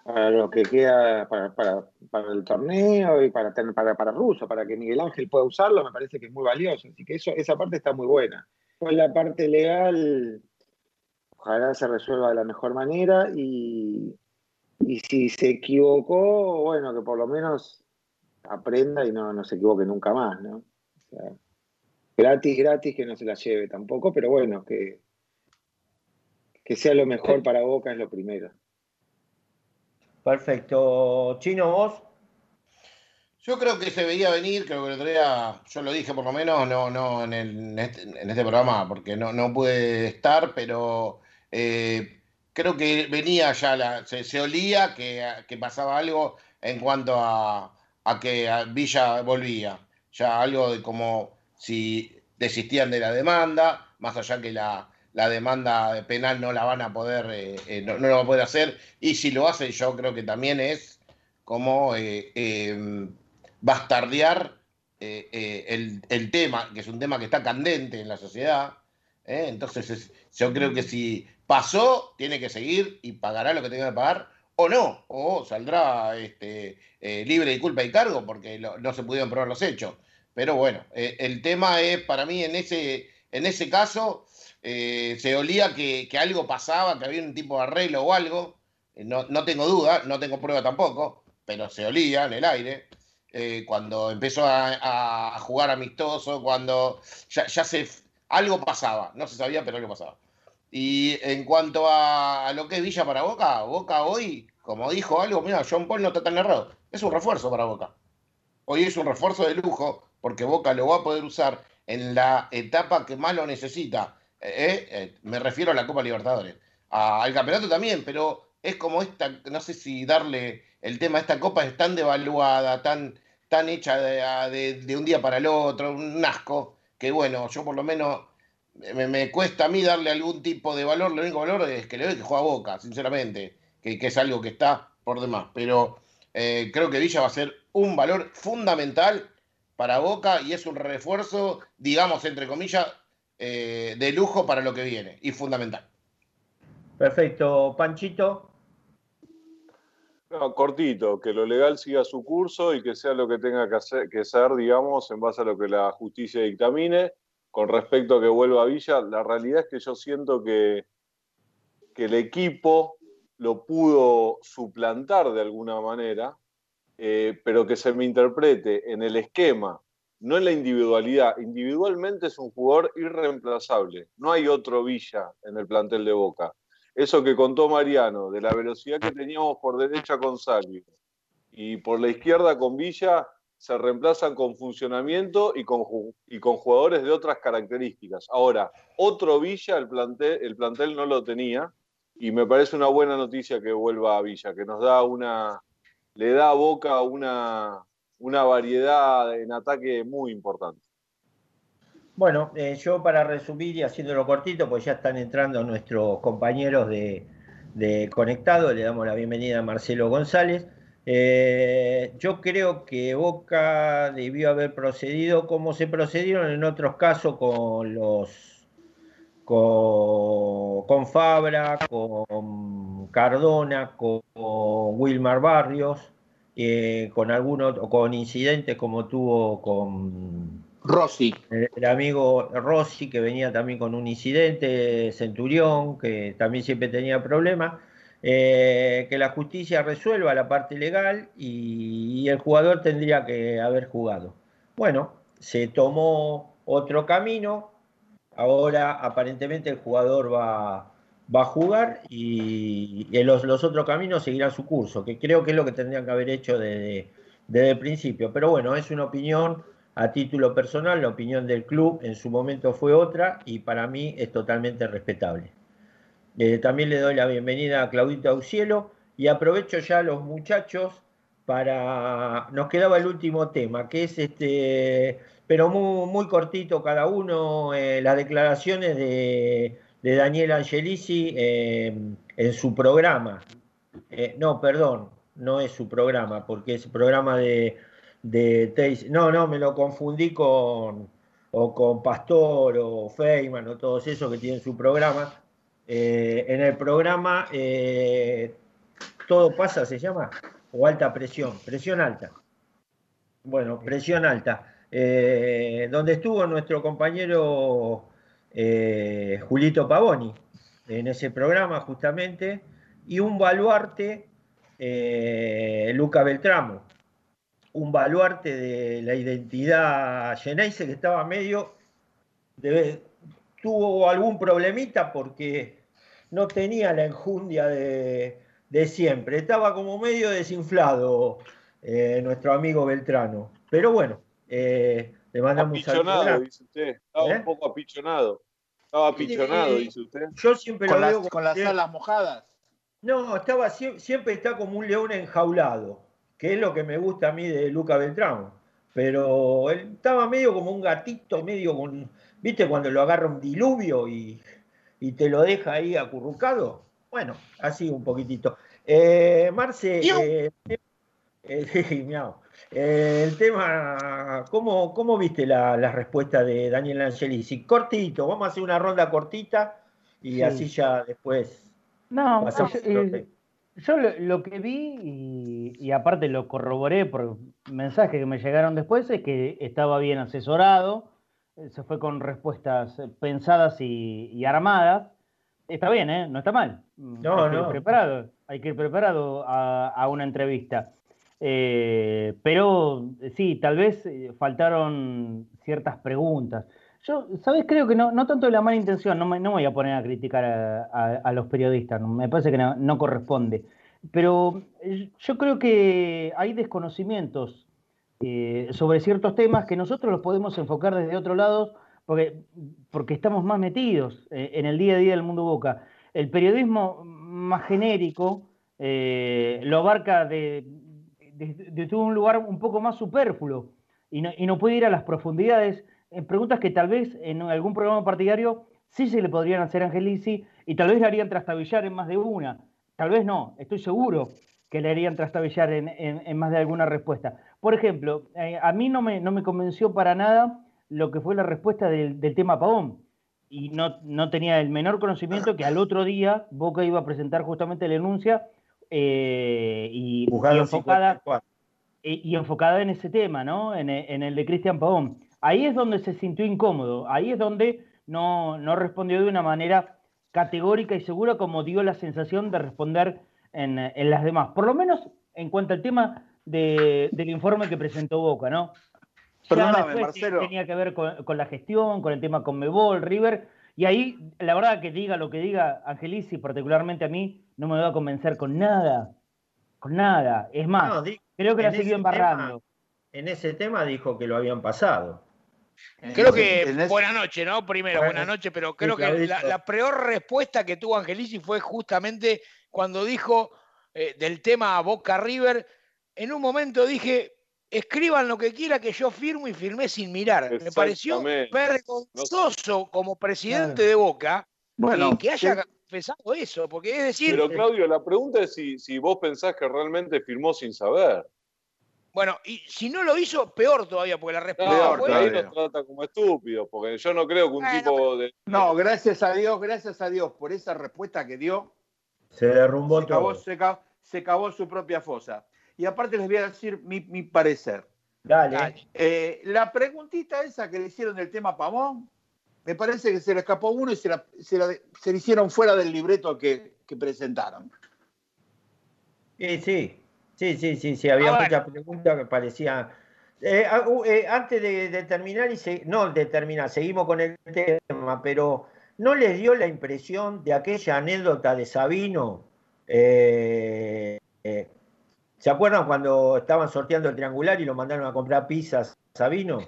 para lo que queda para, para- para el torneo y para, tener- para, para Russo, para que Miguel Ángel pueda usarlo, me parece que es muy valioso. Así que eso, esa parte está muy buena. Pues la parte legal, ojalá se resuelva de la mejor manera y, y si se equivocó, bueno, que por lo menos aprenda y no, no se equivoque nunca más, ¿no? O sea, gratis, gratis, que no se la lleve tampoco, pero bueno, que, que sea lo mejor para Boca es lo primero. Perfecto. Chino, vos. Yo creo que se veía venir, creo que el otro yo lo dije por lo menos, no, no en, el- en este, este programa, porque no, no pude estar, pero eh, creo que venía ya, la, se, olía que, que pasaba algo en cuanto a, a que Villa volvía. Ya algo de como si desistían de la demanda, más allá que la, la demanda penal no la van a poder, eh, eh, no, no lo va a poder hacer, y si lo hacen yo creo que también es como eh, eh, bastardear eh, el, el tema, que es un tema que está candente en la sociedad. Entonces, es- yo creo que si pasó, tiene que seguir y pagará lo que tenga que pagar, o no, o saldrá este, libre de culpa y cargo porque lo- no se pudieron probar los hechos. Pero bueno, el tema es, para mí, en ese, en ese caso, eh, se olía que, algo pasaba, que había un tipo de arreglo o algo. Eh, No, no tengo duda, no tengo prueba tampoco, pero se olía en el aire. Eh, cuando empezó a, a jugar amistoso, cuando ya, ya se algo pasaba, no se sabía, pero algo pasaba. Y en cuanto a, a lo que es Villa para Boca, Boca hoy, como dijo algo, mira, John Paul no está tan errado, es un refuerzo para Boca. Hoy es un refuerzo de lujo, porque Boca lo va a poder usar en la etapa que más lo necesita. Eh, eh, me refiero a la Copa Libertadores. Al campeonato también, pero es como esta, no sé si darle el tema esta copa es tan devaluada, tan, tan hecha de, un día para el otro, un asco, que bueno, yo por lo menos me, me cuesta a mí darle algún tipo de valor, lo único valor es que le doy que juega a Boca, sinceramente, que, es algo que está por demás, pero eh, creo que Villa va a ser un valor fundamental para Boca y es un refuerzo, digamos, entre comillas, eh, de lujo para lo que viene y fundamental. Perfecto. Panchito. No, cortito, que lo legal siga su curso y que sea lo que tenga que, hacer, que ser, digamos, en base a lo que la justicia dictamine. Con respecto a que vuelva a Villa, la realidad es que yo siento que, que el equipo lo pudo suplantar de alguna manera, eh, pero que se me interprete en el esquema, no en la individualidad. Individualmente es un jugador irreemplazable. No hay otro Villa en el plantel de Boca. Eso que contó Mariano, de la velocidad que teníamos por derecha con Salvio y por la izquierda con Villa, se reemplazan con funcionamiento y con, ju- y con jugadores de otras características. Ahora, otro Villa, el plantel, el plantel no lo tenía, y me parece una buena noticia que vuelva a Villa, que nos da una, le da a Boca una, una variedad en ataque muy importante. Bueno, eh, yo para resumir y haciéndolo cortito, pues ya están entrando nuestros compañeros de, Conectado, le damos la bienvenida a Marcelo González. Eh, yo creo que Boca debió haber procedido como se procedieron en otros casos con los con, con Fabra, con Cardona, con, Wilmar Barrios, eh, con algunos, con incidentes como tuvo con Rossi. el, el amigo Rossi, que venía también con un incidente, Centurión, que también siempre tenía problemas, eh, que la justicia resuelva la parte legal y, y el jugador tendría que haber jugado. Bueno, se tomó otro camino, ahora aparentemente el jugador va, va a jugar y, los, otros caminos seguirán su curso, que creo que es lo que tendrían que haber hecho desde, desde el principio. Pero bueno, es una opinión a título personal, la opinión del club en su momento fue otra y para mí es totalmente respetable. Eh, también le doy la bienvenida a Claudita Aucielo y aprovecho ya a los muchachos para... Nos quedaba el último tema, que es este, pero muy, muy cortito cada uno, eh, las declaraciones de, de Daniel Angelici eh, en su programa. Eh, no, perdón, no es su programa, porque es el programa de, de Teis- No, no, me lo confundí con, o con Pastor o Feynman o todos esos que tienen su programa. Eh, en el programa Todo pasa, se llama, o alta presión, presión alta. Bueno, presión alta. Donde estuvo nuestro compañero eh, Julito Pavoni en ese programa justamente, y un baluarte, eh, Luca Beltramo, un baluarte de la identidad Geneise que estaba medio, de- tuvo algún problemita porque no tenía la enjundia de, siempre, estaba como medio desinflado eh, nuestro amigo Beltrano, pero bueno, le mandamos un saludo Apichonado, dice usted. Estaba ¿Eh? un poco apichonado. Estaba apichonado, dice usted. Yo siempre Con lo las, veo como con las alas mojadas. No, estaba sie- siempre está como un león enjaulado, que es lo que me gusta a mí de Luca Beltramo. Pero él estaba medio como un gatito, medio con, ¿viste? Cuando lo agarra un diluvio y, y te lo deja ahí acurrucado. Bueno, así un poquitito. Eh, Marce. Eh, el tema, ¿cómo, cómo viste la, la respuesta de Daniel Angelici? Cortito, vamos a hacer una ronda cortita y Sí. así ya después No, otro eh, yo lo, lo que vi y, y aparte lo corroboré por mensajes que me llegaron después es que estaba bien asesorado, eh, se fue con respuestas eh, pensadas y, y armadas. Está bien, ¿eh? No está mal. No, hay que ir no. preparado, hay que ir preparado a, a una entrevista. Eh, pero eh, sí, tal vez eh, faltaron ciertas preguntas. Yo, ¿sabes? Creo que no, no tanto de la mala intención, no me, no voy a poner a criticar a, los periodistas, me parece que no, corresponde. Pero yo creo que hay desconocimientos sobre ciertos temas que nosotros los podemos enfocar desde otro lado porque, porque estamos más metidos en el día a día del mundo Boca. El periodismo más genérico lo abarca de- desde un lugar un poco más superfluo y no, y no puede ir a las profundidades en preguntas que tal vez en algún programa partidario sí se le podrían hacer a Angelici y tal vez le harían trastabillar en más de una. Tal vez no, estoy seguro que le harían trastabillar en, en- en más de alguna respuesta. Por ejemplo, eh, a mí no me, no me convenció para nada lo que fue la respuesta del, del tema Pavón. Y no, no tenía el menor conocimiento que al otro día Boca iba a presentar justamente la denuncia eh, y, enfocada, y, y enfocada en ese tema, ¿no? En, e- en el de Cristian Pavón. Ahí es donde se sintió incómodo, ahí es donde no, no respondió de una manera categórica y segura como dio la sensación de responder en, en las demás. Por lo menos en cuanto al tema de- del informe que presentó Boca, ¿no? Perdóname, Marcelo. tenía que ver con, con la gestión, con el tema con Mebol, River, y ahí, la verdad que diga lo que diga Angelici, particularmente a mí, no me va a convencer con nada, con nada. Es más, No, creo que la siguió embarrando. En ese tema dijo que lo habían pasado. Creo que ese- buenas noches, ¿no? Primero, Bueno, buenas noches, pero sí, creo que la, peor respuesta que tuvo Angelici fue justamente cuando dijo eh, del tema Boca River. En un momento dije, escriban lo que quiera que yo firmo y firmé sin mirar. Me pareció vergonzoso como presidente de Boca Bueno, que, haya que- confesado eso, porque es decir, Pero Claudio, la pregunta es si, si vos pensás que realmente firmó sin saber. bueno, y si no lo hizo, peor todavía, porque la respuesta No, fue... ahí nos trata como estúpidos, porque yo no creo que un tipo de... No, gracias a Dios, gracias a Dios por esa respuesta que dio. Se derrumbó se todo. se, ca- se cavó su propia fosa. Y aparte les voy a decir mi, mi parecer. Dale. Eh, la preguntita esa que le hicieron del tema Pavón, me parece que se le escapó uno y se la, se la- se le hicieron fuera del libreto que, que presentaron. Sí, sí, sí, sí, sí, sí, había Ah, muchas preguntas que parecían... Eh, ah, eh, antes de, de terminar, y se- no de terminar, seguimos con el tema, pero ¿no les dio la impresión de aquella anécdota de Sabino? Eh, eh, ¿Se acuerdan cuando estaban sorteando el triangular y lo mandaron a comprar pizzas Sabino?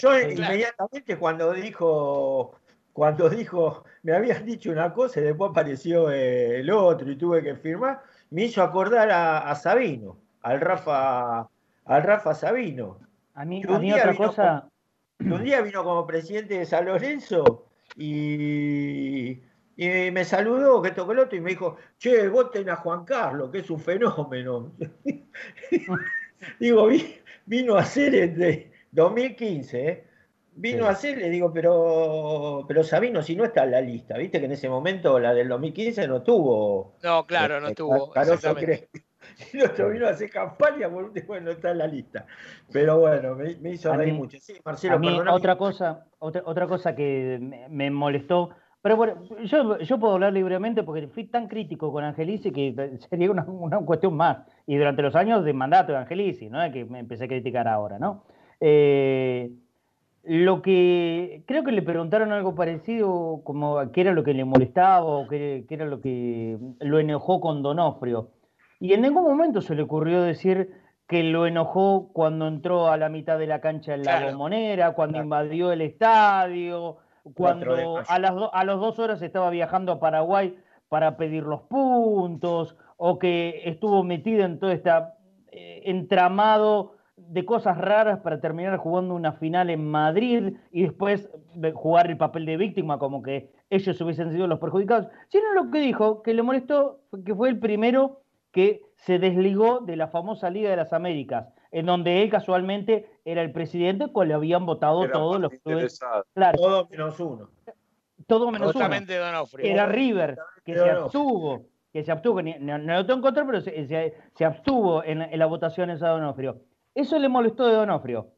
Yo inmediatamente cuando dijo, cuando dijo, me habían dicho una cosa y después apareció eh, el otro y tuve que firmar, me hizo acordar a, a Sabino, al Rafa, al Rafa Sabino. A mí, a un mí día otra cosa, un día vino como presidente de San Lorenzo y, y me saludó, que esto que el otro, y me dijo, che, voten a Juan Carlos, que es un fenómeno. digo, vi- vino a ser entre 2015, ¿eh? Vino Sí. a ser, le digo, pero, pero Sabino, si no está en la lista, viste que en ese momento la del 2015 no tuvo. No, claro, no eh. Crespi. Y el otro vino a hacer campaña, por último, no está en la lista. Pero bueno, me, me hizo A reír mí- mucho. Sí, Marcelo, a mí perdóname. otra cosa, otra, otra cosa que me, me molestó, pero bueno, yo, yo puedo hablar libremente porque fui tan crítico con Angelici que sería una, una cuestión más. Y durante los años de mandato de Angelici, no que me empecé a criticar ahora, ¿no? Eh, lo que creo que le preguntaron algo parecido, como qué era lo que le molestaba o qué, qué era lo que lo enojó con Donofrio. Y en ningún momento se le ocurrió decir que lo enojó cuando entró a la mitad de la cancha en la Claro. bombonera, cuando invadió el estadio, cuando a las, do- a las dos horas estaba viajando a Paraguay para pedir los puntos, o que estuvo metido en todo este entramado de cosas raras para terminar jugando una final en Madrid y después de jugar el papel de víctima como que ellos hubiesen sido los perjudicados, sino lo que dijo, que le molestó, fue que fue el primero que se desligó de la famosa Liga de las Américas, en donde él casualmente era el presidente, cual le habían votado Era todos los clubes. Claro, Todo menos uno. todo menos uno. Justamente Donofrio. Era River, que se abstuvo, que se abstuvo, no, no lo tengo en contra, pero se, se- se abstuvo en, en la votación esa de Donofrio. Eso le molestó de Donofrio,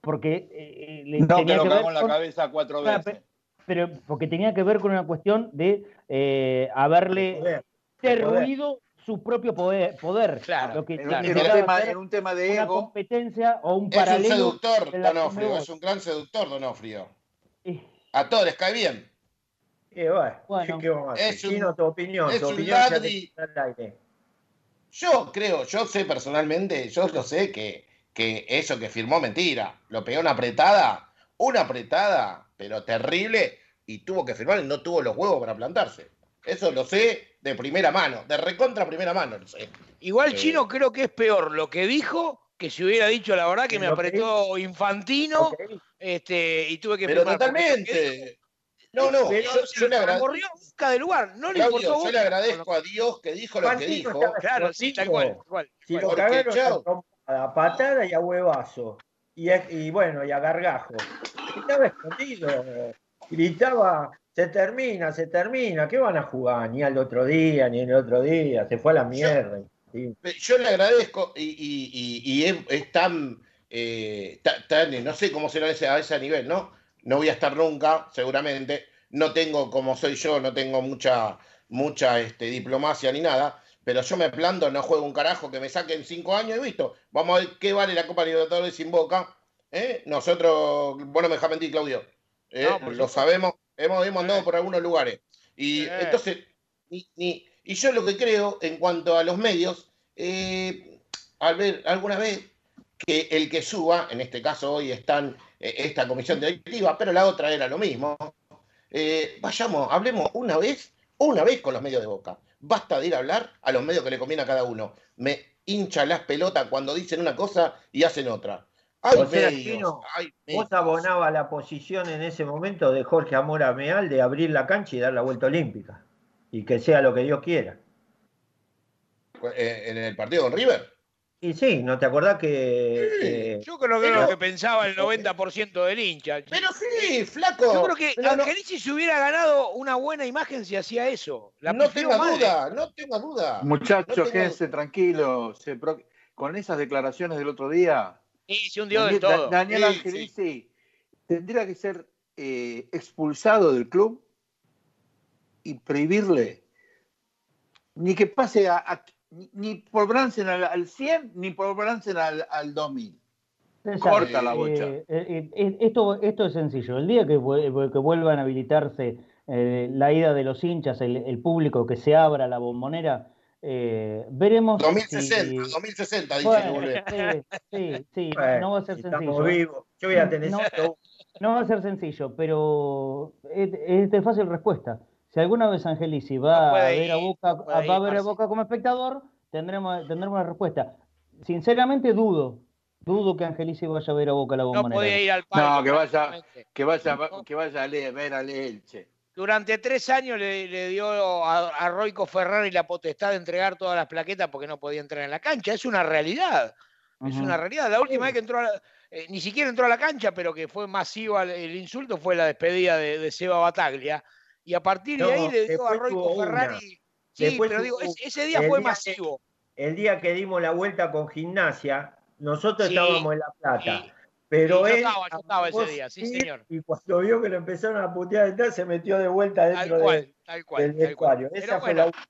porque eh, le No, que tenía lo que ver cagó en la con- cabeza cuatro Claro, veces. pero porque tenía que ver con una cuestión de eh, haberle Poder, de poder. derruido su propio poder, poder Claro, lo que En, un- que en un llegaba a tema, ser en un tema de una ego, competencia o un Es un paralelo seductor, Donofrio, es un gran seductor, Donofrio. A todos les cae bien. Y bueno, Bueno. ¿qué vamos a hacer? Es un- Chino, tu opinión, es tu aire. Yo creo, yo sé personalmente, yo lo sé que, que eso que firmó mentira. Lo pegó una apretada, una apretada, pero terrible, y tuvo que firmar y no tuvo los huevos para plantarse. Eso lo sé de primera mano, de recontra primera mano, lo sé. Igual Eh, Chino creo que es peor lo que dijo que si hubiera dicho la verdad que me apretó Infantino este, y tuve que Pero firmar, totalmente. No, no, pero, yo, yo le agradezco. corrió a Boca del lugar, no le Claudio, importó yo le agradezco a Dios que dijo lo que dijo. Claro, sí, tal cual. Si lo Porque, cagaron a patada y a huevazo. Y, y bueno, y a gargajo. Estaba escondido. Gritaba, se termina, se termina. ¿Qué van a jugar? Ni al otro día, ni el otro día. Se fue a la mierda. Sí. Yo le agradezco y, y- y- y es, es tan, eh, ta- tan- no sé cómo será ese, a ese nivel, ¿no? No voy a estar nunca, seguramente. No tengo, como soy yo, no tengo mucha, mucha este, diplomacia ni nada, pero yo me planto, no juego un carajo, que me saquen cinco años y visto. Vamos a ver qué vale la Copa Libertadores sin Boca. ¿eh? Nosotros, bueno, me deja mentir, Claudio. ¿Eh? No, Lo sabemos, hemos, hemos andado por algunos lugares. Y entonces, y yo lo que creo en cuanto a los medios, eh, al ver alguna vez que el que suba, en este caso hoy están eh, esta comisión directiva, pero la otra era lo mismo, eh, vayamos, hablemos una vez, una vez con los medios de boca. Basta de ir a hablar a los medios que le conviene a cada uno. Me hincha las pelotas cuando dicen una cosa y hacen otra. Hay O sea, Chino, hay Vos abonabas la posición en ese momento de Jorge Amora Meal de abrir la cancha y dar la vuelta olímpica. Y que sea lo que Dios quiera. Eh, en el partido con River. Y sí, ¿no te acordás que... eh, Yo creo que Pero- lo que pensaba el 90% del hincha. Pero sí, flaco. Yo creo que pero no- Angelici se hubiera ganado una buena imagen si hacía eso. La no tenga duda, no tenga duda. muchachos, No tengo- quédense tranquilos. se pro- Con esas declaraciones del otro día, Sí, se hundió Daniel, del todo. Da- Daniel Sí, Angelici tendría que ser eh, expulsado del club y prohibirle ni que pase a, a- ni- por Bransen al, al 100 ni por Bransen al, al 2000. César, Corta la bocha. eh, eh, eh, esto, esto es sencillo. El día que, vu- que vuelvan a habilitarse eh, la ida de los hinchas, el, el público que se abra la bombonera, Eh, veremos. 2060, si- 2060 dice Bueno, sí, sí, sí, Bueno, no va a ser estamos sencillo. vivos. Yo voy a tener no, no va a ser sencillo, pero es, es de fácil respuesta. Si alguna vez Angelici va a ver a Boca, no va a ver a. Boca como espectador, tendremos, tendremos la respuesta. Sinceramente dudo, dudo que Angelici vaya a ver a Boca a la No bombonera. podía ir al palco. No, que vaya, que vaya, que vaya a leer, ver al Elche. Durante tres años le, le dio a, a Roico Ferrari la potestad de entregar todas las plaquetas porque no podía entrar en la cancha. Es una realidad. Es una realidad. La última vez que entró, a la- eh, ni siquiera entró a la cancha, pero que fue masivo el, el insulto, fue la despedida de, de Seba Bataglia. Y a partir de No, ahí le dio a Roico. Ferrari. Sí, Después pero digo, ese, día fue día que- masivo. El día que dimos la vuelta con gimnasia, nosotros Sí, estábamos en La Plata. sí. Pero Sí, yo él estaba, yo estaba ese día, sí, señor. Y cuando vio que lo empezaron a putear detrás, se metió de vuelta Tal dentro cual, de- tal cual. del tal cual. vestuario. Pero Esa fue bueno, la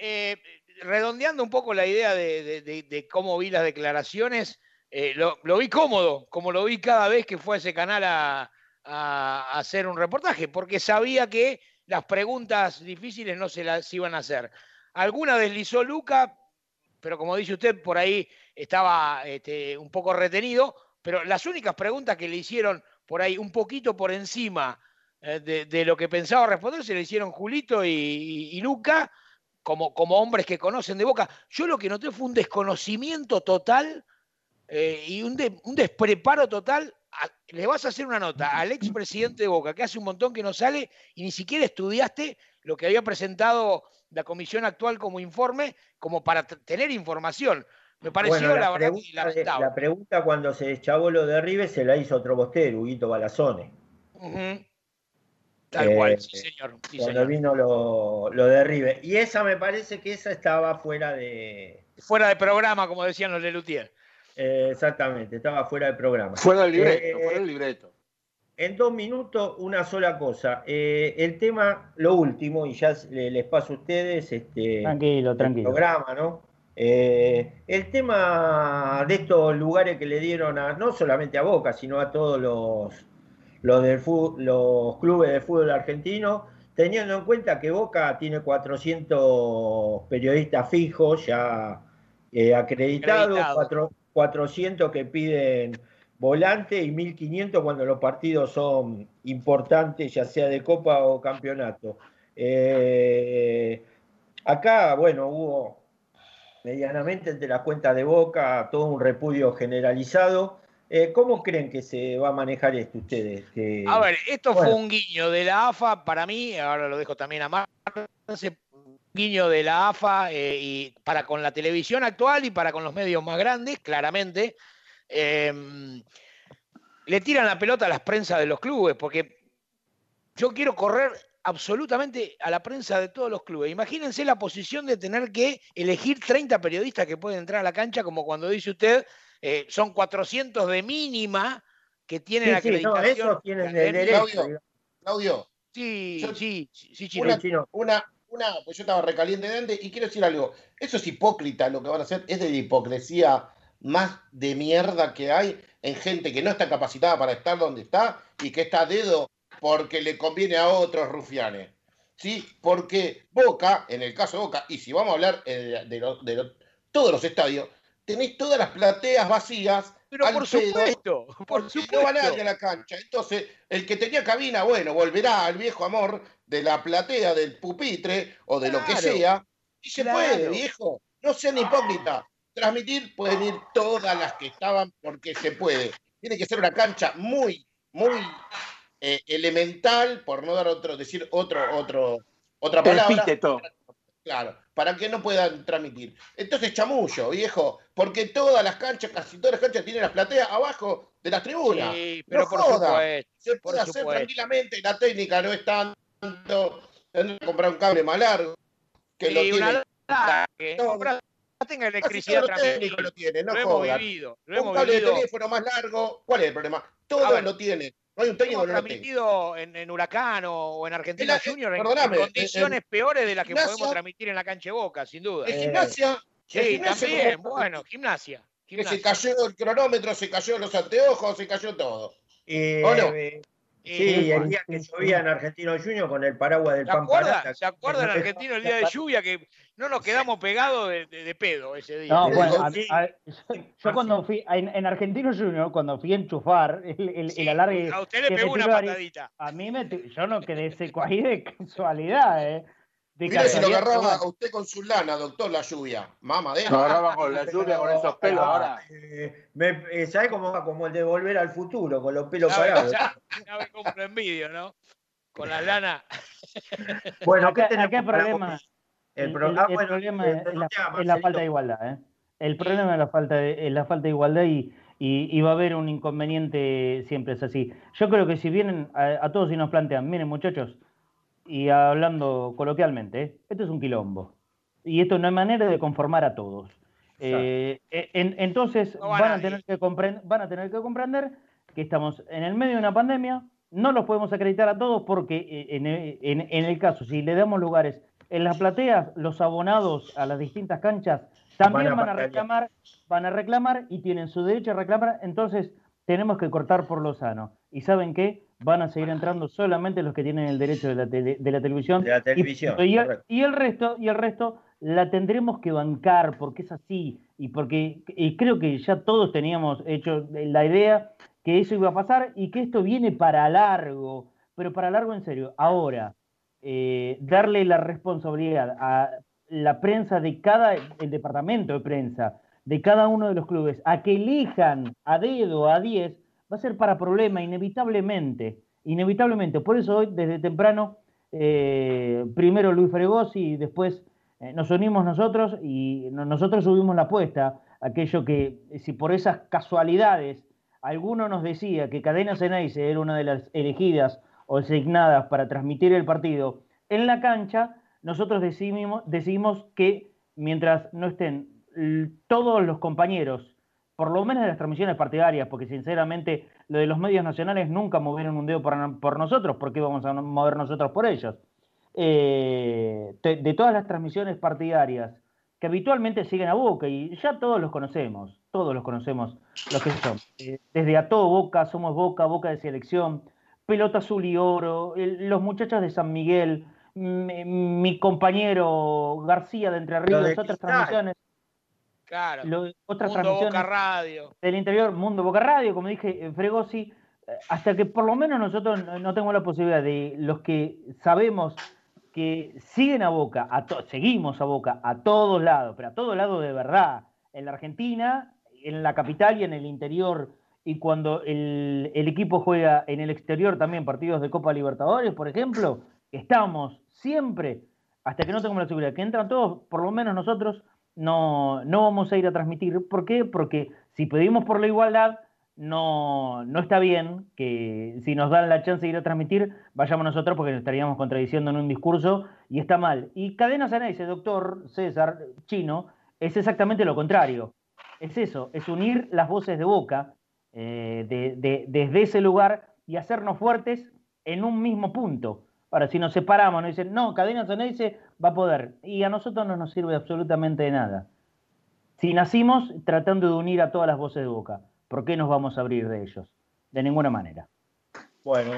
eh, redondeando un poco la idea de, de- de- de cómo vi las declaraciones, eh, lo, lo vi cómodo, como lo vi cada vez que fue a ese canal a, a- a hacer un reportaje, porque sabía que las preguntas difíciles no se las iban a hacer. Alguna deslizó Luca, pero como dice usted, por ahí estaba este, un poco retenido, pero las únicas preguntas que le hicieron por ahí un poquito por encima eh, de, lo que pensaba responder se le hicieron Julito y, Luca como, como hombres que conocen de Boca. Yo lo que noté fue un desconocimiento total eh, y un, un despreparo total. Le vas a hacer una nota al expresidente de Boca, que hace un montón que no sale y ni siquiera estudiaste lo que había presentado la comisión actual como informe, como para tener información. Me pareció, Bueno, la, verdad, que pregunta lamentable. la pregunta cuando se deschavó lo de River se la hizo otro bostero, Huguito Balazone. Ujú. Tal Eh, cual, sí, señor. sí, cuando señor. vino lo, lo de River. Y esa me parece que esa estaba fuera de. Fuera de programa, como decían los Lelutier. eh, exactamente, estaba fuera de programa. Fuera del libreto, Eh, fuera del libreto. En dos minutos, una sola cosa. Eh, el tema, lo último, y ya le- les paso a ustedes este, Tranquilo, el tranquilo. programa, ¿no? Eh, el tema de estos lugares que le dieron a, no solamente a Boca, sino a todos los, los, del los clubes de fútbol argentino, teniendo en cuenta que Boca tiene 400 periodistas fijos ya eh, acreditados, Acreditado. cuatro- 400 que piden volante y 1500 cuando los partidos son importantes, ya sea de copa o campeonato. Eh, acá, bueno, hubo medianamente entre las cuentas de Boca todo un repudio generalizado. Eh, ¿Cómo creen que se va a manejar esto ustedes? Que- A ver, esto Bueno. fue un guiño de la AFA para mí, ahora lo dejo también a Marce, un guiño de la AFA eh, y para con la televisión actual y para con los medios más grandes, claramente. Eh, le tiran la pelota a las prensas de los clubes, porque yo quiero correr absolutamente a la prensa de todos los clubes. Imagínense la posición de tener que elegir 30 periodistas que pueden entrar a la cancha, como cuando dice usted, eh, son 400 de mínima que tienen Sí, sí, no, acreditación. esos tienen el derecho. Claudio, Claudio, Sí, Yo- sí, sí, Chino. una, Chino. una, una, pues yo estaba recaliente de antes y quiero decir algo. Eso es hipócrita lo que van a hacer, es de la hipocresía más de mierda que hay en gente que no está capacitada para estar donde está y que está a dedo porque le conviene a otros rufianes. ¿Sí? Porque Boca, en el caso de Boca, y si vamos a hablar eh, de, lo- de lo- todos los estadios, tenéis todas las plateas vacías. Pero al por pedo, supuesto, por supuesto. no va nadie a la cancha. Entonces, el que tenía cabina, bueno, volverá al viejo amor de la platea, del pupitre o de lo que sea. Y se claro. puede, viejo. No sean hipócritas. Transmitir pueden ir todas las que estaban porque se puede. Tiene que ser una cancha muy, muy eh, elemental, por no dar otro, decir otro, otro, otra palabra. Epíteto. Claro, para que no puedan transmitir. Entonces, chamullo, viejo, porque todas las canchas, casi todas las canchas tienen las plateas abajo de las tribunas. Sí, pero no por joda. supuesto, Se por puede hacer supuesto. tranquilamente, la técnica no es tanto, tener que comprar un cable más largo, que lo Sí, una tiene. larga, que No, comprar- tenga electricidad transmitida. lo tienen, no lo hemos vivido, lo Un hemos cable de vivido. teléfono más largo, ¿cuál es el problema? Todos ver, lo tienen. No hay un técnico que no lo tenga. transmitido en, en Huracán o, o en Argentina En la- Junior en, en- condiciones en peores de las que gimnasia- podemos transmitir en la cancha de Boca, sin duda. En gimnasia, en Sí, gimnasia también, como- bueno, gimnasia. que gimnasia. se cayó el cronómetro, se cayó los anteojos, se cayó todo. Eh, ¿O no? eh, Eh, Sí, el día que llovía en Argentino Junior con el paraguas del ¿Se Pamparata. acuerdan? ¿Se acuerdan argentino el día de lluvia que no nos quedamos pegados de, de- de pedo ese día? No, bueno, a- a- yo, cuando fui en, en Argentino Junior, cuando fui a enchufar el, el, el alargue. a usted le pegó una patadita. A mí me, yo no quedé seco ahí de casualidad, ¿eh? De Mire si lo agarraba a usted con su lana, doctor, la lluvia. Mamadera. Lo agarraba con la lluvia, con esos pelos ahora. Eh, me, eh, ¿Sabes cómo va? Como el de volver al futuro, con los pelos Ya, parados. ya, ya me compro en vídeo, ¿no? Con la lana. Bueno, acá, ¿qué acá el problema, el, El pro- el- ah, el bueno, problema eh, es, la, es falta de igualdad. ¿eh? El problema es la falta de, es la falta de igualdad y, y- y va a haber un inconveniente siempre es así. Yo creo que si vienen a, a todos y nos plantean, miren muchachos, y hablando coloquialmente, ¿eh? esto es un quilombo. Y esto no hay manera de conformar a todos. Eh, en- entonces No van, a nadie. tener que van a tener que comprender que estamos en el medio de una pandemia, no los podemos acreditar a todos porque eh, en, en- en el caso, si le damos lugares en las plateas, los abonados a las distintas canchas también Van a van a, reclamar, van a reclamar y tienen su derecho a reclamar, entonces tenemos que cortar por lo sano. ¿Y saben qué? Van a seguir entrando solamente los que tienen el derecho de la, tele- de la televisión. De la televisión, y, el, correcto. y el resto, y el resto la tendremos que bancar porque es así y porque y creo que ya todos teníamos hecho la idea que eso iba a pasar y que esto viene para largo, pero para largo en serio. Ahora, eh, darle la responsabilidad a la prensa de cada, el departamento de prensa, de cada uno de los clubes, a que elijan a dedo, a 10, va a ser para problema, inevitablemente, inevitablemente. Por eso hoy, desde temprano, eh, primero Luis Fregosi y después eh, nos unimos nosotros y no- nosotros subimos la apuesta, aquello que eh, si por esas casualidades alguno nos decía que Cadena Ceneice era una de las elegidas o designadas para transmitir el partido en la cancha, nosotros decidimos, decidimos que mientras no estén todos los compañeros, por lo menos de las transmisiones partidarias, porque sinceramente lo de los medios nacionales nunca movieron un dedo por, por nosotros, ¿por qué vamos a mover nosotros por ellos? Eh, de, de todas las transmisiones partidarias que habitualmente siguen a Boca y ya todos los conocemos, todos los conocemos los que son. Eh, desde a todo Boca, somos Boca, Boca de selección, Pelota Azul y Oro, el- los muchachos de San Miguel, mi, mi compañero García de Entre Ríos, de otras Cristal. transmisiones, Claro. lo- otras Mundo Boca Radio. del interior, Mundo Boca Radio, como dije, eh, Fregosi, eh, hasta que por lo menos nosotros no- no tenemos la posibilidad de los que sabemos que siguen a Boca, a seguimos a Boca a todos lados, pero a todos lados de verdad, en la Argentina, en la capital y en el interior, y cuando el, el equipo juega en el exterior también partidos de Copa Libertadores, por ejemplo, estamos siempre, hasta que no tengamos la seguridad, que entran todos, por lo menos nosotros, no, no vamos a ir a transmitir. ¿Por qué? Porque si pedimos por la igualdad, no, no está bien que si nos dan la chance de ir a transmitir, vayamos nosotros porque nos estaríamos contradiciendo en un discurso y está mal. Y Cadena ese doctor César Chino, es exactamente lo contrario. Es eso, es unir las voces de boca eh, de- desde ese lugar y hacernos fuertes en un mismo punto. Ahora, si nos separamos, nos dicen, no, Cadena Ceneice va a poder. Y a nosotros no nos sirve absolutamente de nada. Si nacimos tratando de unir a todas las voces de boca, ¿por qué nos vamos a abrir de ellos? De ninguna manera. Bueno,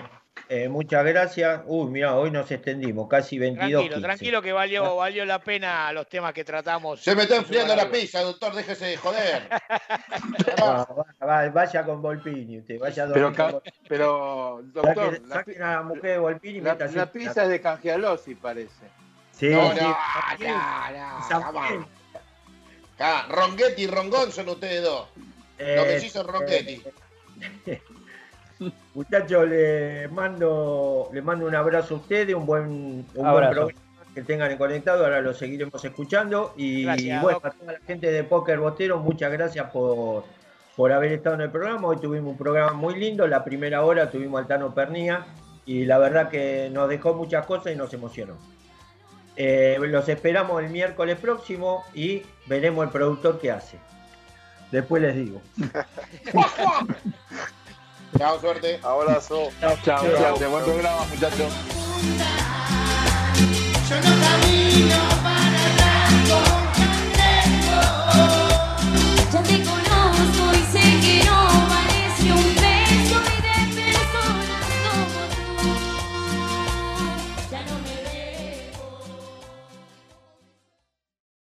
eh, muchas gracias. Uy, mira, hoy nos extendimos, casi 22. Tranquilo, tranquilo que valió, valió la pena los temas que tratamos. Se me está enfriando la pizza, doctor, déjese de joder. vaya con Volpini, usted, vaya a Pero, dormir con pero doctor, la, saquen a la mujer de Volpini la- se- pizza es de Cangialosi, parece. Sí, No, sí. no, no, San no, Miguel. Ah, Ronchetti y Rongón son ustedes dos. Lo que Eh, sí son Ronchetti. Muchachos, le mando, le mando un abrazo a ustedes, un buen, un buen programa que tengan conectado, ahora lo seguiremos escuchando. Y Gracias, bueno, Doc. a toda la gente de Poker Botero, muchas gracias por, por haber estado en el programa. Hoy tuvimos un programa muy lindo, la primera hora tuvimos al Tano Pernía y la verdad que nos dejó muchas cosas y nos emocionó. Eh, los esperamos el miércoles próximo y veremos el productor que hace. Después les digo. Chao, suerte. Abrazo. Chao, chao. De buen programa, muchachos.